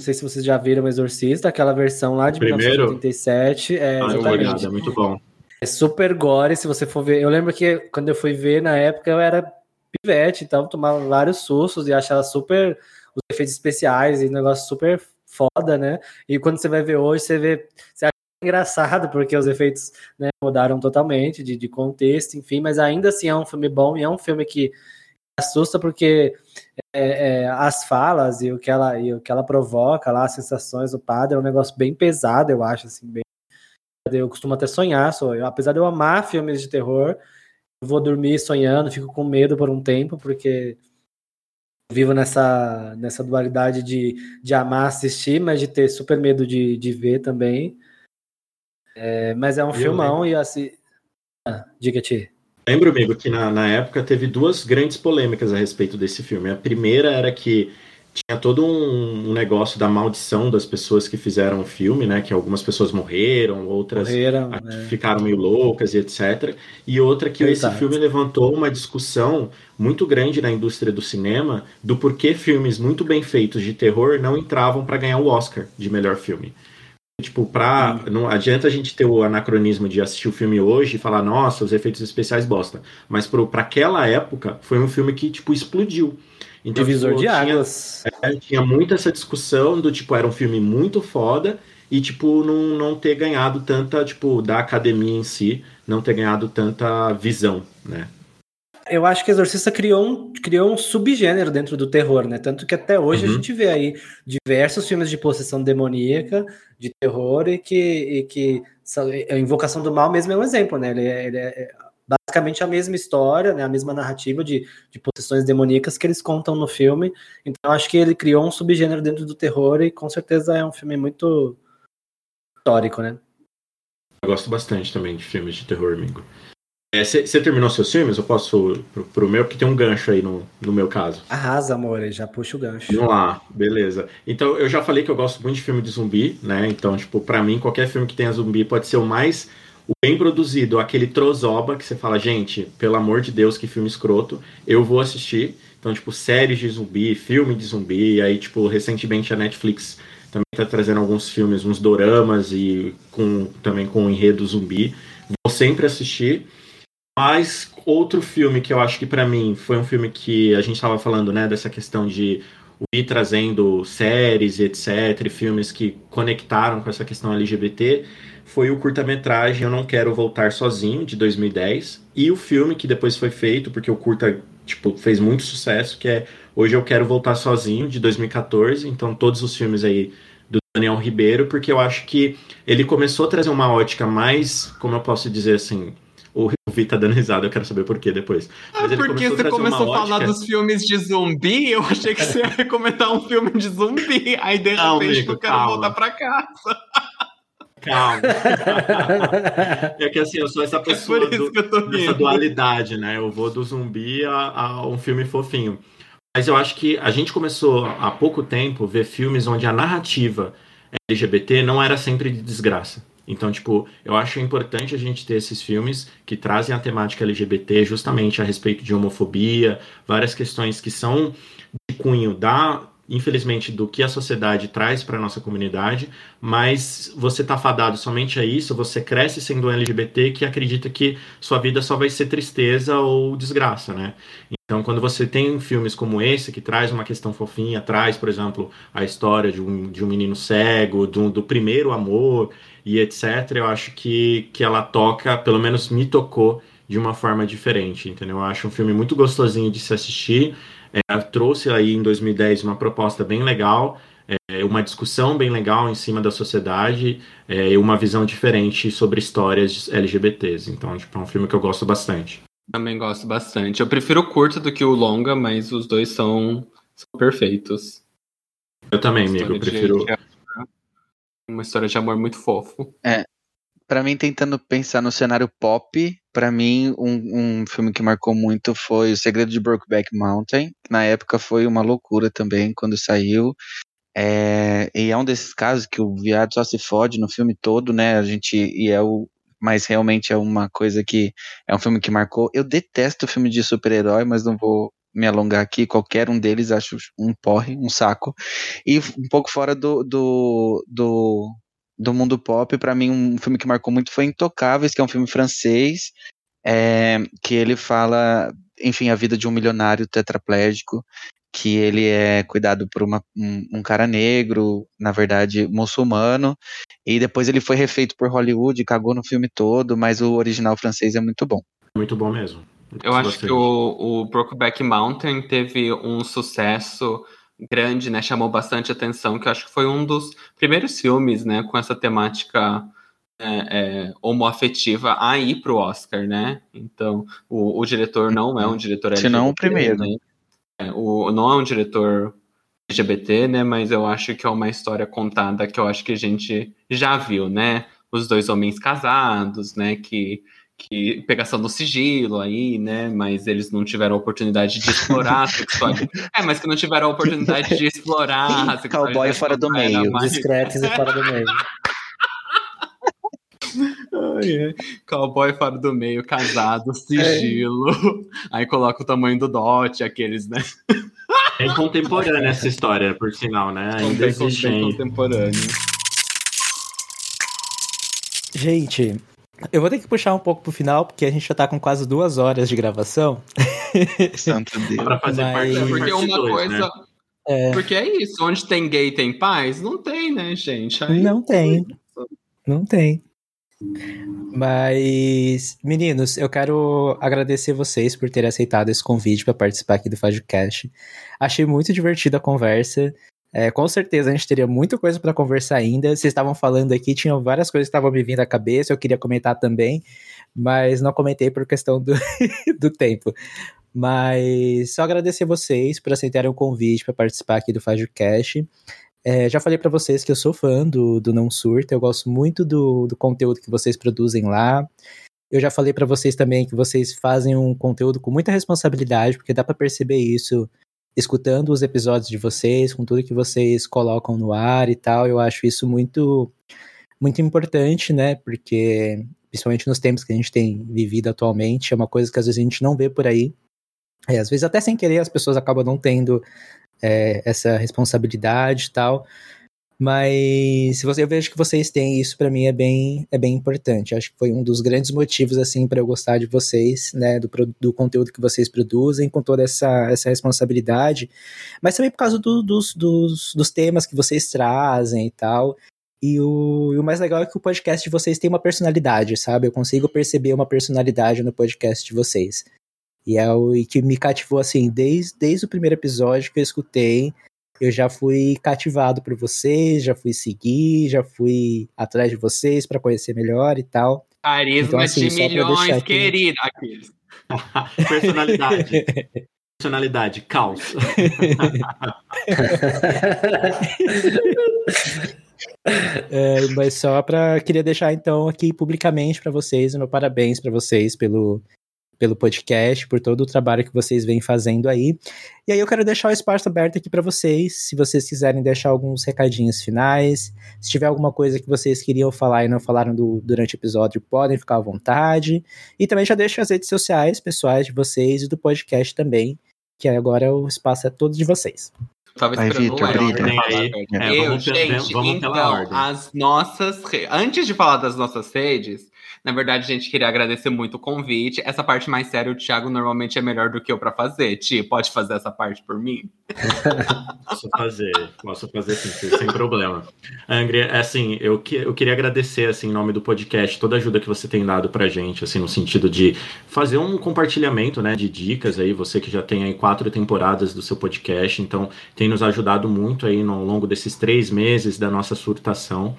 Não sei se vocês já viram O Exorcista, aquela versão lá de Primeiro? 1987. É, ah, exatamente. é muito bom. É super gore, se você for ver. Eu lembro que quando eu fui ver na época eu era pivete, então tomava vários sustos e achava super os efeitos especiais e negócio super foda, né? E quando você vai ver hoje, você vê. Você engraçado, porque os efeitos né, mudaram totalmente de, de, contexto, enfim, mas ainda assim é um filme bom e é um filme que assusta porque é, é, as falas e o, que ela, e o que ela provoca lá, as sensações do padre, é um negócio bem pesado, eu acho, assim, bem... Eu costumo até sonhar, sou eu, apesar de eu amar filmes de terror, eu vou dormir sonhando, fico com medo por um tempo, porque vivo nessa, nessa dualidade de, de amar assistir, mas de ter super medo de, de ver também. É, mas é um eu filmão lembro. e assim. Ah, Diga-te. Lembro, amigo, que na, na época teve duas grandes polêmicas a respeito desse filme. A primeira era que tinha todo um, um, negócio da maldição das pessoas que fizeram o filme, né? Que algumas pessoas morreram, outras morreram, é. ficaram meio loucas e etc. E outra que Exato. esse filme levantou uma discussão muito grande na indústria do cinema do porquê filmes muito bem feitos de terror não entravam para ganhar o Oscar de melhor filme. Tipo, pra. Não adianta a gente ter o anacronismo de assistir o filme hoje e falar, nossa, os efeitos especiais bosta. Mas pro, pra aquela época, foi um filme que, tipo, explodiu. Então, Divisor tipo, de tinha, águas. é, tinha muito essa discussão do tipo, era um filme muito foda e, tipo, não, não ter ganhado tanta, tipo, da academia em si, não ter ganhado tanta visão, né? Eu acho que Exorcista criou um, criou um subgênero dentro do terror, né? Tanto que até hoje Uhum. a gente vê aí diversos filmes de possessão demoníaca, de terror, e que, e que a Invocação do Mal mesmo é um exemplo, né? Ele é, ele é basicamente a mesma história, né? a mesma narrativa de, de possessões demoníacas que eles contam no filme. Então acho que ele criou um subgênero dentro do terror e com certeza é um filme muito histórico, né? Eu gosto bastante também de filmes de terror, amigo. Você terminou seus filmes? Eu posso pro, pro meu, porque tem um gancho aí no, no meu caso. Arrasa, amor, já puxa o gancho. Vamos lá, beleza. Então, eu já falei que eu gosto muito de filme de zumbi, né? Então, tipo, pra mim, qualquer filme que tenha zumbi pode ser o mais o bem produzido, aquele trozoba que você fala, gente, pelo amor de Deus, que filme escroto, eu vou assistir. Então, tipo, séries de zumbi, filme de zumbi, aí, tipo, recentemente a Netflix também tá trazendo alguns filmes, uns doramas e com também com enredo zumbi. Vou sempre assistir. Mas outro filme que eu acho que pra mim foi um filme que a gente estava falando, né, dessa questão de ir trazendo séries, etc, filmes que conectaram com essa questão LGBT, foi o curta-metragem Eu Não Quero Voltar Sozinho, de 2010, e o filme que depois foi feito, porque o curta tipo, fez muito sucesso, que é Hoje Eu Quero Voltar Sozinho, de 2014, então todos os filmes aí do Daniel Ribeiro, porque eu acho que ele começou a trazer uma ótica mais, como eu posso dizer assim, Vi tá dando risada, eu quero saber por quê depois. Ah, Mas ele porque começou você começou a falar ótica- dos filmes de zumbi, eu achei que você ia recomendar um filme de zumbi. Aí de Não, repente amigo, eu quero calma. voltar pra casa. Calma. é que assim, eu sou essa É pessoa isso do- dessa dualidade, né? Eu vou do zumbi a, a um filme fofinho. Mas eu acho que a gente começou há pouco tempo ver filmes onde a narrativa LGBT não era sempre de desgraça. Então, tipo, eu acho importante a gente ter esses filmes que trazem a temática LGBT justamente a respeito de homofobia, várias questões que são de cunho da, infelizmente, do que a sociedade traz para nossa comunidade, mas você tá fadado somente a isso, você cresce sendo um LGBT que acredita que sua vida só vai ser tristeza ou desgraça, né? Então, quando você tem filmes como esse, que traz uma questão fofinha, traz, por exemplo, a história de um, de um menino cego, do, do primeiro amor e etc., eu acho que, que ela toca, pelo menos me tocou, de uma forma diferente, entendeu? Eu acho um filme muito gostosinho de se assistir. É, trouxe aí em 2010 uma proposta bem legal, é, uma discussão bem legal em cima da sociedade é, e uma visão diferente sobre histórias LGBTs. Então, tipo, é um filme que eu gosto bastante. Também gosto bastante. Eu prefiro o curto do que o longa, mas os dois são, são perfeitos. Eu também, amigo, eu prefiro. de- Uma história de amor muito fofo. Pra mim, tentando pensar no cenário pop, pra mim, um, um filme que marcou muito foi O Segredo de Brokeback Mountain. que Na época foi uma loucura também quando saiu. É, e é um desses casos que o viado só se fode no filme todo, né? A gente e é o mas realmente é uma coisa que é um filme que marcou. Eu detesto filme de super-herói, mas não vou me alongar aqui. Qualquer um deles acho um porre, um saco. E um pouco fora do, do, do, do mundo pop, pra mim um filme que marcou muito foi Intocáveis, que é um filme francês, é, que ele fala, enfim, a vida de um milionário tetraplégico, que ele é cuidado por uma, um, um cara negro, na verdade muçulmano, e depois ele foi refeito por Hollywood, cagou no filme todo, mas o original francês é muito bom. Muito bom mesmo. Eu acho que o, o Brokeback Mountain teve um sucesso grande, né? Chamou bastante atenção, que eu acho que foi um dos primeiros filmes, né? Com essa temática é, é, homoafetiva a ir pro Oscar, né? Então, o, o diretor não é um diretor Se não, o LGBT, primeiro. né? É, o, não é um diretor LGBT, né? Mas eu acho que é uma história contada que eu acho que a gente já viu, né? Os dois homens casados, né? Que que pegação no sigilo aí, né? Mas eles não tiveram a oportunidade de explorar a sexualidade. É, mas que não tiveram a oportunidade de explorar a sexualidade. Cowboy fora do meio. mais- Discretos e fora do meio. Ai. Cowboy fora do meio, casado, sigilo. Aí coloca o tamanho do dote, aqueles, né? É contemporânea essa história, por sinal, né? Ainda existe contemporâneo. Gente, eu vou ter que puxar um pouco pro final, porque a gente já tá com quase duas horas de gravação. Santo Deus. Pra fazer Mas- parte É da porque parte uma dois, coisa. né? É, Porque é isso, onde tem gay tem paz? Não tem, né, gente? Aí- não tem. Não tem. Mas, meninos, eu quero agradecer vocês por terem aceitado esse convite para participar aqui do FajoCast. Achei muito divertida a conversa. É, com certeza a gente teria muita coisa para conversar ainda. Vocês estavam falando aqui, tinham várias coisas que estavam me vindo à cabeça, eu queria comentar também, mas não comentei por questão do, do tempo. Mas só agradecer vocês por aceitarem o convite para participar aqui do FajoCast. É, já falei pra vocês que eu sou fã do, do Não Surta, eu gosto muito do, do conteúdo que vocês produzem lá. Eu já falei pra vocês também que vocês fazem um conteúdo com muita responsabilidade, porque dá pra perceber isso escutando os episódios de vocês, com tudo que vocês colocam no ar e tal. Eu acho isso muito muito importante, né? Porque principalmente nos tempos que a gente tem vivido atualmente, é uma coisa que às vezes a gente não vê por aí. É, às vezes até sem querer as pessoas acabam não tendo é, essa responsabilidade e tal. Mas se você, eu vejo que vocês têm isso para mim é bem é bem importante. Acho que foi um dos grandes motivos assim para eu gostar de vocês, né, do, do conteúdo que vocês produzem com toda essa, essa responsabilidade, mas também por causa do- dos, dos, dos temas que vocês trazem e tal. E o, e o mais legal é que o podcast de vocês tem uma personalidade, sabe? Eu consigo perceber uma personalidade no podcast de vocês. E é o e que me cativou assim, desde, desde o primeiro episódio que eu escutei, eu já fui cativado por vocês, já fui seguir, já fui atrás de vocês para conhecer melhor e tal. Carisma Então, assim, de milhões, deixar aqui-. Aqueles. Personalidade. Personalidade, caos. É, mas só para queria deixar então aqui publicamente para vocês, o meu parabéns para vocês pelo pelo podcast, por todo o trabalho que vocês vêm fazendo aí. E aí eu quero deixar o espaço aberto aqui para vocês, se vocês quiserem deixar alguns recadinhos finais, se tiver alguma coisa que vocês queriam falar e não falaram do- durante o episódio, podem ficar à vontade. E também já deixo as redes sociais pessoais de vocês e do podcast também, que agora o espaço é todo de vocês. Tava Vai, esperando Vitor, brilha. pra falar, Aí, é, eu, vamos gente, vamos pela então, ordem. as nossas. re- Antes de falar das nossas redes, na verdade, gente queria agradecer muito o convite. Essa parte mais séria, o Thiago normalmente é melhor do que eu pra fazer. Ti, pode fazer essa parte por mim? Posso fazer, posso fazer sim, sem problema. Angry, assim, eu, que, eu queria agradecer, assim, em nome do podcast, toda a ajuda que você tem dado pra gente, assim, no sentido de fazer um compartilhamento, né, de dicas aí, você que já tem aí quatro temporadas do seu podcast, então tem nos ajudado muito aí no, ao longo desses três meses da nossa surtação.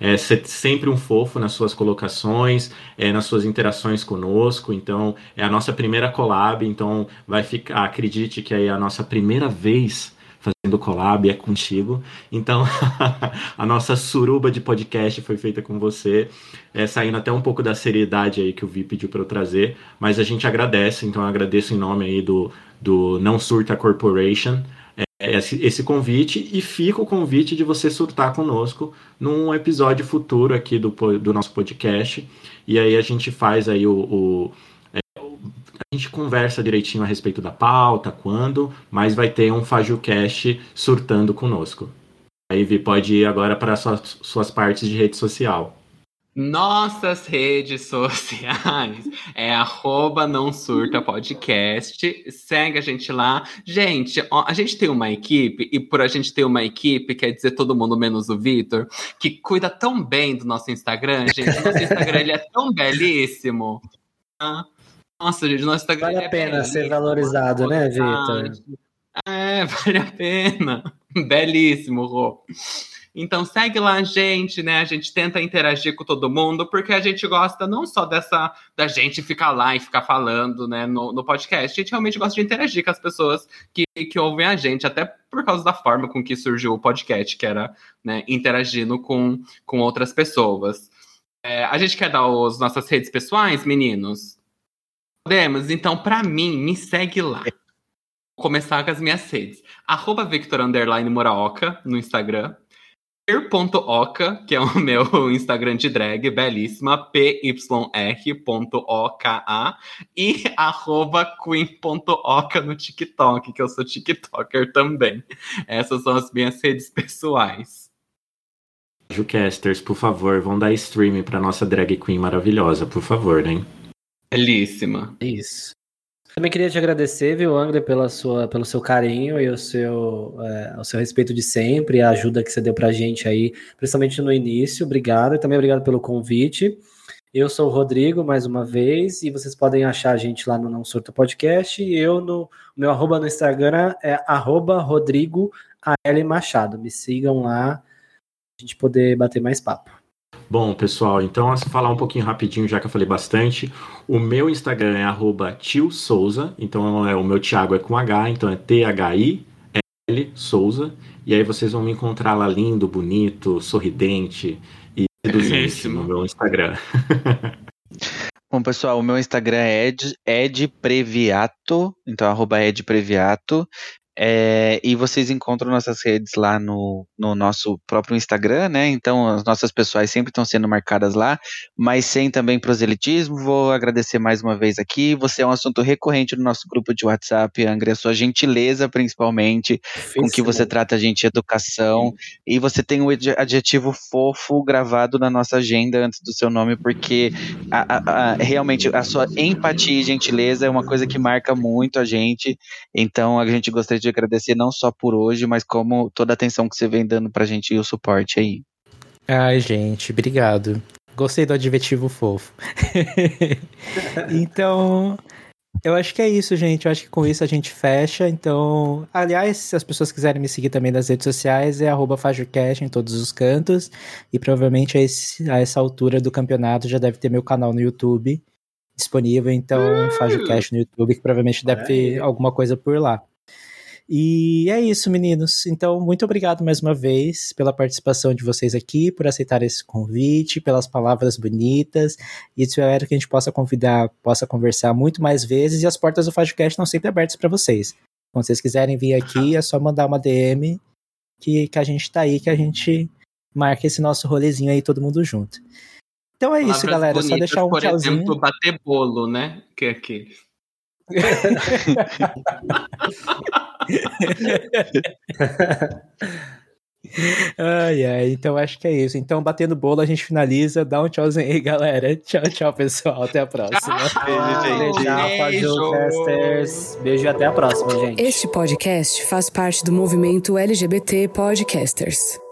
É, ser sempre um fofo nas suas colocações, é, nas suas interações conosco. Então, é a nossa primeira collab. Então, vai ficar, acredite que é a nossa primeira vez fazendo collab é contigo. Então, a nossa suruba de podcast foi feita com você, é, saindo até um pouco da seriedade aí que o Vi pediu para eu trazer, mas a gente agradece, então eu agradeço em nome aí do, do Não Surta Corporation esse, esse convite e fica o convite de você surtar conosco num episódio futuro aqui do, do nosso podcast. E aí a gente faz aí o, o- é, a gente conversa direitinho a respeito da pauta, quando, mas vai ter um FajuCast surtando conosco. Aí Vi pode ir agora para suas, suas partes de rede social. Nossas redes sociais é arroba não surta podcast. Segue a gente lá. Gente, a gente tem uma equipe, e por a gente ter uma equipe, quer dizer todo mundo menos o Vitor, que cuida tão bem do nosso Instagram, gente. Nosso Instagram ele é tão belíssimo. Nossa, gente, nosso Instagram Vale a é pena ser belíssimo. valorizado, né, Vitor? É, vale a pena. Belíssimo, Rô. Então segue lá a gente, né? A gente tenta interagir com todo mundo, porque a gente gosta não só dessa da gente ficar lá e ficar falando, né, no, no podcast. A gente realmente gosta de interagir com as pessoas que, que ouvem a gente, até por causa da forma com que surgiu o podcast, que era né, interagindo com, com outras pessoas. É, a gente quer dar as nossas redes pessoais, meninos? Podemos? Então, para mim, me segue lá. Vou começar com as minhas redes. Arroba Victor no Instagram. Per.oca, que é o meu Instagram de drag, belíssima, pyr.ok.a e arroba queen.oca no TikTok, que eu sou TikToker também. Essas são as minhas redes pessoais. Jucasters, por favor, vão dar streaming pra nossa drag queen maravilhosa, por favor, hein? Belíssima. Isso. Também queria te agradecer, viu, Angra, pela sua, pelo seu carinho e o seu, é, o seu respeito de sempre, a ajuda que você deu pra gente aí, principalmente no início. Obrigado. E também obrigado pelo convite. Eu sou o Rodrigo, mais uma vez, e vocês podem achar a gente lá no Não Surta Podcast. E eu, no meu arroba no Instagram é arroba Rodrigo Machado. Me sigam lá, a gente poder bater mais papo. Bom, pessoal, então falar um pouquinho rapidinho, já que eu falei bastante. O meu Instagram é arroba tio Souza, então é, o meu Thiago é com H, então é T-H-I-L Souza. E aí vocês vão me encontrar lá lindo, bonito, sorridente e seduzente no meu Instagram. Bom, pessoal, o meu Instagram é ed, edpreviato, então arroba edpreviato. É, e vocês encontram nossas redes lá no, no nosso próprio Instagram, né? Então as nossas pessoais sempre estão sendo marcadas lá, mas sem também proselitismo. Vou agradecer mais uma vez aqui. Você é um assunto recorrente no nosso grupo de WhatsApp, Angra, a sua gentileza, principalmente, com que você trata a gente educação. E você tem o adjetivo fofo gravado na nossa agenda antes do seu nome, porque a, a, a, realmente a sua empatia e gentileza é uma coisa que marca muito a gente. Então a gente gostaria de agradecer não só por hoje, mas como toda a atenção que você vem dando pra gente e o suporte aí. Ai, gente, obrigado. Gostei do adjetivo fofo. então, eu acho que é isso, gente. Eu acho que com isso a gente fecha. Então, aliás, se as pessoas quiserem me seguir também nas redes sociais, é FajoCast em todos os cantos. E provavelmente a, esse, a, essa altura do campeonato já deve ter meu canal no YouTube disponível. Então, FajoCast no YouTube, que provavelmente deve ter alguma coisa por lá. E é isso, meninos. Então, muito obrigado mais uma vez pela participação de vocês aqui, por aceitar esse convite, pelas palavras bonitas. E espero que a gente possa convidar, possa conversar muito mais vezes. E as portas do Fastcast estão sempre abertas para vocês. Quando vocês quiserem vir aqui, é só mandar uma DM que, que a gente tá aí, que a gente marca esse nosso rolezinho aí, todo mundo junto. Então é Palavras isso, galera. Bonitas, só deixar um por tchauzinho. Por exemplo, bater bolo, né? Que é aquele. Ai, ai, então acho que é isso. Então, batendo bolo, a gente finaliza. Dá um tchauzinho aí, galera. Tchau, tchau, pessoal. Até a próxima. Beijo, gente. Beijo. Beijo e até a próxima, gente. Este podcast faz parte do movimento LGBT Podcasters.